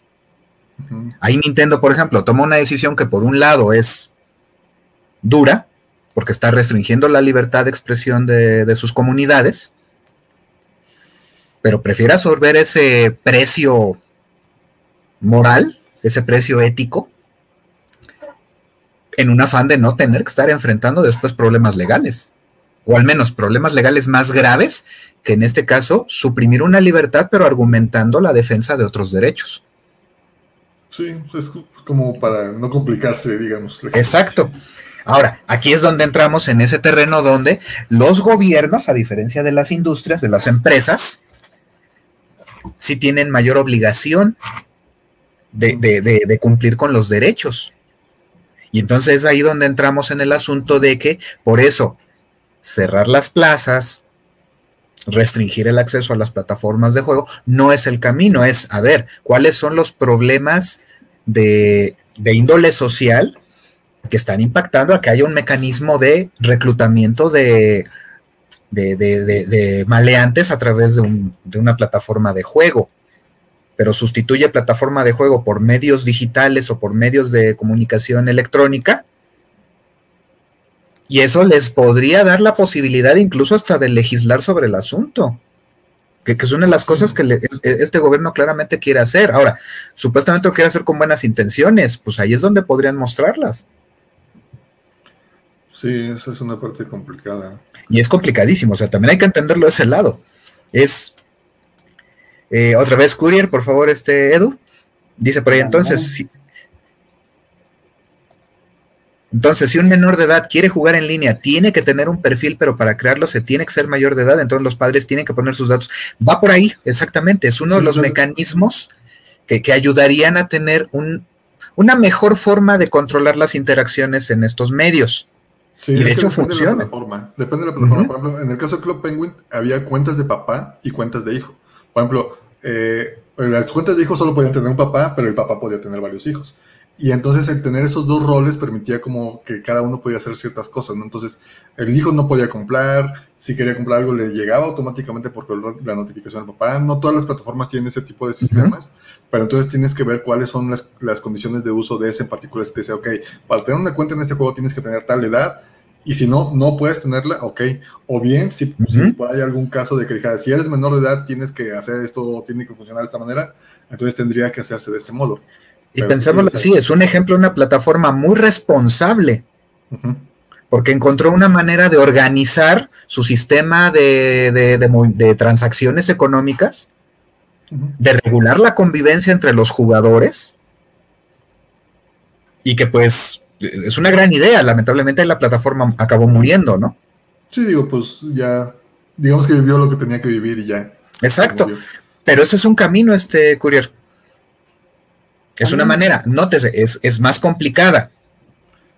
Speaker 2: Ahí Nintendo, por ejemplo, toma una decisión que por un lado es dura, porque está restringiendo la libertad de expresión de, de sus comunidades, pero prefiere absorber ese precio moral ese precio ético en un afán de no tener que estar enfrentando después problemas legales, o al menos problemas legales más graves que en este caso suprimir una libertad pero argumentando la defensa de otros derechos.
Speaker 3: Sí, es como para no complicarse, digamos.
Speaker 2: Exacto. Ahora, aquí es donde entramos en ese terreno donde los gobiernos, a diferencia de las industrias, de las empresas, sí tienen mayor obligación de, cumplir con los derechos. Y entonces es ahí donde entramos en el asunto de que, por eso, cerrar las plazas, restringir el acceso a las plataformas de juego, no es el camino, es, a ver, cuáles son los problemas de, índole social que están impactando a que haya un mecanismo de reclutamiento de maleantes a través de una plataforma de juego pero sustituye plataforma de juego por medios digitales o por medios de comunicación electrónica. Y eso les podría dar la posibilidad incluso hasta de legislar sobre el asunto, que, que es una de las cosas que le, este gobierno claramente quiere hacer. Ahora, supuestamente lo quiere hacer con buenas intenciones, pues ahí es donde podrían mostrarlas.
Speaker 3: Sí, esa es una parte complicada.
Speaker 2: Y es complicadísimo, o sea, también hay que entenderlo de ese lado. Es eh, otra vez, Courier, por favor, este Edu. Dice por ahí, entonces, si, entonces, si un menor de edad quiere jugar en línea, tiene que tener un perfil, pero para crearlo se tiene que ser mayor de edad, entonces los padres tienen que poner sus datos. Va por ahí, exactamente, es uno sí, de los mecanismos que, que, ayudarían a tener un, una mejor forma de controlar las interacciones en estos medios.
Speaker 3: Sí, y de hecho funciona. De depende de la plataforma. Uh -huh. Por ejemplo, en el caso de Club Penguin había cuentas de papá y cuentas de hijo. Por ejemplo, eh, las cuentas de hijos solo podían tener un papá, pero el papá podía tener varios hijos. Y entonces el tener esos dos roles permitía como que cada uno podía hacer ciertas cosas, ¿no? Entonces el hijo no podía comprar, si quería comprar algo le llegaba automáticamente porque la notificación del papá. No todas las plataformas tienen ese tipo de sistemas, uh -huh. pero entonces tienes que ver cuáles son las, las, condiciones de uso de ese en particular. Si te dice, ok, para tener una cuenta en este juego tienes que tener tal edad, y si no, no puedes tenerla, ok. O bien, si, uh -huh. si por ahí algún caso de que dijera, si eres menor de edad, tienes que hacer esto, tiene que funcionar de esta manera, entonces tendría que hacerse de ese modo.
Speaker 2: Y pensémoslo así, es un ejemplo de una plataforma muy responsable, uh -huh. porque encontró una manera de organizar su sistema de, de, de, de transacciones económicas, uh -huh. de regular la convivencia entre los jugadores, y que pues es una gran idea, lamentablemente la plataforma acabó muriendo, ¿no?
Speaker 3: Sí, digo, pues ya, digamos que vivió lo que tenía que vivir y ya.
Speaker 2: Exacto, pero eso es un camino, este Courier. Es una manera, nótese, es, es más complicada.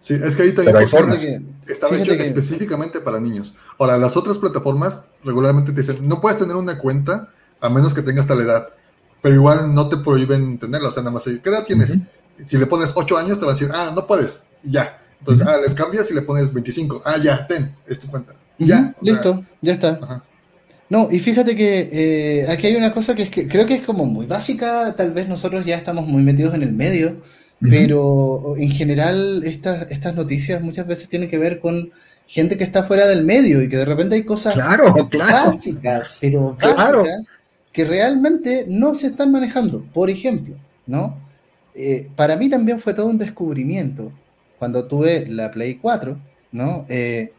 Speaker 3: Sí, es que ahí también
Speaker 2: hay formas.
Speaker 3: Que estaba hecho que... específicamente para niños. Ahora, las otras plataformas regularmente te dicen, no puedes tener una cuenta a menos que tengas tal edad, pero igual no te prohíben tenerla, o sea, nada más, ¿qué edad tienes? Uh -huh. Si le pones 8 años, te va a decir, ah, no puedes, ya. Entonces, uh -huh. ah, le cambias y le pones 25, ah, ya, ten, es tu cuenta.
Speaker 1: Uh -huh. Ya. Listo, sea, ya está. Ajá. No, y fíjate que eh, aquí hay una cosa que es que creo que es como muy básica, tal vez nosotros ya estamos muy metidos en el medio, pero en general estas, estas noticias muchas veces tienen que ver con gente que está fuera del medio y que de repente hay cosas
Speaker 2: claro, *laughs* claro.
Speaker 1: básicas, pero básicas claro. que realmente no se están manejando. Por ejemplo, ¿no? Eh, para mí también fue todo un descubrimiento cuando tuve la Play 4, ¿no? Eh,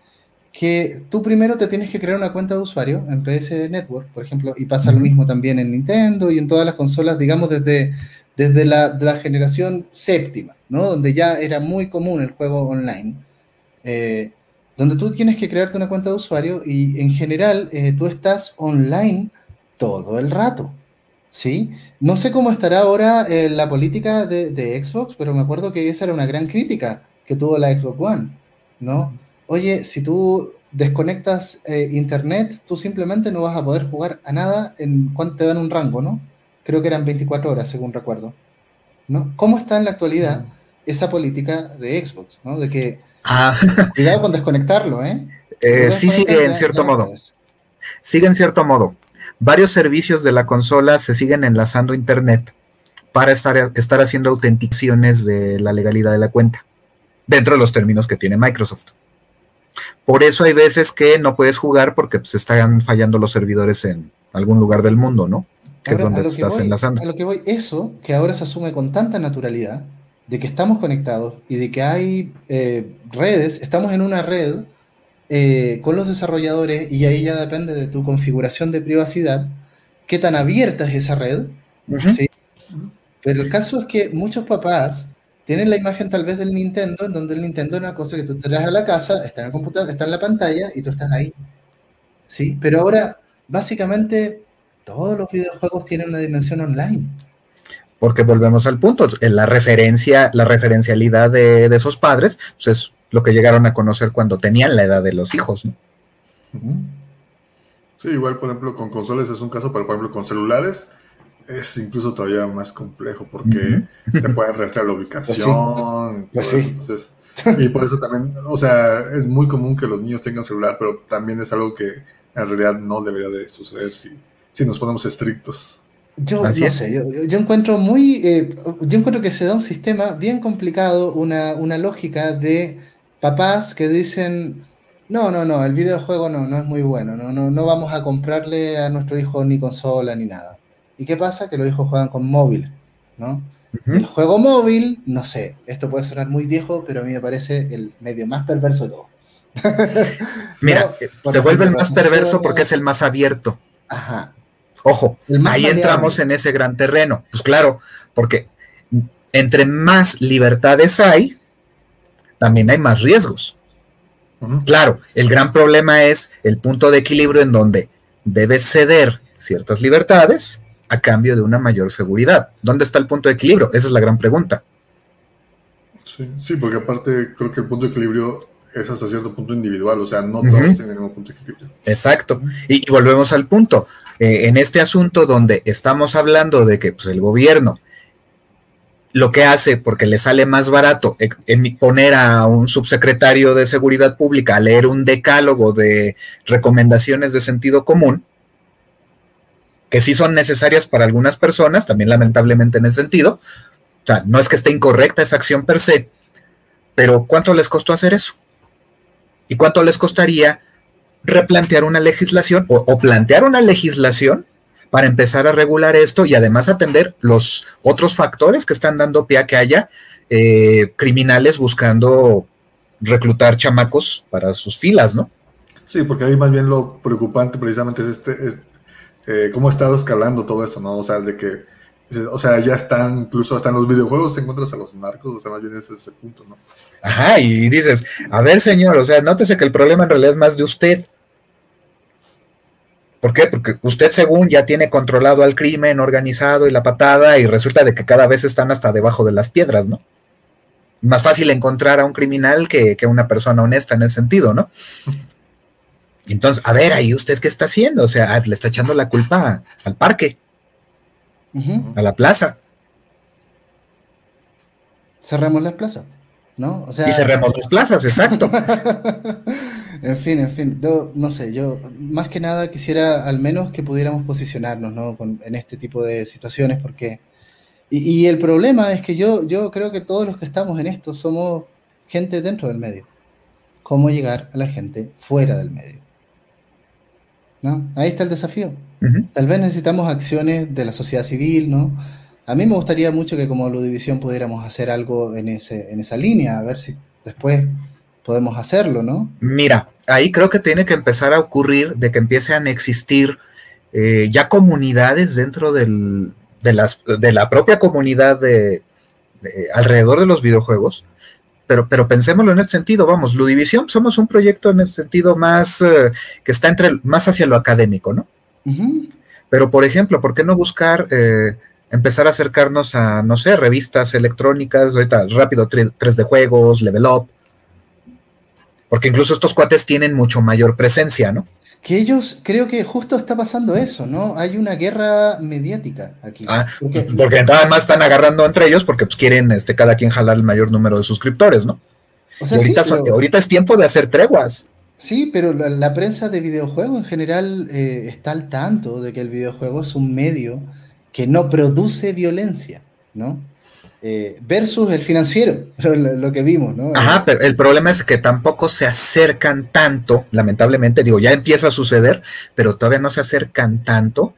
Speaker 1: que tú primero te tienes que crear una cuenta de usuario en PS Network, por ejemplo, y pasa lo mismo también en Nintendo y en todas las consolas, digamos, desde, desde la, la generación séptima, ¿no? Donde ya era muy común el juego online, eh, donde tú tienes que crearte una cuenta de usuario y en general eh, tú estás online todo el rato, ¿sí? No sé cómo estará ahora eh, la política de, de Xbox, pero me acuerdo que esa era una gran crítica que tuvo la Xbox One, ¿no? oye, si tú desconectas eh, internet, tú simplemente no vas a poder jugar a nada en cuanto te dan un rango, ¿no? Creo que eran 24 horas, según recuerdo. ¿no? ¿Cómo está en la actualidad esa política de Xbox? ¿no? De que
Speaker 2: ah. *laughs*
Speaker 1: cuidado con desconectarlo, ¿eh?
Speaker 2: eh sí sigue en cierto modo. Sigue en cierto modo. Varios servicios de la consola se siguen enlazando a internet para estar, estar haciendo autenticaciones de la legalidad de la cuenta, dentro de los términos que tiene Microsoft. Por eso hay veces que no puedes jugar porque pues, están fallando los servidores en algún lugar del mundo, ¿no? Que ahora, es donde te estás
Speaker 1: voy,
Speaker 2: enlazando.
Speaker 1: A lo que voy, eso que ahora se asume con tanta naturalidad, de que estamos conectados y de que hay eh, redes, estamos en una red eh, con los desarrolladores y ahí ya depende de tu configuración de privacidad, qué tan abierta es esa red. Uh -huh. ¿sí? Pero el caso es que muchos papás tienen la imagen tal vez del Nintendo, en donde el Nintendo es una cosa que tú te traes a la casa, está en el computador, está en la pantalla y tú estás ahí. ¿Sí? Pero ahora, básicamente, todos los videojuegos tienen una dimensión online.
Speaker 2: Porque volvemos al punto, la referencia, la referencialidad de, de esos padres, pues es lo que llegaron a conocer cuando tenían la edad de los hijos, ¿no?
Speaker 3: Sí, igual, por ejemplo, con consolas es un caso, pero por ejemplo, con celulares, es incluso todavía más complejo porque uh -huh. te pueden rastrear la ubicación. *laughs*
Speaker 1: Pues sí. Pues sí.
Speaker 3: Entonces, y por eso también, o sea, es muy común que los niños tengan celular, pero también es algo que en realidad no debería de suceder si, si nos ponemos estrictos.
Speaker 1: Yo
Speaker 2: Así
Speaker 1: no
Speaker 2: es.
Speaker 1: sé, yo, yo encuentro muy, eh, yo encuentro que se da un sistema bien complicado, una, una lógica de papás que dicen, no, no, no, el videojuego no, no es muy bueno, no, no, no vamos a comprarle a nuestro hijo ni consola ni nada. ¿Y qué pasa? Que los hijos juegan con móvil, ¿no? El juego móvil, no sé, esto puede sonar muy viejo, pero a mí me parece el medio más perverso de todo. *laughs*
Speaker 2: Mira,
Speaker 1: No,
Speaker 2: se vuelve el más perverso porque es el más abierto.
Speaker 1: Ajá.
Speaker 2: Ojo, ahí entramos en ese gran terreno. Pues claro, porque entre más libertades hay, también hay más riesgos. Claro, el gran problema es el punto de equilibrio en donde debes ceder ciertas libertades a cambio de una mayor seguridad. ¿Dónde está el punto de equilibrio? Esa es la gran pregunta.
Speaker 3: Sí, sí, porque aparte creo que el punto de equilibrio es hasta cierto punto individual, o sea, no todos tienen el mismo punto de equilibrio.
Speaker 2: Exacto. Y, y volvemos al punto. Eh, en este asunto donde estamos hablando de que pues, el gobierno lo que hace, porque le sale más barato eh, poner a un subsecretario de Seguridad Pública a leer un decálogo de recomendaciones de sentido común, que sí son necesarias para algunas personas, también lamentablemente en ese sentido. O sea, no es que esté incorrecta esa acción per se, pero ¿cuánto les costó hacer eso? ¿Y cuánto les costaría replantear una legislación o, plantear una legislación para empezar a regular esto y además atender los otros factores que están dando pie a que haya eh, criminales buscando reclutar chamacos para sus filas, ¿no?
Speaker 3: Sí, porque ahí más bien lo preocupante precisamente es este, es, eh, cómo ha estado escalando todo esto, ¿no? O sea, de que, o sea, ya están, incluso hasta en los videojuegos te encuentras a los narcos, o sea, más bien ese es ese punto, ¿no?
Speaker 2: Ajá, y dices, a ver señor, o sea, nótese que el problema en realidad es más de usted. ¿Por qué? Porque usted según ya tiene controlado al crimen organizado y la patada y resulta de que cada vez están hasta debajo de las piedras, ¿no? Más fácil encontrar a un criminal que, que a una persona honesta en ese sentido, ¿no? Entonces, a ver, ahí usted qué está haciendo, o sea, le está echando la culpa al parque, a la plaza,
Speaker 1: Cerramos las plazas, ¿no? O sea,
Speaker 2: y cerremos las plazas, exacto. *laughs*
Speaker 1: en fin, en fin, yo no sé, yo más que nada quisiera al menos que pudiéramos posicionarnos, ¿no? Con- en este tipo de situaciones, porque... Y, y el problema es que yo, yo creo que todos los que estamos en esto somos gente dentro del medio. ¿Cómo llegar a la gente fuera del medio? ¿No? Ahí está el desafío. Tal vez necesitamos acciones de la sociedad civil, ¿no? A mí me gustaría mucho que como Ludivisión pudiéramos hacer algo en, ese, en esa línea, a ver si después podemos hacerlo, ¿no?
Speaker 2: Mira, ahí creo que tiene que empezar a ocurrir de que empiecen a existir eh, ya comunidades dentro del- de, las, de la propia comunidad de, de- alrededor de los videojuegos. Pero, pero pensémoslo en este sentido, vamos, Ludivisión somos un proyecto en ese sentido más eh, que está entre más hacia lo académico, ¿no? Pero, por ejemplo, ¿por qué no buscar eh, empezar a acercarnos a, no sé, revistas electrónicas, ahorita rápido 3 de juegos, level up? Porque incluso estos cuates tienen mucho mayor presencia, ¿no?
Speaker 1: Que ellos, creo que justo está pasando eso, ¿no? Hay una guerra mediática aquí.
Speaker 2: Ah,
Speaker 1: Porque-
Speaker 2: porque además están agarrando entre ellos porque pues, quieren este, cada quien jalar el mayor número de suscriptores, ¿no?
Speaker 1: o
Speaker 2: Y
Speaker 1: sea, sí,
Speaker 2: ahorita, son-
Speaker 1: pero-
Speaker 2: ahorita es tiempo de hacer treguas.
Speaker 1: Sí, pero la, la prensa de videojuegos en general eh, está al tanto de que el videojuego es un medio que no produce violencia, ¿no? Eh, versus el financiero, *laughs* lo, que vimos, ¿no?
Speaker 2: Ajá, pero el problema es que tampoco se acercan tanto, lamentablemente, digo, ya empieza a suceder, pero todavía no se acercan tanto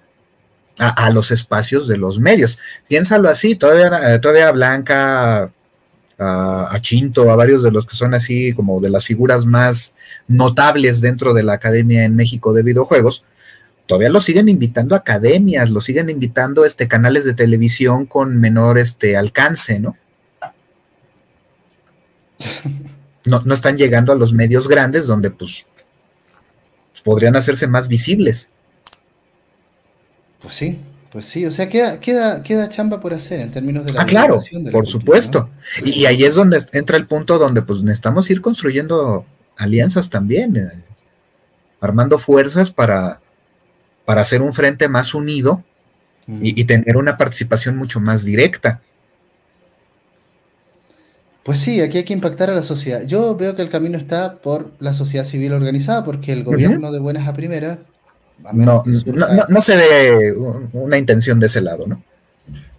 Speaker 2: a, los espacios de los medios. Piénsalo así, todavía, eh, todavía Blanca, a, a Chinto, a varios de los que son así como de las figuras más notables dentro de la academia en México de videojuegos, todavía lo siguen invitando a academias, lo siguen invitando este canales de televisión con menor este alcance, ¿no? *laughs* No, no están llegando a los medios grandes donde pues podrían hacerse más visibles.
Speaker 1: Pues sí, pues sí, o sea, queda, queda, queda chamba por hacer en términos de la
Speaker 2: Ah, claro,
Speaker 1: divulgación de la
Speaker 2: por
Speaker 1: cultura,
Speaker 2: supuesto.
Speaker 1: ¿no?
Speaker 2: Y, y ahí es donde entra el punto donde pues necesitamos ir construyendo alianzas también, eh, armando fuerzas para, para hacer un frente más unido
Speaker 1: Mm.
Speaker 2: y, y tener una participación mucho más directa.
Speaker 1: Pues sí, aquí hay que impactar a la sociedad. Yo veo que el camino está por la sociedad civil organizada, porque el gobierno de buenas a primeras... a
Speaker 2: No, no,
Speaker 1: surja-
Speaker 2: no- no se ve un- una intención de ese lado, ¿no?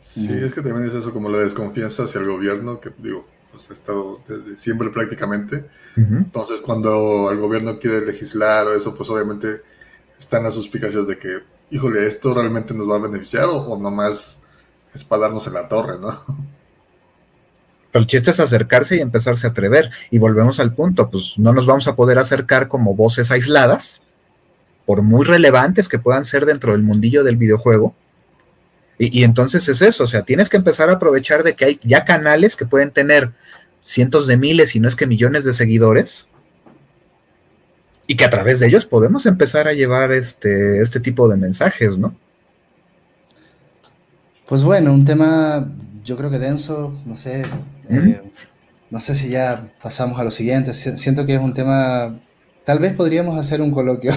Speaker 3: Sí, es que también es eso como la desconfianza hacia el gobierno, que digo, pues ha estado desde siempre prácticamente. Entonces, cuando el gobierno quiere legislar o eso, pues obviamente están las suspicacias de que, híjole, ¿esto realmente nos va a beneficiar o, o nomás es en la torre, no?
Speaker 2: El chiste es acercarse y empezarse a atrever. Y volvemos al punto, pues no nos vamos a poder acercar como voces aisladas, por muy relevantes que puedan ser dentro del mundillo del videojuego. Y, y entonces es eso, o sea, tienes que empezar a aprovechar de que hay ya canales que pueden tener cientos de miles, y no es que millones de seguidores, y que a través de ellos podemos empezar a llevar este, este tipo de mensajes, ¿no?
Speaker 1: Pues bueno, un tema yo creo que denso, no sé, eh, no sé si ya pasamos a lo siguiente, si- siento que es un tema, tal vez podríamos hacer un coloquio.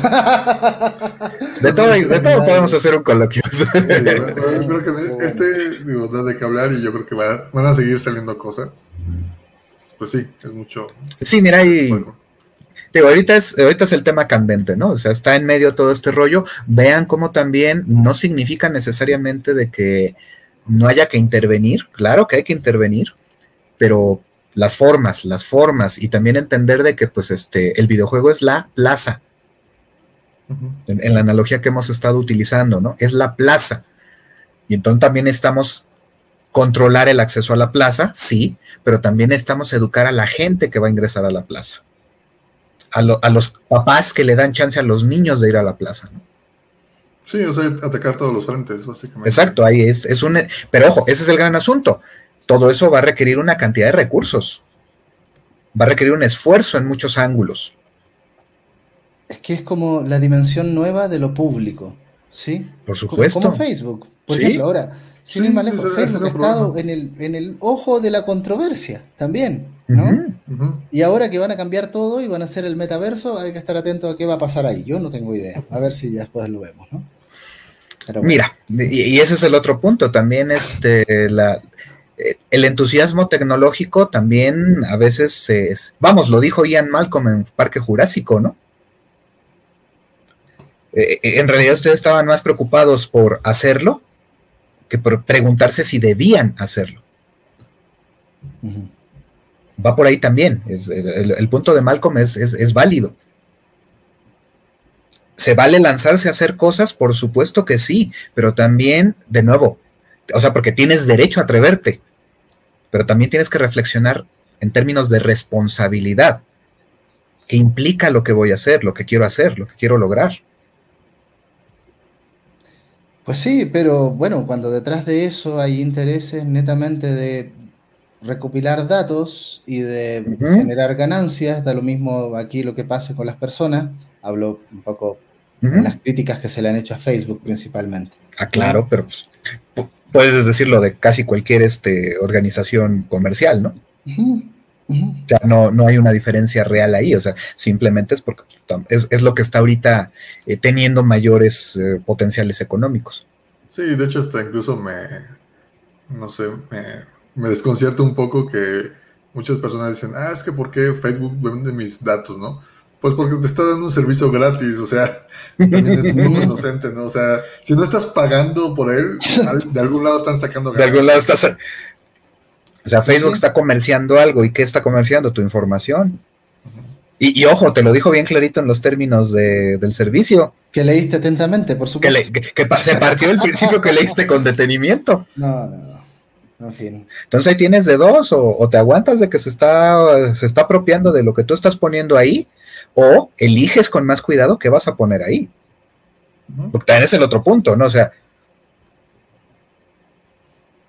Speaker 2: De todo, de todo podemos hacer un coloquio.
Speaker 3: Sí, *laughs* bueno, yo creo que este, digo, da de qué hablar y yo creo que va- van a seguir saliendo cosas. Pues sí, es mucho.
Speaker 2: Sí, mira, y
Speaker 3: bueno,
Speaker 2: digo, ahorita es, ahorita es el tema candente, ¿no? O sea, está en medio todo este rollo. Vean cómo también no significa necesariamente de que no haya que intervenir. Claro que hay que intervenir, pero las formas, las formas, y también entender de que, pues, este, el videojuego es la plaza, en, en la analogía que hemos estado utilizando, ¿no? Es la plaza. Y entonces también estamos controlar el acceso a la plaza, sí, pero también estamos educar a la gente que va a ingresar a la plaza. A, lo- a los papás que le dan chance a los niños de ir a la plaza. ¿no?
Speaker 3: Sí, o sea, atacar todos los frentes, básicamente.
Speaker 2: Exacto, ahí es, es un... Pero ojo, ese es el gran asunto. Todo eso va a requerir una cantidad de recursos. Va a requerir un esfuerzo en muchos ángulos.
Speaker 1: Es que es como la dimensión nueva de lo público, ¿sí?
Speaker 2: Por supuesto.
Speaker 1: Como Facebook. Por
Speaker 2: Sí.
Speaker 1: ejemplo, ahora, sin
Speaker 3: Sí,
Speaker 1: ir más lejos, Facebook ha estado en el, en el ojo de la controversia también, Y ahora que van a cambiar todo y van a hacer el metaverso, hay que estar atento a qué va a pasar ahí. Yo no tengo idea. A ver si ya después lo vemos, ¿no? Pero bueno.
Speaker 2: Mira, y, y ese es el otro punto, también este, la, eh, el entusiasmo tecnológico también a veces, es, vamos, lo dijo Ian Malcolm en Parque Jurásico, ¿no? Eh, eh, en realidad ustedes estaban más preocupados por hacerlo que por preguntarse si debían hacerlo.
Speaker 1: Ujú.
Speaker 2: Va por ahí también, el, punto de Malcolm es, es- es válido. ¿Se vale lanzarse a hacer cosas? Por supuesto que sí, pero también, de nuevo, o sea, porque tienes derecho a atreverte, pero también tienes que reflexionar en términos de responsabilidad. ¿Qué implica lo que voy a hacer, lo que quiero hacer, lo que quiero lograr?
Speaker 1: Pues sí, pero bueno, cuando detrás de eso hay intereses netamente de recopilar datos y de generar ganancias, da lo mismo aquí lo que pase con las personas. Hablo un poco de las críticas que se le han hecho a Facebook principalmente.
Speaker 2: Ah, claro, pero pues, pu- puedes decirlo de casi cualquier este, organización comercial, ¿no? O sea, no, no hay una diferencia real ahí, o sea, simplemente es porque es, es lo que está ahorita eh, teniendo mayores eh, potenciales económicos.
Speaker 3: Sí, de hecho, hasta incluso me. No sé, me, me desconcierta un poco que muchas personas dicen, ah, es que ¿por qué Facebook vende mis datos, no? Pues porque te está dando un servicio gratis, o sea, *laughs* también es un poco *laughs* inocente, ¿no? O sea, si no estás pagando por él, de algún lado están sacando
Speaker 2: De algún lado estás... O sea, Facebook
Speaker 1: Sí.
Speaker 2: está comerciando algo, ¿y qué está comerciando? Tu información. Y, y ojo, te lo dijo bien clarito en los términos de- del servicio,
Speaker 1: Que leíste atentamente, por
Speaker 2: que,
Speaker 1: supuesto.
Speaker 2: le- que- que pa- se partió el principio que leíste con detenimiento.
Speaker 1: No, no, no. En fin.
Speaker 2: Entonces ahí tienes de dos, o, o te aguantas de que se está, se está apropiando de lo que tú estás poniendo ahí, o eliges con más cuidado qué vas a poner ahí. Porque también es el otro punto, ¿no? O sea,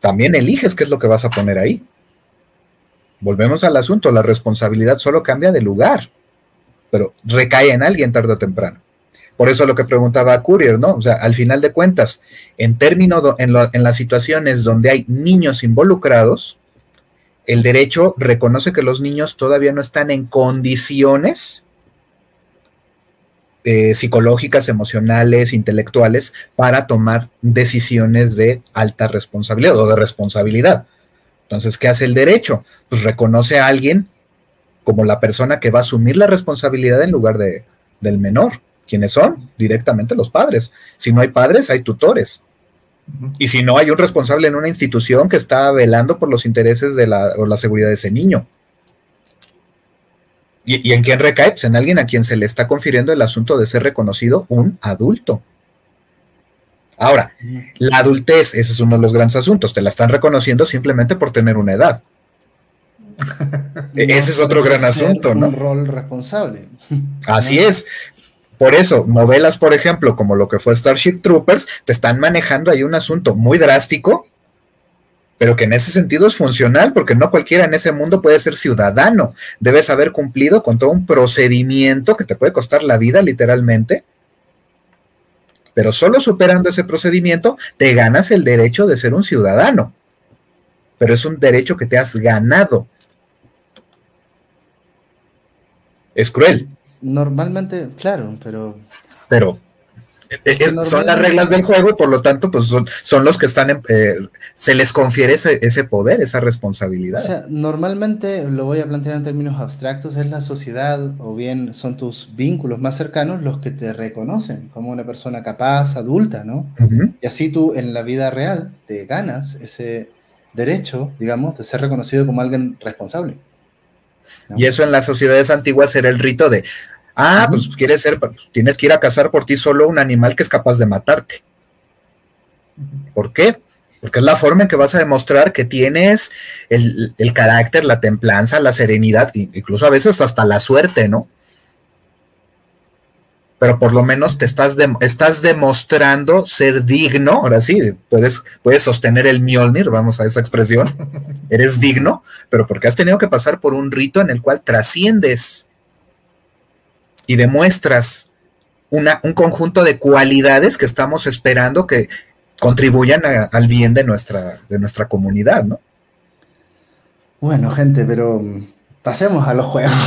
Speaker 2: también eliges qué es lo que vas a poner ahí. Volvemos al asunto, la responsabilidad solo cambia de lugar, pero recae en alguien tarde o temprano. Por eso lo que preguntaba Courier, ¿no? O sea, al final de cuentas, en términos, en, en las situaciones donde hay niños involucrados, el derecho reconoce que los niños todavía no están en condiciones eh, psicológicas, emocionales, intelectuales, para tomar decisiones de alta responsabilidad o de responsabilidad. Entonces, ¿qué hace el derecho? Pues reconoce a alguien como la persona que va a asumir la responsabilidad en lugar de, del menor. ¿Quiénes son? Directamente los padres. Si no hay padres, hay tutores. Y si no, hay un responsable en una institución que está velando por los intereses de la, o la seguridad de ese niño. ¿Y, ¿Y, en quién recae? Pues en alguien a quien se le está confiriendo el asunto de ser reconocido un adulto. Ahora, la adultez, ese es uno de los grandes asuntos, te la están reconociendo simplemente por tener una edad. *laughs* No ese es otro gran asunto, ¿no?
Speaker 1: Un rol responsable.
Speaker 2: Así es. Por eso, novelas, por ejemplo, como lo que fue Starship Troopers, te están manejando ahí un asunto muy drástico, pero que en ese sentido es funcional, porque no cualquiera en ese mundo puede ser ciudadano. Debes haber cumplido con todo un procedimiento que te puede costar la vida, literalmente. Pero solo superando ese procedimiento, te ganas el derecho de ser un ciudadano. Pero es un derecho que te has ganado. Es cruel.
Speaker 1: Normalmente, claro, pero...
Speaker 2: Pero es, son las reglas del juego, por lo tanto, pues son, son los que están, en, eh, se les confiere ese, ese, poder, esa responsabilidad.
Speaker 1: O sea, normalmente, lo voy a plantear en términos abstractos, es la sociedad o bien son tus vínculos más cercanos los que te reconocen como una persona capaz, adulta, ¿no? Uh -huh. Y así tú en la vida real te ganas ese derecho, digamos, de ser reconocido como alguien responsable.
Speaker 2: ¿no? Y eso en las sociedades antiguas era el rito de, Ah, pues quieres ser, tienes que ir a cazar por ti solo un animal que es capaz de matarte. ¿Por qué? Porque es la forma en que vas a demostrar que tienes el, el carácter, la templanza, la serenidad, incluso a veces hasta la suerte, ¿no? Pero por lo menos te estás, de, estás demostrando ser digno, ahora sí, puedes, puedes sostener el Mjolnir, vamos a esa expresión, *laughs* eres digno, pero porque has tenido que pasar por un rito en el cual trasciendes y demuestras una, un conjunto de cualidades que estamos esperando que contribuyan a, al bien de nuestra, de nuestra comunidad, ¿no?
Speaker 1: Bueno, gente, pero pasemos a los juegos. *laughs*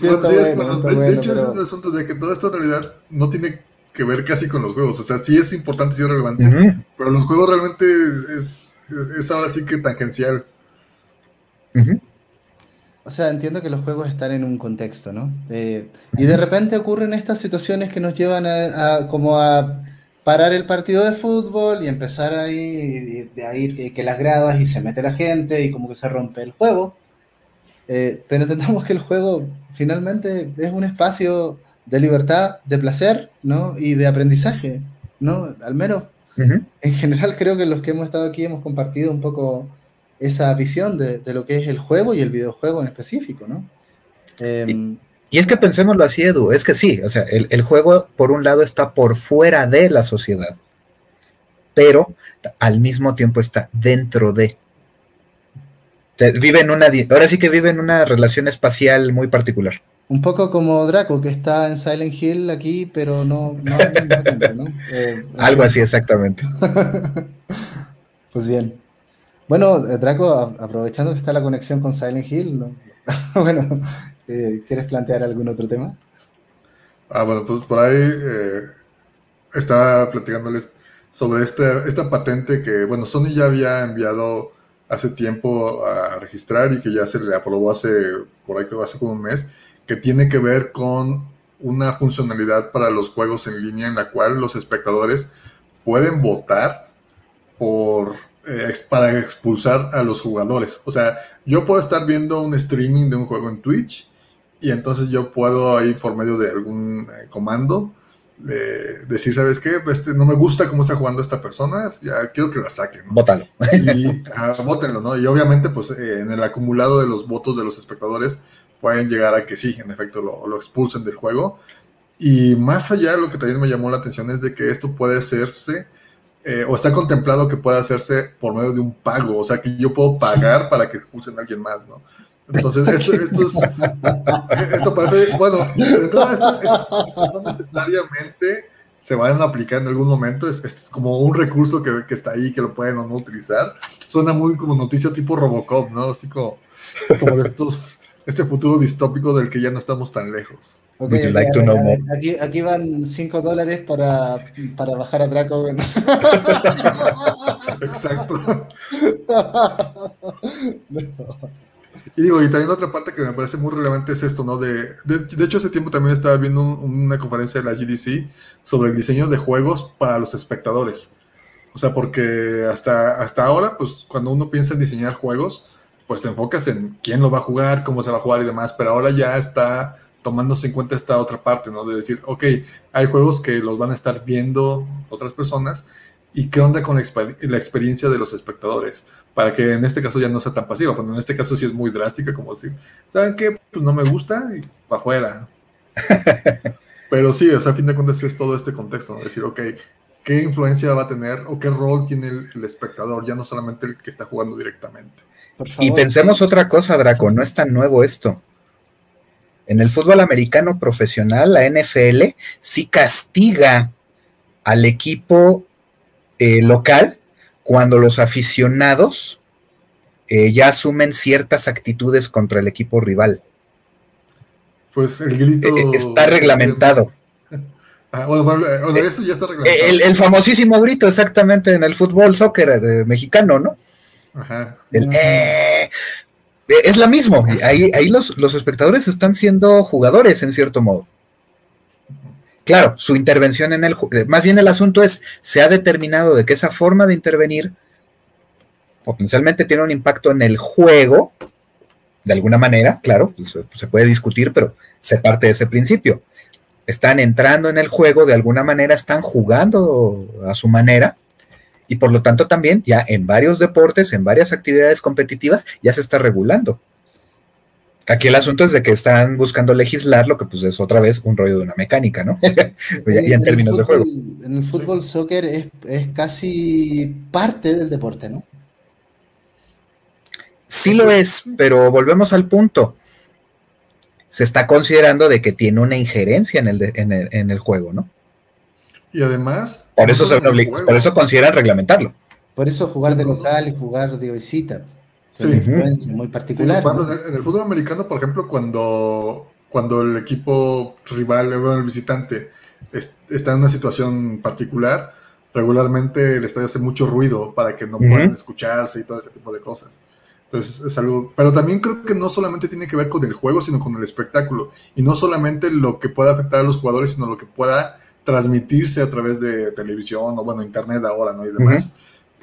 Speaker 3: sí, bueno, sí, bueno, es, bueno, de, bueno, hecho, pero... es el asunto de que todo esto en realidad no tiene que ver casi con los juegos. O sea, sí es importante, sí es relevante, uh -huh. pero los juegos realmente es, es, es, ahora sí que tangencial.
Speaker 1: Uh -huh. O sea, entiendo que los juegos están en un contexto, ¿no? Eh, y de repente ocurren estas situaciones que nos llevan a, a, como a parar el partido de fútbol y empezar ahí, de ahí que las gradas y se mete la gente y como que se rompe el juego. Eh, pero entendamos que el juego finalmente es un espacio de libertad, de placer, ¿no? Y de aprendizaje, ¿no? Al menos, uh -huh. en general creo que los que hemos estado aquí hemos compartido un poco esa visión de, de, lo que es el juego y el videojuego en específico, ¿no?
Speaker 2: Eh, y, y, es que pensémoslo así, Edu, es que sí, o sea, el, el, juego por un lado está por fuera de la sociedad, pero al mismo tiempo está dentro de. Vive en una, ahora sí que vive en una relación espacial muy particular.
Speaker 1: Un poco como Draco, que está en Silent Hill aquí, pero no... no, no,
Speaker 2: no *laughs* eh, Algo así, exactamente. *laughs*
Speaker 1: pues bien. Bueno, eh, Draco, aprovechando que está la conexión con Silent Hill, ¿no? *laughs* bueno, eh, ¿quieres plantear algún otro tema?
Speaker 3: Ah, bueno, pues por ahí eh, estaba platicándoles sobre este, esta patente que, bueno, Sony ya había enviado hace tiempo a registrar y que ya se le aprobó hace, por ahí hace como un mes, que tiene que ver con una funcionalidad para los juegos en línea en la cual los espectadores pueden votar por eh, para expulsar a los jugadores. O sea, yo puedo estar viendo un streaming de un juego en Twitch y entonces yo puedo ahí por medio de algún eh, comando eh, decir, ¿sabes qué? Este, no me gusta cómo está jugando esta persona, ya quiero que la saquen. ¿no?
Speaker 2: Bótalo.
Speaker 3: Y ah, bótenlo, ¿no? Y obviamente, pues eh, en el acumulado de los votos de los espectadores pueden llegar a que sí, en efecto, lo, lo expulsen del juego. Y más allá, lo que también me llamó la atención es de que esto puede hacerse eh, o está contemplado que pueda hacerse por medio de un pago, o sea que yo puedo pagar para que expulsen a alguien más, ¿no? Entonces, *laughs* esto, esto, es, esto parece, bueno, no necesariamente se vayan a aplicar en algún momento, es, es como un recurso que, que, está ahí, que lo pueden o no utilizar. Suena muy como noticia tipo Robocop, ¿no? Así como, como de estos este futuro distópico del que ya no estamos tan lejos.
Speaker 1: Ok,
Speaker 2: Would you like to
Speaker 1: a ver,
Speaker 2: know more?
Speaker 1: Aquí, aquí van 5 dólares para, para bajar a Draco. *laughs*
Speaker 3: Exacto. Y digo, y también la otra parte que me parece muy relevante es esto, ¿no? De, de, de hecho, hace tiempo también estaba viendo un- una conferencia de la GDC sobre el diseño de juegos para los espectadores. O sea, porque hasta, hasta ahora, pues cuando uno piensa en diseñar juegos, pues te enfocas en quién lo va a jugar, cómo se va a jugar y demás, pero ahora ya está tomándose en cuenta esta otra parte, ¿no? De decir, ok, hay juegos que los van a estar viendo otras personas y qué onda con la, exper- la experiencia de los espectadores para que en este caso ya no sea tan pasiva. Cuando en este caso sí es muy drástica, como decir, ¿saben qué? Pues no me gusta y para afuera. *laughs* Pero sí, o sea, a fin de cuentas es todo este contexto, ¿no? decir, ok, ¿qué influencia va a tener o qué rol tiene el, el espectador? Ya no solamente el que está jugando directamente.
Speaker 1: Por favor.
Speaker 2: Y pensemos otra cosa, Draco, no es tan nuevo esto. En el fútbol americano profesional, la NFL sí castiga al equipo eh, local cuando los aficionados eh, ya asumen ciertas actitudes contra el equipo rival.
Speaker 3: Pues el grito...
Speaker 2: Eh, está reglamentado. *laughs*
Speaker 3: Ah, bueno, bueno, bueno, eso ya está reglamentado.
Speaker 2: El, el famosísimo grito exactamente en el fútbol soccer mexicano, ¿no?
Speaker 3: Ajá.
Speaker 2: El, es la mismo. Ahí, ahí los, los espectadores están siendo jugadores en cierto modo. Claro, su intervención en el eh, más bien el asunto es, se ha determinado de que esa forma de intervenir potencialmente tiene un impacto en el juego, de alguna manera, claro, pues, eh, se puede discutir, pero se parte de ese principio. Están entrando en el juego, de alguna manera están jugando a su manera, y por lo tanto también ya en varios deportes, en varias actividades competitivas, ya se está regulando. Aquí el asunto es de que están buscando legislar lo que pues es otra vez un rollo de una mecánica, ¿no? *laughs* ya en términos de juego.
Speaker 1: fútbol- En el fútbol soccer es, es casi parte del deporte, ¿no?
Speaker 2: Sí lo es, pero volvemos al punto. Se está considerando de que tiene una injerencia en el, de- en el, en el juego, ¿no?
Speaker 3: Y además...
Speaker 2: Por eso, se por eso consideran reglamentarlo.
Speaker 1: Por eso jugar de local y jugar de visita.
Speaker 3: Sí.
Speaker 1: Una influencia muy particular.
Speaker 3: por ejemplo,
Speaker 1: ¿no?
Speaker 3: en el- fútbol americano, por ejemplo, cuando, cuando el equipo rival, el visitante, es- está en una situación particular, regularmente el estadio hace mucho ruido para que no puedan escucharse y todo ese tipo de cosas. Entonces es algo, pero también creo que no solamente tiene que ver con el juego, sino con el espectáculo. Y no solamente lo que pueda afectar a los jugadores, sino lo que pueda transmitirse a través de televisión o bueno, internet ahora, ¿no? Y demás.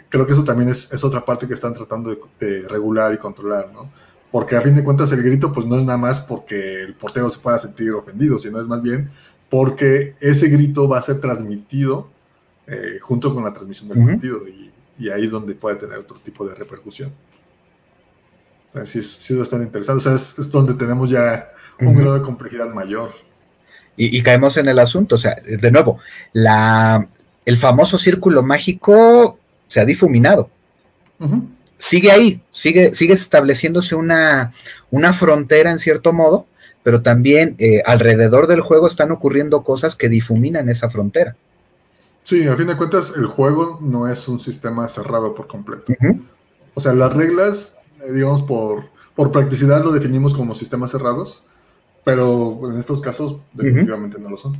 Speaker 3: Creo que eso también es, es otra parte que están tratando de, de regular y controlar, ¿no? Porque a fin de cuentas el grito pues no es nada más porque el portero se pueda sentir ofendido, sino es más bien porque ese grito va a ser transmitido eh, junto con la transmisión del
Speaker 2: Ujú.
Speaker 3: partido y, y ahí es donde puede tener otro tipo de repercusión. Entonces, sí, es- sí es bastante interesante. O sea, es, es donde tenemos ya un
Speaker 2: Ujú.
Speaker 3: grado de complejidad mayor.
Speaker 2: Y, y caemos en el asunto, o sea, de nuevo, la, el famoso círculo mágico se ha difuminado. Sigue ahí, sigue, sigue estableciéndose una, una frontera en cierto modo, pero también eh, alrededor del juego están ocurriendo cosas que difuminan esa frontera.
Speaker 3: Sí, a fin de cuentas el juego no es un sistema cerrado por completo. O sea, las reglas, eh, digamos, por, por practicidad lo definimos como sistemas cerrados, pero en estos casos definitivamente no lo son.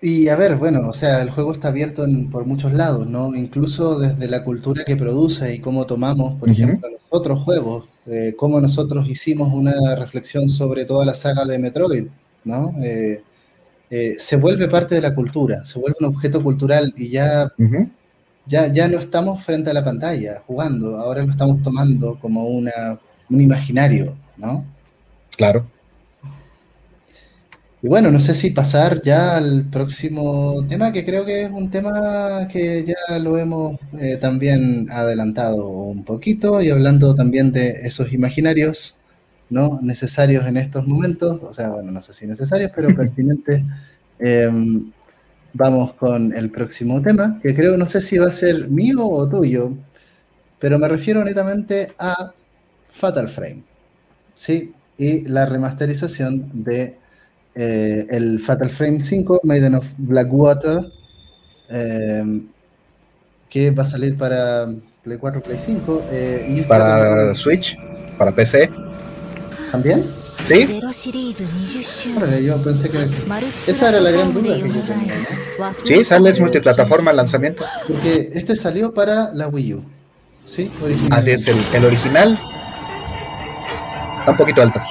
Speaker 1: Y a ver, bueno, o sea, el juego está abierto en- por muchos lados, ¿no? Incluso desde la cultura que produce y cómo tomamos, por ejemplo, los otros juegos, eh, cómo nosotros hicimos una reflexión sobre toda la saga de Metroid, ¿no? Eh, eh, se vuelve parte de la cultura, se vuelve un objeto cultural y ya, ya, ya no estamos frente a la pantalla jugando, ahora lo estamos tomando como una, un imaginario, ¿no?
Speaker 2: Claro.
Speaker 1: Y bueno, no sé si pasar ya al próximo tema, que creo que es un tema que ya lo hemos eh, también adelantado un poquito y hablando también de esos imaginarios, ¿no? Necesarios en estos momentos, o sea, bueno, no sé si necesarios, pero *laughs* pertinentes. Em, vamos con el próximo tema, que creo, no sé si va a ser mío o tuyo, pero me refiero netamente a Fatal Frame. ¿sí? Y la remasterización de eh, el Fatal Frame 5, Maiden of Blackwater, eh, que va a salir para Play 4, Play 5. Eh, y
Speaker 2: para. Switch, para PC.
Speaker 1: ¿También?
Speaker 2: ¿Sí?
Speaker 1: Órale, yo pensé que esa era la gran duda que yo tenía.
Speaker 2: Sí, sale es multiplataforma lanzamiento.
Speaker 1: Porque este salió para la Wii U. ¿sí? Original.
Speaker 2: Así es, el, el original un poquito alta.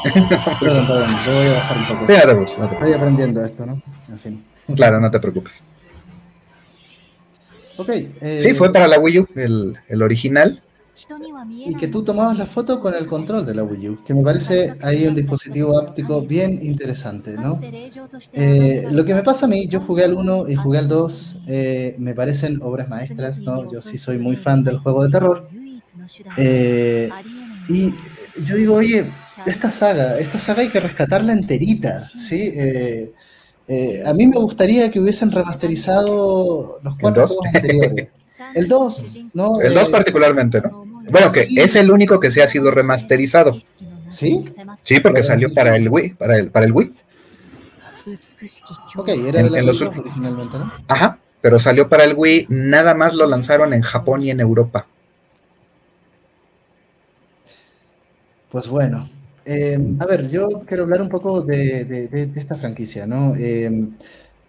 Speaker 1: Pero *laughs* no, no, no, voy a bajar un poco. Pues, aprendiendo esto, ¿no? En fin.
Speaker 2: Claro, no te preocupes.
Speaker 1: Ok. Eh,
Speaker 2: sí, fue para la Wii U, el, el original.
Speaker 1: Y que tú tomabas la foto con el control de la Wii U, que me parece ahí un dispositivo áptico bien interesante, ¿no? Eh, lo que me pasa a mí, yo jugué al 1 y jugué al 2, eh, me parecen obras maestras, ¿no? Yo sí soy muy fan del juego de terror. Y yo digo, oye, esta saga, esta saga hay que rescatarla enterita, ¿sí? Eh, eh, a mí me gustaría que hubiesen remasterizado los cuatro
Speaker 2: dos?
Speaker 1: juegos anteriores. *laughs* El 2, ¿no?
Speaker 2: El 2
Speaker 1: Eh,
Speaker 2: particularmente, ¿no? Bueno, que es el único que se ha sido remasterizado.
Speaker 1: ¿Sí?
Speaker 2: Sí, porque salió para el Wii, para el, para el Wii.
Speaker 1: Ok, era
Speaker 2: En-
Speaker 1: la
Speaker 2: en
Speaker 1: Wii
Speaker 2: los
Speaker 1: 2 originalmente, ¿no?
Speaker 2: Ajá, pero salió para el Wii, nada más lo lanzaron en Japón y en Europa.
Speaker 1: Pues bueno, eh, a ver, yo quiero hablar un poco de, esta franquicia, ¿no? Eh,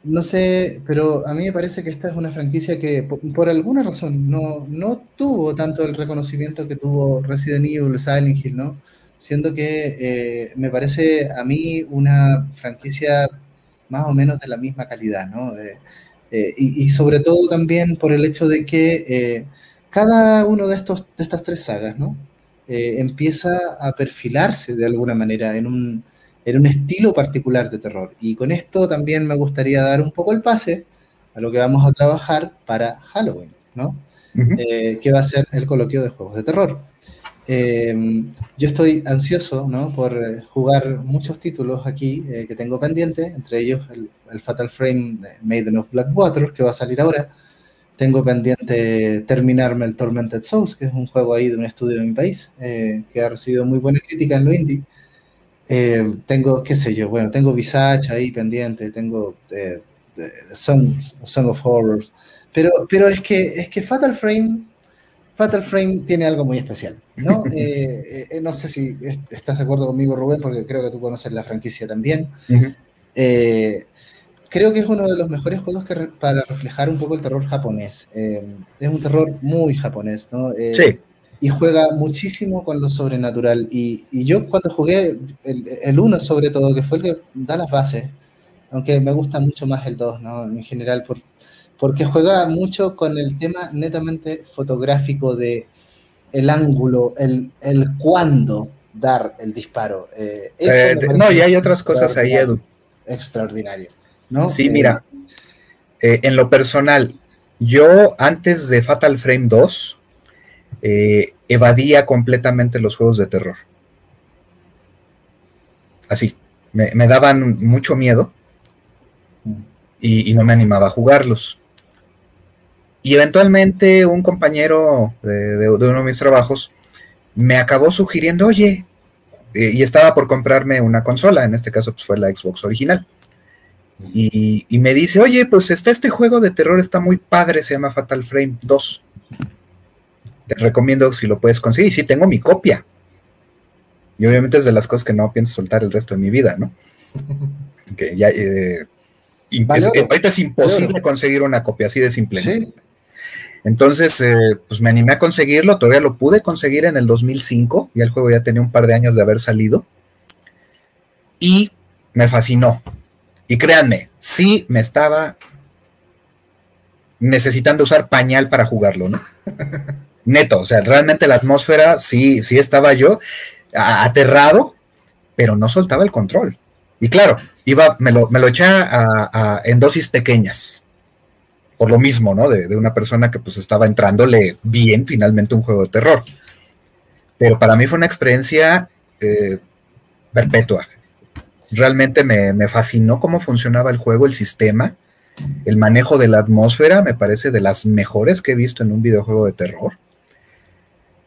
Speaker 1: no sé, pero a mí me parece que esta es una franquicia que por, alguna razón no, no tuvo tanto el reconocimiento que tuvo Resident Evil, Silent Hill, ¿no? Siendo que eh, me parece a mí una franquicia más o menos de la misma calidad, ¿no? Y, sobre todo también por el hecho de que cada uno de, estos, de estas tres sagas, ¿no? Eh, empieza a perfilarse de alguna manera en un, en un estilo particular de terror. Y con esto también me gustaría dar un poco el pase a lo que vamos a trabajar para Halloween, ¿no? Eh, que va a ser el coloquio de juegos de terror. Eh, yo estoy ansioso ¿no? por jugar muchos títulos aquí eh, que tengo pendientes, entre ellos el, el Fatal Frame de Maiden of Blackwater, que va a salir ahora. Tengo pendiente terminarme el Tormented Souls, que es un juego ahí de un estudio de mi país, eh, que ha recibido muy buena crítica en lo indie. Eh, tengo, qué sé yo, bueno, tengo Visage ahí pendiente, tengo eh, Song, Song of Horrors, pero, pero es, que, es que Fatal Frame, Fatal Frame tiene algo muy especial, ¿no? *laughs* Eh, eh, no sé si est- estás de acuerdo conmigo, Rubén, porque creo que tú conoces la franquicia también.
Speaker 2: Ujú.
Speaker 1: Eh, creo que es uno de los mejores juegos que re- para reflejar un poco el terror japonés. Eh, es un terror muy japonés, ¿no? Eh,
Speaker 2: Sí,
Speaker 1: y juega muchísimo con lo sobrenatural. Y, y yo cuando jugué el, el 1 sobre todo, que fue el que da las bases, aunque me gusta mucho más el 2, ¿no? En general, por, porque juega mucho con el tema netamente fotográfico de el ángulo, el, el cuándo dar el disparo. Eh, eso
Speaker 2: no, y hay otras cosas ahí, Edu.
Speaker 1: Extraordinario. ¿No?
Speaker 2: Sí,
Speaker 1: Eh,
Speaker 2: mira, eh, en lo personal, yo antes de Fatal Frame 2 eh, evadía completamente los juegos de terror. Así, me, me daban mucho miedo y, y no me animaba a jugarlos. Y eventualmente un compañero de, de- de uno de mis trabajos me acabó sugiriendo, oye, y estaba por comprarme una consola, en este caso pues, fue la Xbox original. Y, y me dice, oye, pues está este juego de terror, está muy padre, se llama Fatal Frame 2. Te recomiendo si lo puedes conseguir. Y sí, tengo mi copia. Y obviamente es de las cosas que no pienso soltar el resto de mi vida, ¿no? *laughs* Que ya... eh, es- ahorita es imposible conseguir una copia así de simple. ¿no?
Speaker 1: Sí,
Speaker 2: Entonces, eh, pues me animé a conseguirlo, todavía lo pude conseguir en el 2005, ya el juego ya tenía un par de años de haber salido, y me fascinó. Y créanme, sí me estaba necesitando usar pañal para jugarlo, ¿no? *laughs* Neto, o sea, realmente la atmósfera, sí, sí estaba yo aterrado, pero no soltaba el control. Y claro, iba, me lo, me lo eché a- a- en dosis pequeñas por lo mismo, ¿no? De, de una persona que pues estaba entrándole bien finalmente un juego de terror. Pero para mí fue una experiencia eh, perpetua. Realmente me, fascinó cómo funcionaba el juego, el sistema, el manejo de la atmósfera, me parece de las mejores que he visto en un videojuego de terror.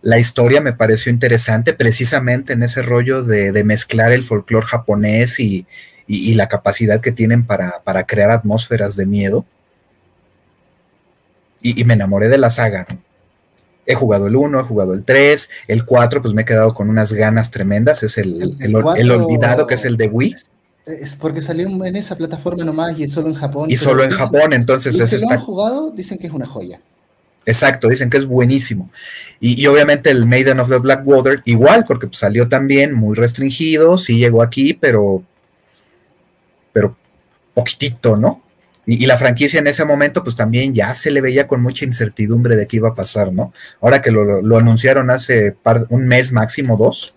Speaker 2: La historia me pareció interesante precisamente en ese rollo de, mezclar el folclore japonés y, la capacidad que tienen para, para crear atmósferas de miedo y, y me enamoré de la saga. ¿no? He jugado el 1, he jugado el 3, el 4, pues me he quedado con unas ganas tremendas. Es el,
Speaker 1: El-
Speaker 2: olvidado, que es el de Wii,
Speaker 1: Es porque salió en esa plataforma nomás y solo en Japón.
Speaker 2: y solo en
Speaker 1: dicen-
Speaker 2: Japón, entonces ese
Speaker 1: que no han jugado dicen que es una joya.
Speaker 2: Exacto, dicen que es buenísimo. Y, y obviamente el Maiden of the Blackwater igual, porque pues, salió también muy restringido, sí llegó aquí, pero, pero poquitito, ¿no? Y, la franquicia en ese momento, pues también ya se le veía con mucha incertidumbre de qué iba a pasar, ¿no? Ahora que lo, anunciaron hace par- un mes máximo, dos,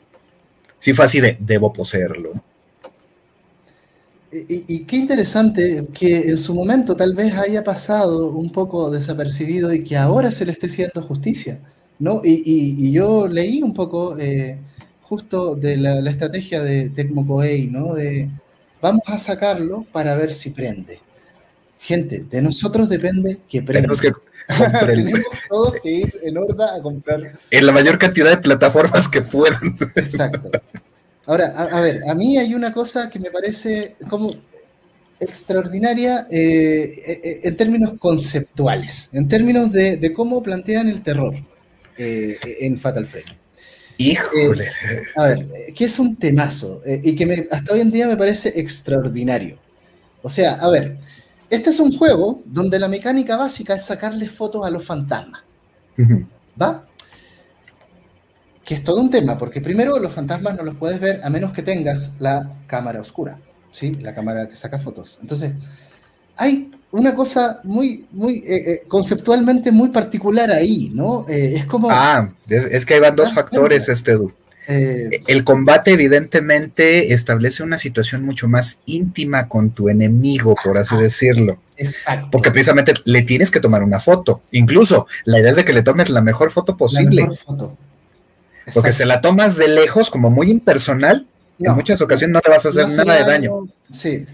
Speaker 2: sí fue así de, debo poseerlo.
Speaker 1: Y, qué interesante que en su momento tal vez haya pasado un poco desapercibido y que ahora se le esté haciendo justicia, ¿no? Y, yo leí un poco eh, justo de la, la estrategia de Tecmo Koei, ¿no? De vamos a sacarlo para ver si prende. Gente, de nosotros depende que.
Speaker 2: Tenemos que comprar el- *laughs*
Speaker 1: Tenemos todos que ir en horda a comprar
Speaker 2: en la mayor cantidad de plataformas que puedan.
Speaker 1: Exacto. Ahora, a, a ver, a mí hay una cosa que me parece como extraordinaria eh, eh, eh, en términos conceptuales, en términos de, de cómo plantean el terror eh, en Fatal Frame.
Speaker 2: Híjole.
Speaker 1: A ver, que es un temazo y que me- hasta hoy en día me parece extraordinario. O sea, a ver, este es un juego donde la mecánica básica es sacarle fotos a los fantasmas. ¿Va? Que es todo un tema, porque primero los fantasmas no los puedes ver a menos que tengas la cámara oscura, ¿sí? La cámara que saca fotos. Entonces, hay una cosa muy, muy, eh, eh, conceptualmente muy particular ahí, ¿no? Eh, es como...
Speaker 2: Ah, es, es que ahí van dos
Speaker 1: Ah,
Speaker 2: factores, este Edu.
Speaker 1: Eh,
Speaker 2: El combate evidentemente establece una situación mucho más íntima con tu enemigo, por así decirlo,
Speaker 1: exacto.
Speaker 2: porque precisamente le tienes que tomar una foto. Incluso la idea es de que le tomes la mejor foto
Speaker 1: la
Speaker 2: posible,
Speaker 1: mejor foto.
Speaker 2: porque se la tomas de lejos como muy impersonal, en muchas ocasiones no le vas a hacer
Speaker 1: no
Speaker 2: nada de daño.
Speaker 1: Sí,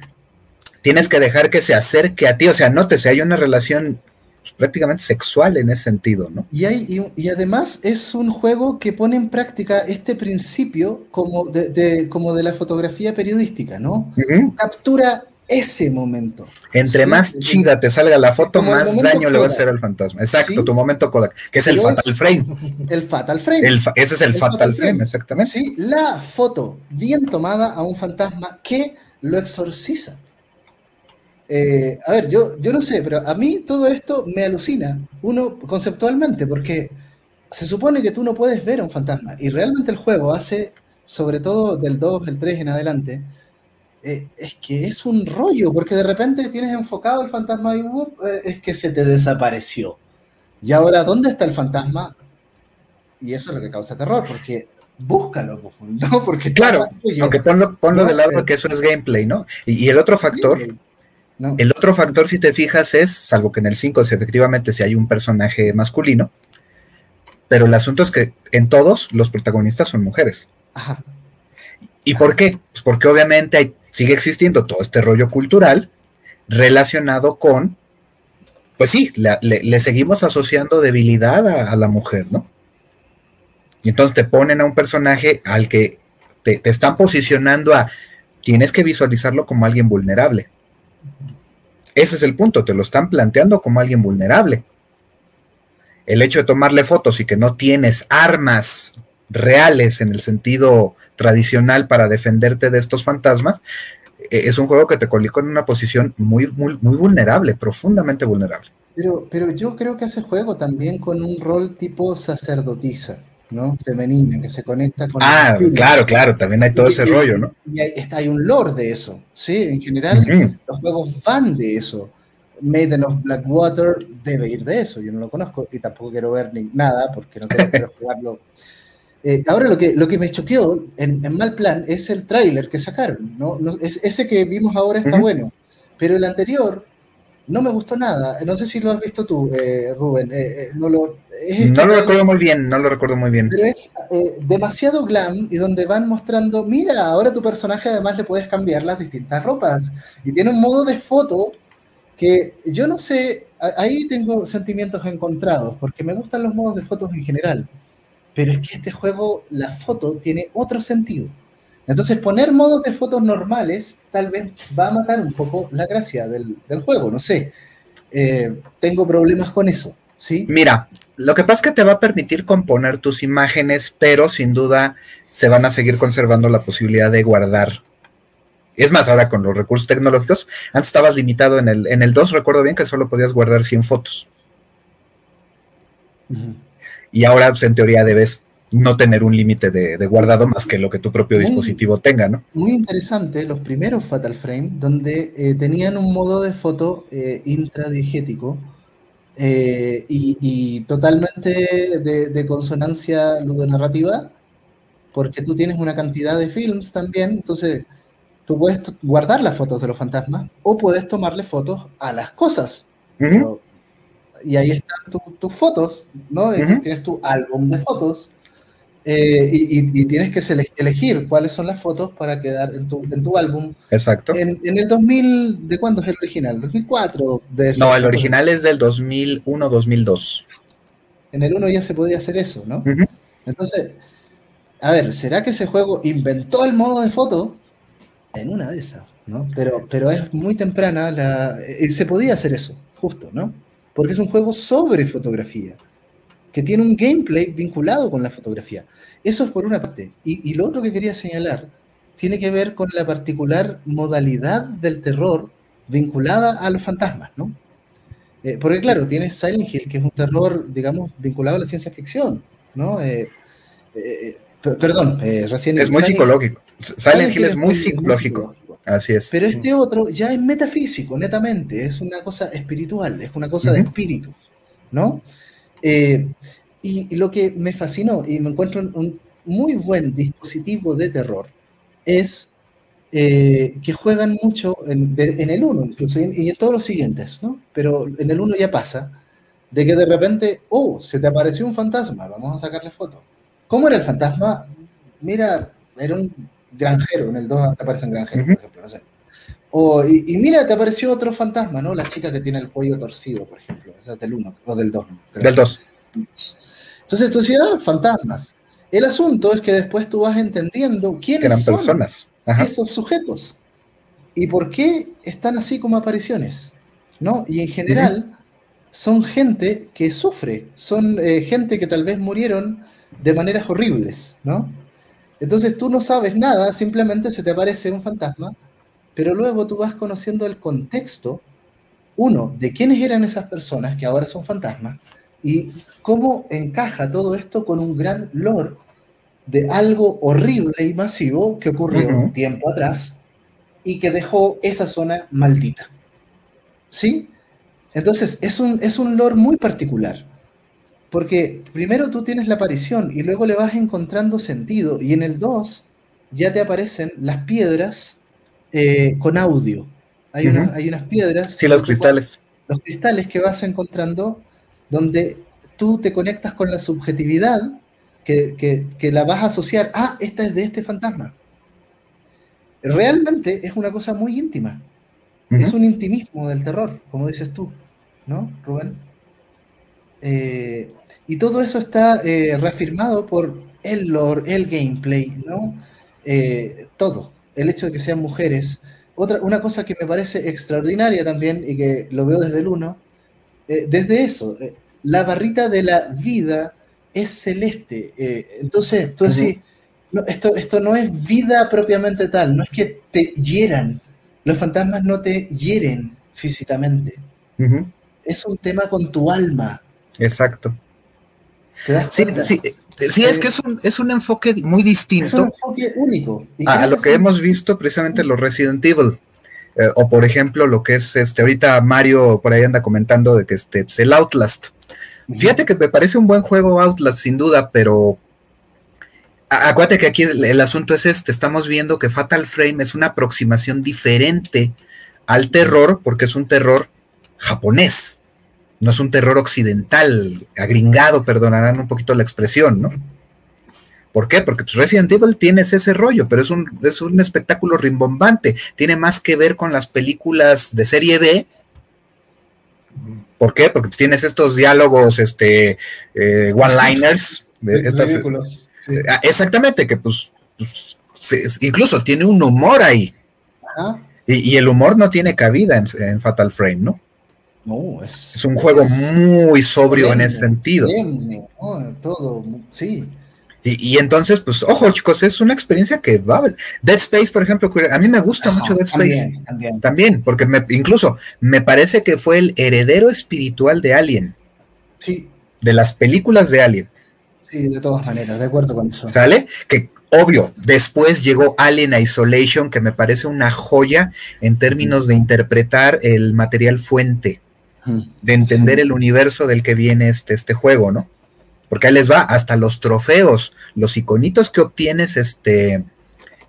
Speaker 2: Tienes que dejar que se acerque a ti, o sea, nótese, hay una relación prácticamente sexual en ese sentido, ¿no?
Speaker 1: Y, hay, y, y además es un juego que pone en práctica este principio como de, de- como de la fotografía periodística, ¿no? Captura ese momento.
Speaker 2: Entre
Speaker 1: Sí,
Speaker 2: más chida te salga la foto, más daño le va a
Speaker 1: Kodak.
Speaker 2: hacer al fantasma. Exacto,
Speaker 1: Sí.
Speaker 2: tu momento Kodak, que es el
Speaker 1: es-
Speaker 2: fatal frame.
Speaker 1: El Fatal Frame.
Speaker 2: El fa- ese es el,
Speaker 1: El
Speaker 2: fatal,
Speaker 1: fatal
Speaker 2: frame,
Speaker 1: frame.
Speaker 2: exactamente.
Speaker 1: Sí, la foto bien tomada a un fantasma que lo exorciza. Eh, a ver, yo, yo no sé, pero a mí todo esto me alucina, uno conceptualmente, porque se supone que tú no puedes ver a un fantasma, y realmente el juego hace, sobre todo del 2, el 3 en adelante, eh, es que es un rollo, porque de repente tienes enfocado al fantasma y ¡wup! eh, es que se te desapareció. Y ahora, ¿dónde está el fantasma? Y eso es lo que causa terror, porque búscalo, po, ¿no? *laughs* Porque
Speaker 2: Claro. Aunque ponlo, ponlo
Speaker 1: No,
Speaker 2: de lado que eso es gameplay, ¿no? Y, y el otro factor,
Speaker 1: Sí, no.
Speaker 2: el otro factor, si te fijas, es, salvo que en el 5 si efectivamente si hay un personaje masculino, pero el asunto es que en todos los protagonistas son mujeres.
Speaker 1: Ajá.
Speaker 2: ¿Y por qué? Pues porque obviamente hay, sigue existiendo todo este rollo cultural relacionado con, pues sí, la- le, le seguimos asociando debilidad a, a la mujer, ¿no? Y entonces te ponen a un personaje al que te, te están posicionando a, tienes que visualizarlo como alguien vulnerable. Ese es el punto, te lo están planteando como alguien vulnerable. El hecho de tomarle fotos y que no tienes armas reales en el sentido tradicional para defenderte de estos fantasmas, eh, es un juego que te coloca en una posición muy, muy, muy vulnerable, profundamente vulnerable.
Speaker 1: Pero, pero yo creo que hace juego también con un rol tipo sacerdotisa, ¿no? Femenina, que se conecta con...
Speaker 2: Ah, claro, claro, también hay todo
Speaker 1: Y-
Speaker 2: ese
Speaker 1: y-
Speaker 2: rollo, ¿no?
Speaker 1: Y hay, está- hay un lore de eso, ¿sí? En general, los juegos van de eso. Maiden of Blackwater debe ir de eso, yo no lo conozco y tampoco quiero ver ni nada porque no quiero, quiero *laughs* jugarlo. Eh, ahora lo que, lo que me choqueó en, en mal plan es el tráiler que sacaron, ¿no? No- es- ese que vimos ahora está bueno, pero el anterior no me gustó nada. No sé si lo has visto tú, eh, Rubén. eh, eh, no lo, es
Speaker 2: No lo recuerdo muy bien, no lo recuerdo muy bien.
Speaker 1: pero es eh, demasiado glam y donde van mostrando, mira, ahora tu personaje además le puedes cambiar las distintas ropas. Y tiene un modo de foto que yo no sé, ahí tengo sentimientos encontrados, porque me gustan los modos de fotos en general. Pero es que este juego, la foto tiene otro sentido. Entonces poner modos de fotos normales tal vez va a matar un poco la gracia del, del juego, no sé. Eh, tengo problemas con eso. ¿Sí?
Speaker 2: Mira, lo que pasa es que te va a permitir componer tus imágenes, pero sin duda se van a seguir conservando la posibilidad de guardar. Es más, ahora con los recursos tecnológicos, antes estabas limitado en el, en el 2, recuerdo bien que solo podías guardar 100 fotos. Y ahora, pues, en teoría, debes no tener un límite de, de guardado más que lo que tu propio
Speaker 1: Muy-
Speaker 2: dispositivo tenga, ¿no?
Speaker 1: Muy interesante los primeros Fatal Frame, donde eh, tenían un modo de foto eh, intradiegético eh, y, y totalmente de, de consonancia ludonarrativa, porque tú tienes una cantidad de films también, entonces tú puedes guardar las fotos de los fantasmas o puedes tomarle fotos a las cosas. Pero- y ahí están tu- tus fotos, ¿no? Tienes tu álbum de fotos eh, y, y- y tienes que elegir cuáles son las fotos para quedar en tu, en tu álbum.
Speaker 2: Exacto.
Speaker 1: En, en el 2000, ¿de cuándo es el original? ¿2004? De eso.
Speaker 2: No, el original es del 2001-2002.
Speaker 1: En el 1 ya se podía hacer eso, ¿no? Entonces, a ver, ¿será que ese juego inventó el modo de foto? En una de esas, ¿no? Pero, pero es muy temprana, la, eh, se podía hacer eso, justo, ¿no? Porque es un juego sobre fotografía, que tiene un gameplay vinculado con la fotografía. Eso es por una parte. Y, y lo otro que quería señalar tiene que ver con la particular modalidad del terror vinculada a los fantasmas, ¿no? Eh, porque claro, tienes Silent Hill, que es un terror, digamos, vinculado a la ciencia ficción, ¿no? Eh, eh, perdón, recién...
Speaker 2: Es muy
Speaker 1: Silent-
Speaker 2: psicológico. Silent Hill es muy psicológico.
Speaker 1: psicológico.
Speaker 2: Así es.
Speaker 1: Pero este otro ya es metafísico, netamente, es una cosa espiritual, es una cosa de espíritu, ¿no? Y, y lo que me fascinó y me encuentro un, un muy buen dispositivo de terror es eh, que juegan mucho en, de- en el 1 incluso y en, y en todos los siguientes, ¿no? Pero en el 1 ya pasa de que de repente, oh, se te apareció un fantasma, vamos a sacarle foto. ¿Cómo era el fantasma? Mira, era un granjero, en el 2 te aparecen granjeros, por ejemplo, no sé. O, y, y mira, te apareció otro fantasma, ¿no? La chica que tiene el cuello torcido, por ejemplo. Es del 1 o del 2.
Speaker 2: Del 2.
Speaker 1: Entonces tú decías, ah, fantasmas. El asunto es que después tú vas entendiendo quiénes
Speaker 2: eran
Speaker 1: son
Speaker 2: personas. Ajá.
Speaker 1: esos sujetos y por qué están así como apariciones, ¿no? Y en general son gente que sufre, son eh, gente que tal vez murieron de maneras horribles, ¿no? Entonces tú no sabes nada, simplemente se te aparece un fantasma, pero luego tú vas conociendo el contexto, uno, de quiénes eran esas personas que ahora son fantasmas, y cómo encaja todo esto con un gran lore de algo horrible y masivo que ocurrió un tiempo atrás y que dejó esa zona maldita. ¿Sí? Entonces, es un, es un lore muy particular. Porque primero tú tienes la aparición y luego le vas encontrando sentido. Y en el 2 ya te aparecen las piedras eh, con audio. Hay, hay unas piedras.
Speaker 2: Sí, los cristales.
Speaker 1: los cristales que vas encontrando donde tú te conectas con la subjetividad que, que- que la vas a asociar, ah, esta es de este fantasma. Realmente es una cosa muy íntima, es un intimismo del terror, como dices tú, ¿no, Rubén? Eh, y todo eso está eh, reafirmado por el lore, el gameplay, ¿no? Eh, todo, el hecho de que sean mujeres. Otra, una cosa que me parece extraordinaria también y que lo veo desde el 1, eh, desde eso, la barrita de la vida es celeste. eh, entonces, tú decís, no, esto, esto no es vida propiamente tal, no es que te hieran. Los fantasmas no te hieren físicamente. Es un tema con tu alma.
Speaker 2: Exacto.
Speaker 1: ¿Te das
Speaker 2: Sí, sí, eh, sí, es que es un, es un enfoque muy
Speaker 1: Es un
Speaker 2: distinto
Speaker 1: enfoque único.
Speaker 2: A, a lo que hemos visto precisamente en los Resident Evil. Eh, o por ejemplo, lo que es este, ahorita Mario por ahí anda comentando de que este, pues, el Outlast. Fíjate que me parece un buen juego Outlast, sin duda, pero acuérdate que aquí el, el asunto es este, estamos viendo que Fatal Frame es una aproximación diferente al terror, porque es un terror japonés, no es un terror occidental, agringado, perdonarán un poquito la expresión, ¿no? ¿Por qué? Porque pues, Resident Evil tiene ese rollo, pero es un, es un espectáculo rimbombante, tiene más que ver con las películas de serie B, ¿Por qué? Porque pues, tienes estos diálogos, este, eh, one-liners, estas-.
Speaker 1: Sí.
Speaker 2: ah, exactamente, que pues, pues, se- incluso tiene un humor ahí,
Speaker 1: Ajá.
Speaker 2: y, y el humor no tiene cabida en, en Fatal Frame, ¿no?
Speaker 1: No, es,
Speaker 2: Es un juego muy sobrio en ese sentido.
Speaker 1: ¿no? Todo, sí.
Speaker 2: Y, y entonces, pues, ojo, chicos, es una experiencia que va. Dead Space, por ejemplo, a mí me gusta
Speaker 1: Ajá,
Speaker 2: mucho Dead Space.
Speaker 1: También, también.
Speaker 2: También, porque me- incluso me parece que fue el heredero espiritual de Alien,
Speaker 1: Sí,
Speaker 2: de las películas de Alien,
Speaker 1: sí, de todas maneras, de acuerdo con eso.
Speaker 2: ¿sale? Que obvio, después llegó Alien Isolation, que me parece una joya en términos de interpretar el material fuente, de entender el universo del que viene este, este juego, ¿no? Porque ahí les va, hasta los trofeos, los iconitos que obtienes, este,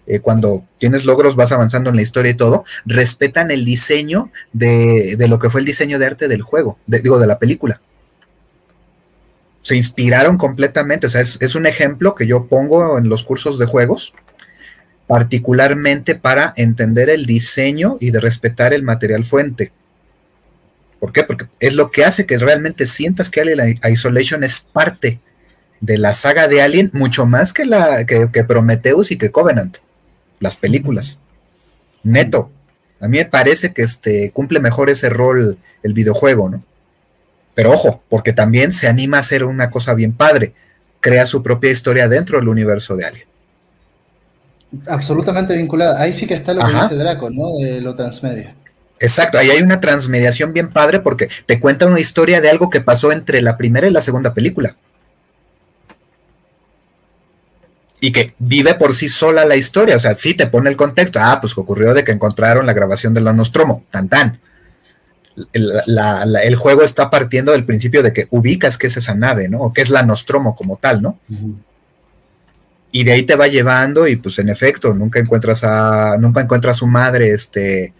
Speaker 2: eh, cuando tienes logros, vas avanzando en la historia y todo, respetan el diseño de, de lo que fue el diseño de arte del juego, de- digo, de la película. Se inspiraron completamente, o sea, es, es un ejemplo que yo pongo en los cursos de juegos, particularmente para entender el diseño y de respetar el material fuente. ¿Por qué? Porque es lo que hace que realmente sientas que Alien Isolation es parte de la saga de Alien, mucho más que, la, que, que Prometheus y que Covenant, las películas. Neto. A mí me parece que este, cumple mejor ese rol el videojuego, ¿no? Pero ojo, porque también se anima a hacer una cosa bien padre. Crea su propia historia dentro del universo de Alien.
Speaker 1: Absolutamente vinculada. Ahí sí que está lo que dice Draco, ¿no? De lo transmedia.
Speaker 2: Exacto, ahí hay una transmediación bien padre porque te cuenta una historia de algo que pasó entre la primera y la segunda película. Y que vive por sí sola la historia, o sea, sí te pone el contexto. Ah, pues ocurrió de que encontraron la grabación de la Nostromo, tan tan. El, la- la- el juego está partiendo del principio de que ubicas qué es esa nave, ¿no? O qué es la Nostromo como tal, ¿no? y de ahí te va llevando y pues en efecto nunca encuentras a nunca encuentras a su madre este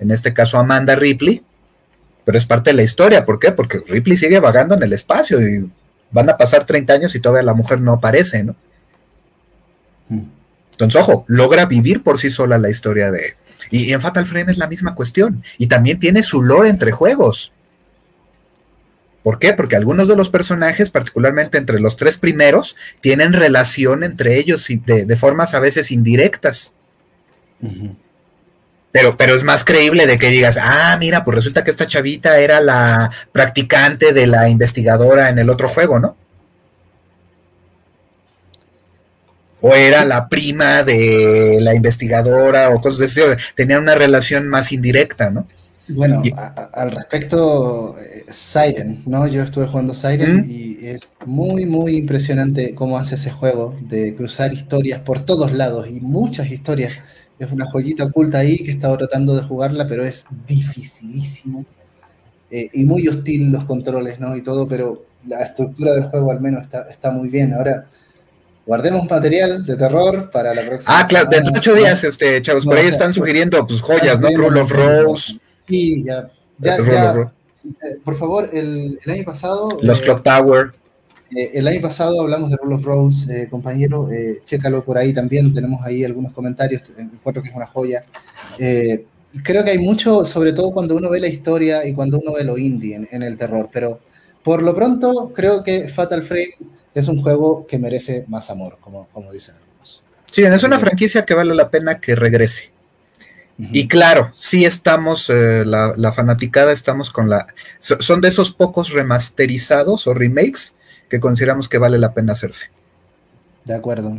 Speaker 2: en este caso Amanda Ripley pero es parte de la historia ¿por qué? porque Ripley sigue vagando en el espacio y van a pasar 30 años y todavía la mujer no aparece ¿no?
Speaker 1: Mm.
Speaker 2: entonces ojo logra vivir por sí sola la historia de y, y en Fatal Frame es la misma cuestión y también tiene su lore entre juegos ¿Por qué? Porque algunos de los personajes, particularmente entre los tres primeros, tienen relación entre ellos y de, de formas a veces indirectas.
Speaker 1: Ujú.
Speaker 2: Pero, pero es más creíble de que digas, ah, mira, pues resulta que esta chavita era la practicante de la investigadora en el otro juego, ¿no? O era la prima de la investigadora o cosas de ese. Tenían una relación más indirecta, ¿no?
Speaker 1: Bueno,
Speaker 2: Y-
Speaker 1: a- a- al respecto, eh, Siren, ¿no? Yo estuve jugando Siren
Speaker 2: ¿Mm?
Speaker 1: y es muy, muy impresionante cómo hace ese juego de cruzar historias por todos lados y muchas historias. Es una joyita oculta ahí que he estado tratando de jugarla, pero es dificilísimo eh, y muy hostil los controles, ¿no? Y todo, pero la estructura del juego al menos está, está muy bien. Ahora, guardemos material de terror para la próxima.
Speaker 2: Ah, claro, dentro de ocho días, este, chavos,
Speaker 1: No,
Speaker 2: por ahí están sugiriendo, pues, joyas, ¿no? Rule of Rose,
Speaker 1: Sí, ya. Ya, ya, eh, por favor, el, el año pasado.
Speaker 2: los
Speaker 1: eh,
Speaker 2: Clock Tower.
Speaker 1: Eh, el año pasado hablamos de Rule of Rose, eh, compañero. eh, chécalo por ahí también. Tenemos ahí algunos comentarios. eh, Encuentro que es una joya. Eh, creo que hay mucho, sobre todo cuando uno ve la historia y cuando uno ve lo indie en, en el terror. Pero por lo pronto, creo que Fatal Frame es un juego que merece más amor, como, como dicen algunos.
Speaker 2: Sí, es una franquicia que vale la pena que regrese. Y claro, sí estamos, eh, la, la fanaticada estamos con la... so- son de esos pocos remasterizados o remakes que consideramos que vale la pena hacerse.
Speaker 1: De acuerdo.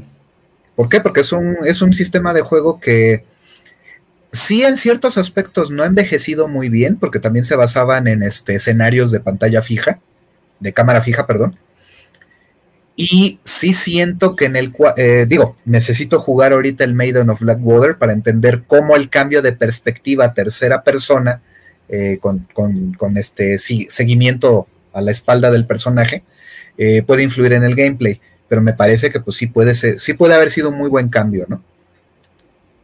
Speaker 2: ¿Por qué? Porque es un, es un sistema de juego que sí en ciertos aspectos no ha envejecido muy bien, porque también se basaban en este, escenarios de pantalla fija, de cámara fija, perdón. Y sí siento que en el eh, digo, necesito jugar ahorita el Maiden of Blackwater para entender cómo el cambio de perspectiva a tercera persona, eh, con, con- con este sí, seguimiento a la espalda del personaje, eh, puede influir en el gameplay. Pero me parece que pues sí puede ser, sí puede haber sido un muy buen cambio, ¿no?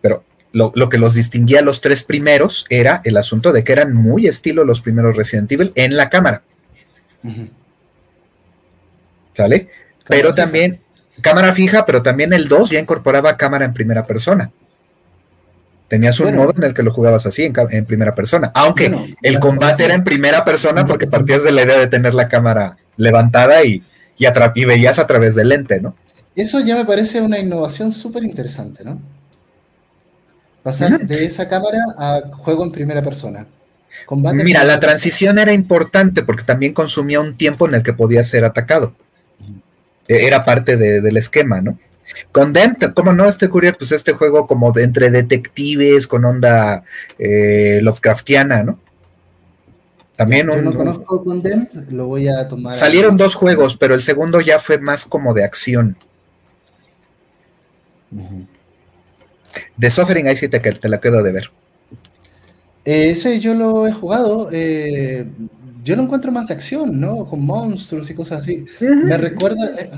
Speaker 2: Pero lo, lo que los distinguía a los tres primeros era el asunto de que eran muy estilo los primeros Resident Evil en la cámara. ¿sale? Pero
Speaker 1: fija.
Speaker 2: también cámara fija, pero también el 2 ya incorporaba cámara en primera persona. Tenías un
Speaker 1: Bueno.
Speaker 2: modo en el que lo jugabas así, en, primera persona. Aunque
Speaker 1: Bueno,
Speaker 2: el combate era en primera persona porque partías de la idea de tener la cámara levantada y, y, veías a través del lente, ¿no?
Speaker 1: Eso ya me parece una innovación súper interesante, ¿no? Pasar de esa cámara a juego en primera persona. Combate
Speaker 2: Mira, la transición era importante porque también consumía un tiempo en el que podía ser atacado. E- Era parte de- del esquema, ¿no? Condemned, ¿cómo no? Este Courier, pues este juego como de entre detectives con onda eh, Lovecraftiana, ¿no? También
Speaker 1: Yo
Speaker 2: un-
Speaker 1: no conozco Condemned, lo voy a tomar.
Speaker 2: salieron dos juegos, pero el segundo ya fue más como de acción. De Suffering ahí sí te, te la quedo de ver.
Speaker 1: Eh, ese yo lo he jugado. eh, yo lo encuentro más de acción, ¿no? Con monstruos y cosas así. Me recuerda. eh,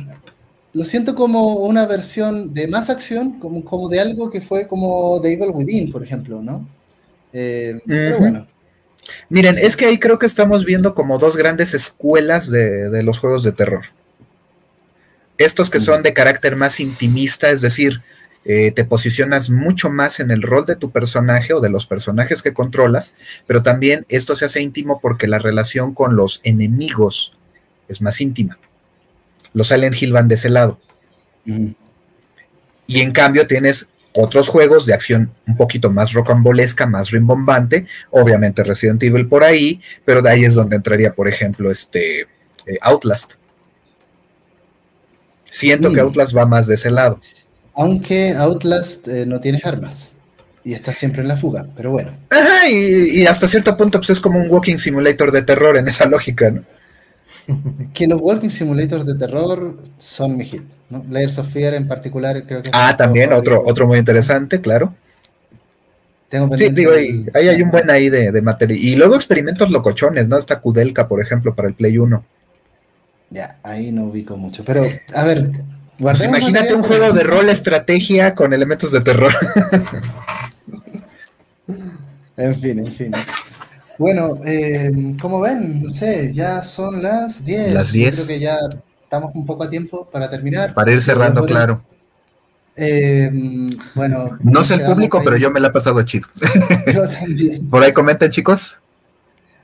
Speaker 1: lo siento como una versión de más acción, como, como de algo que fue como The Evil Within, por ejemplo, ¿no? Eh, Pero bueno.
Speaker 2: Miren, es que ahí creo que estamos viendo como dos grandes escuelas de, de los juegos de terror. Estos que son de carácter más intimista, es decir, eh, te posicionas mucho más en el rol de tu personaje o de los personajes que controlas, pero también esto se hace íntimo porque la relación con los enemigos es más íntima. Los Silent Hill van de ese lado. Y en cambio tienes otros juegos de acción un poquito más rocambolesca, más rimbombante, obviamente Resident Evil por ahí, pero de ahí es donde entraría, por ejemplo, este eh, Outlast. Siento que. Outlast va más de ese lado.
Speaker 1: Aunque Outlast eh, no tienes armas y está siempre en la fuga, pero bueno.
Speaker 2: Ajá, y, y hasta cierto punto pues es como un walking simulator de terror en esa lógica, ¿no? *laughs*
Speaker 1: Que los Walking Simulators de terror son mi hit, ¿no? Layers of Fear en particular creo que
Speaker 2: Ah, también otro,
Speaker 1: favorito.
Speaker 2: otro muy interesante, claro.
Speaker 1: Tengo
Speaker 2: Sí, digo, ahí, ahí hay un buen ahí de, de material. Y luego experimentos locochones, ¿no? Está Kudelka, por ejemplo, para el Play 1.
Speaker 1: Ya, ahí no ubico mucho. Pero, a ver,
Speaker 2: Pues imagínate un juego de rol estrategia con elementos de terror. *laughs*
Speaker 1: En fin, en fin. Bueno, eh, como ven, no sé, ya son las 10.
Speaker 2: Las
Speaker 1: Yo
Speaker 2: 10.
Speaker 1: Creo que ya estamos un poco a tiempo para terminar.
Speaker 2: Para ir cerrando, claro.
Speaker 1: Eh, bueno.
Speaker 2: No sé el público, pero yo me la he pasado chido. *laughs*
Speaker 1: Yo también.
Speaker 2: Por ahí comenten, chicos.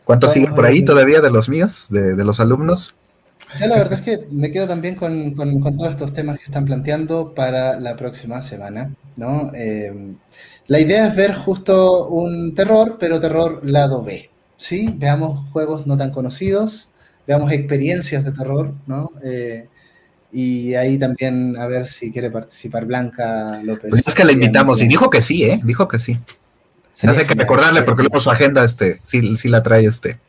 Speaker 2: ¿Cuántos
Speaker 1: Vamos
Speaker 2: siguen por ahí todavía de los míos, de, de los alumnos?
Speaker 1: Yo la verdad es que me quedo también con, con- con todos estos temas que están planteando para la próxima semana, ¿no? Eh, la idea es ver justo un terror, pero terror lado B, ¿sí? Veamos juegos no tan conocidos, veamos experiencias de terror, ¿no? Eh, y ahí también a ver si quiere participar Blanca López.
Speaker 2: Pues es que la invitamos y dijo que sí, ¿eh? Dijo que sí. Sé qué
Speaker 1: genial,
Speaker 2: recordarle porque luego su agenda este, sí, sí la trae este,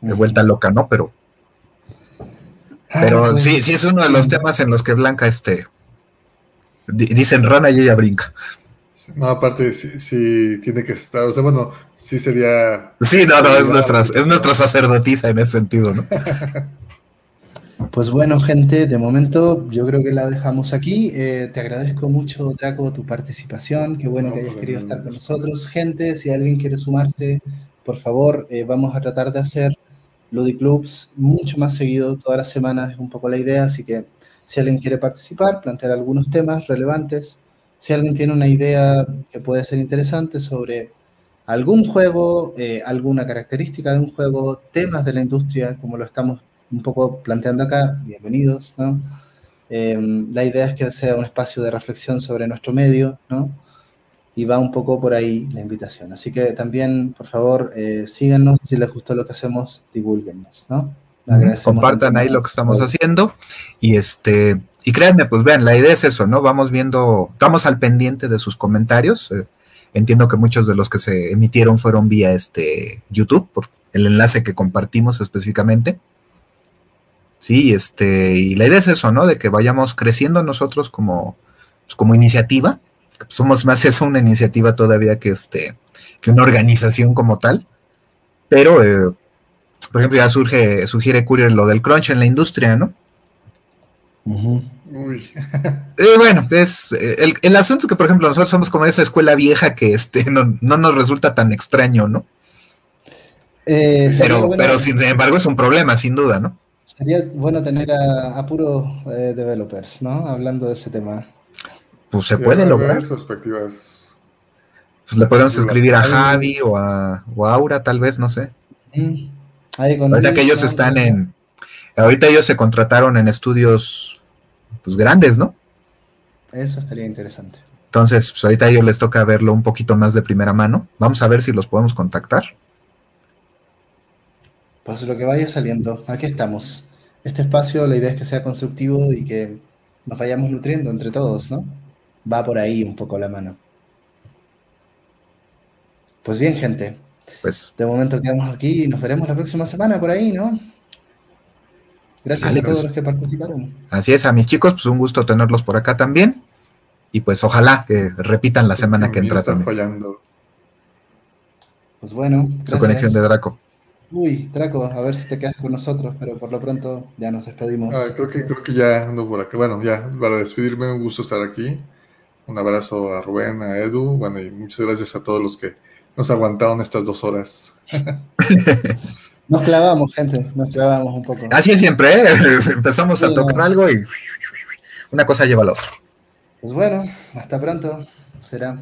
Speaker 2: de vuelta loca, ¿no? Pero,
Speaker 1: Ah,
Speaker 2: pero
Speaker 1: pues,
Speaker 2: sí, sí es uno de los temas en los que Blanca, este, dicen rana y ella brinca.
Speaker 3: No, aparte, sí, sí tiene que estar. O sea, bueno, sí sería.
Speaker 2: Sí, no, no, es nuestra, es nuestra sacerdotisa en ese sentido, ¿no? *laughs*
Speaker 1: Pues bueno, gente, de momento yo creo que la dejamos aquí. Eh, te agradezco mucho, Draco, tu participación. Qué bueno
Speaker 3: No,
Speaker 1: que hayas
Speaker 3: pues,
Speaker 1: querido
Speaker 3: no,
Speaker 1: estar con nosotros. Gente, si alguien quiere sumarse, por favor, eh, vamos a tratar de hacer Ludiclubs mucho más seguido, todas las semanas es un poco la idea, así que si alguien quiere participar, plantear algunos temas relevantes, si alguien tiene una idea que puede ser interesante sobre algún juego, eh, alguna característica de un juego, temas de la industria, como lo estamos un poco planteando acá, bienvenidos, ¿no? Eh, la idea es que sea un espacio de reflexión sobre nuestro medio, ¿no? Y va un poco por ahí la invitación. Así que también, por favor, eh, síganos, si les gustó lo que hacemos, divulguennos, ¿no?
Speaker 2: Compartan ahí lo que estamos haciendo y este y créanme, pues vean, la idea es eso, ¿no? Vamos viendo, estamos al pendiente de sus comentarios. eh, entiendo que muchos de los que se emitieron fueron vía este YouTube por el enlace que compartimos específicamente. Sí, este y la idea es eso, ¿no? De que vayamos creciendo nosotros como pues, como iniciativa. Somos más eso una iniciativa todavía que este que una organización como tal, pero eh, por ejemplo, ya surge, sugiere Courier lo del crunch en la industria, ¿no?
Speaker 1: Ujú.
Speaker 3: Uy, *laughs*
Speaker 2: Eh, bueno, es eh, el, el asunto es que, por ejemplo, nosotros somos como esa escuela vieja que este no, no nos resulta tan extraño, ¿no?
Speaker 1: Eh,
Speaker 2: Pero,
Speaker 1: bueno-
Speaker 2: pero sin embargo es un problema, sin duda, ¿no?
Speaker 1: Sería bueno tener a, a puros eh, developers, ¿no? Hablando de ese tema.
Speaker 2: Pues se
Speaker 3: sí,
Speaker 2: puede lograr.
Speaker 3: perspectivas.
Speaker 2: Pues le podemos escribir a
Speaker 1: Javi.
Speaker 2: Javi o a, o a Aura, tal vez, no sé.
Speaker 1: Mm. Ahí con
Speaker 2: Ahorita que ellos están en. Ahorita ellos se contrataron en estudios pues grandes, ¿no?
Speaker 1: Eso estaría interesante.
Speaker 2: Entonces, pues ahorita a ellos les toca verlo un poquito más de primera mano. Vamos a ver si los podemos contactar.
Speaker 1: Pues lo que vaya saliendo, aquí estamos. Este espacio, la idea es que sea constructivo y que nos vayamos nutriendo entre todos, ¿no? Va por ahí un poco la mano. Pues bien, gente,
Speaker 2: Pues
Speaker 1: de momento quedamos aquí y nos veremos la próxima semana por ahí, ¿no? Gracias a todos
Speaker 2: pues.
Speaker 1: los que participaron.
Speaker 2: así es, a mis chicos, pues un gusto tenerlos por acá también. Y pues ojalá que repitan la semana que entra también.
Speaker 3: fallando.
Speaker 1: Pues bueno,
Speaker 2: Su conexión de Draco.
Speaker 1: Uy, Draco, a ver si te quedas con nosotros, pero por lo pronto ya nos despedimos.
Speaker 3: Ah, creo, que, creo que ya ando por acá. Bueno, ya, para despedirme, un gusto estar aquí. Un abrazo a Rubén, a Edu. Bueno, y muchas gracias a todos los que nos aguantaron estas dos horas. *laughs*
Speaker 1: Nos clavamos, gente, nos clavamos un poco.
Speaker 2: Así es siempre, ¿eh? *laughs* Empezamos a tocar
Speaker 1: no.
Speaker 2: algo y una cosa lleva a la otra.
Speaker 1: Pues bueno, hasta pronto. Será.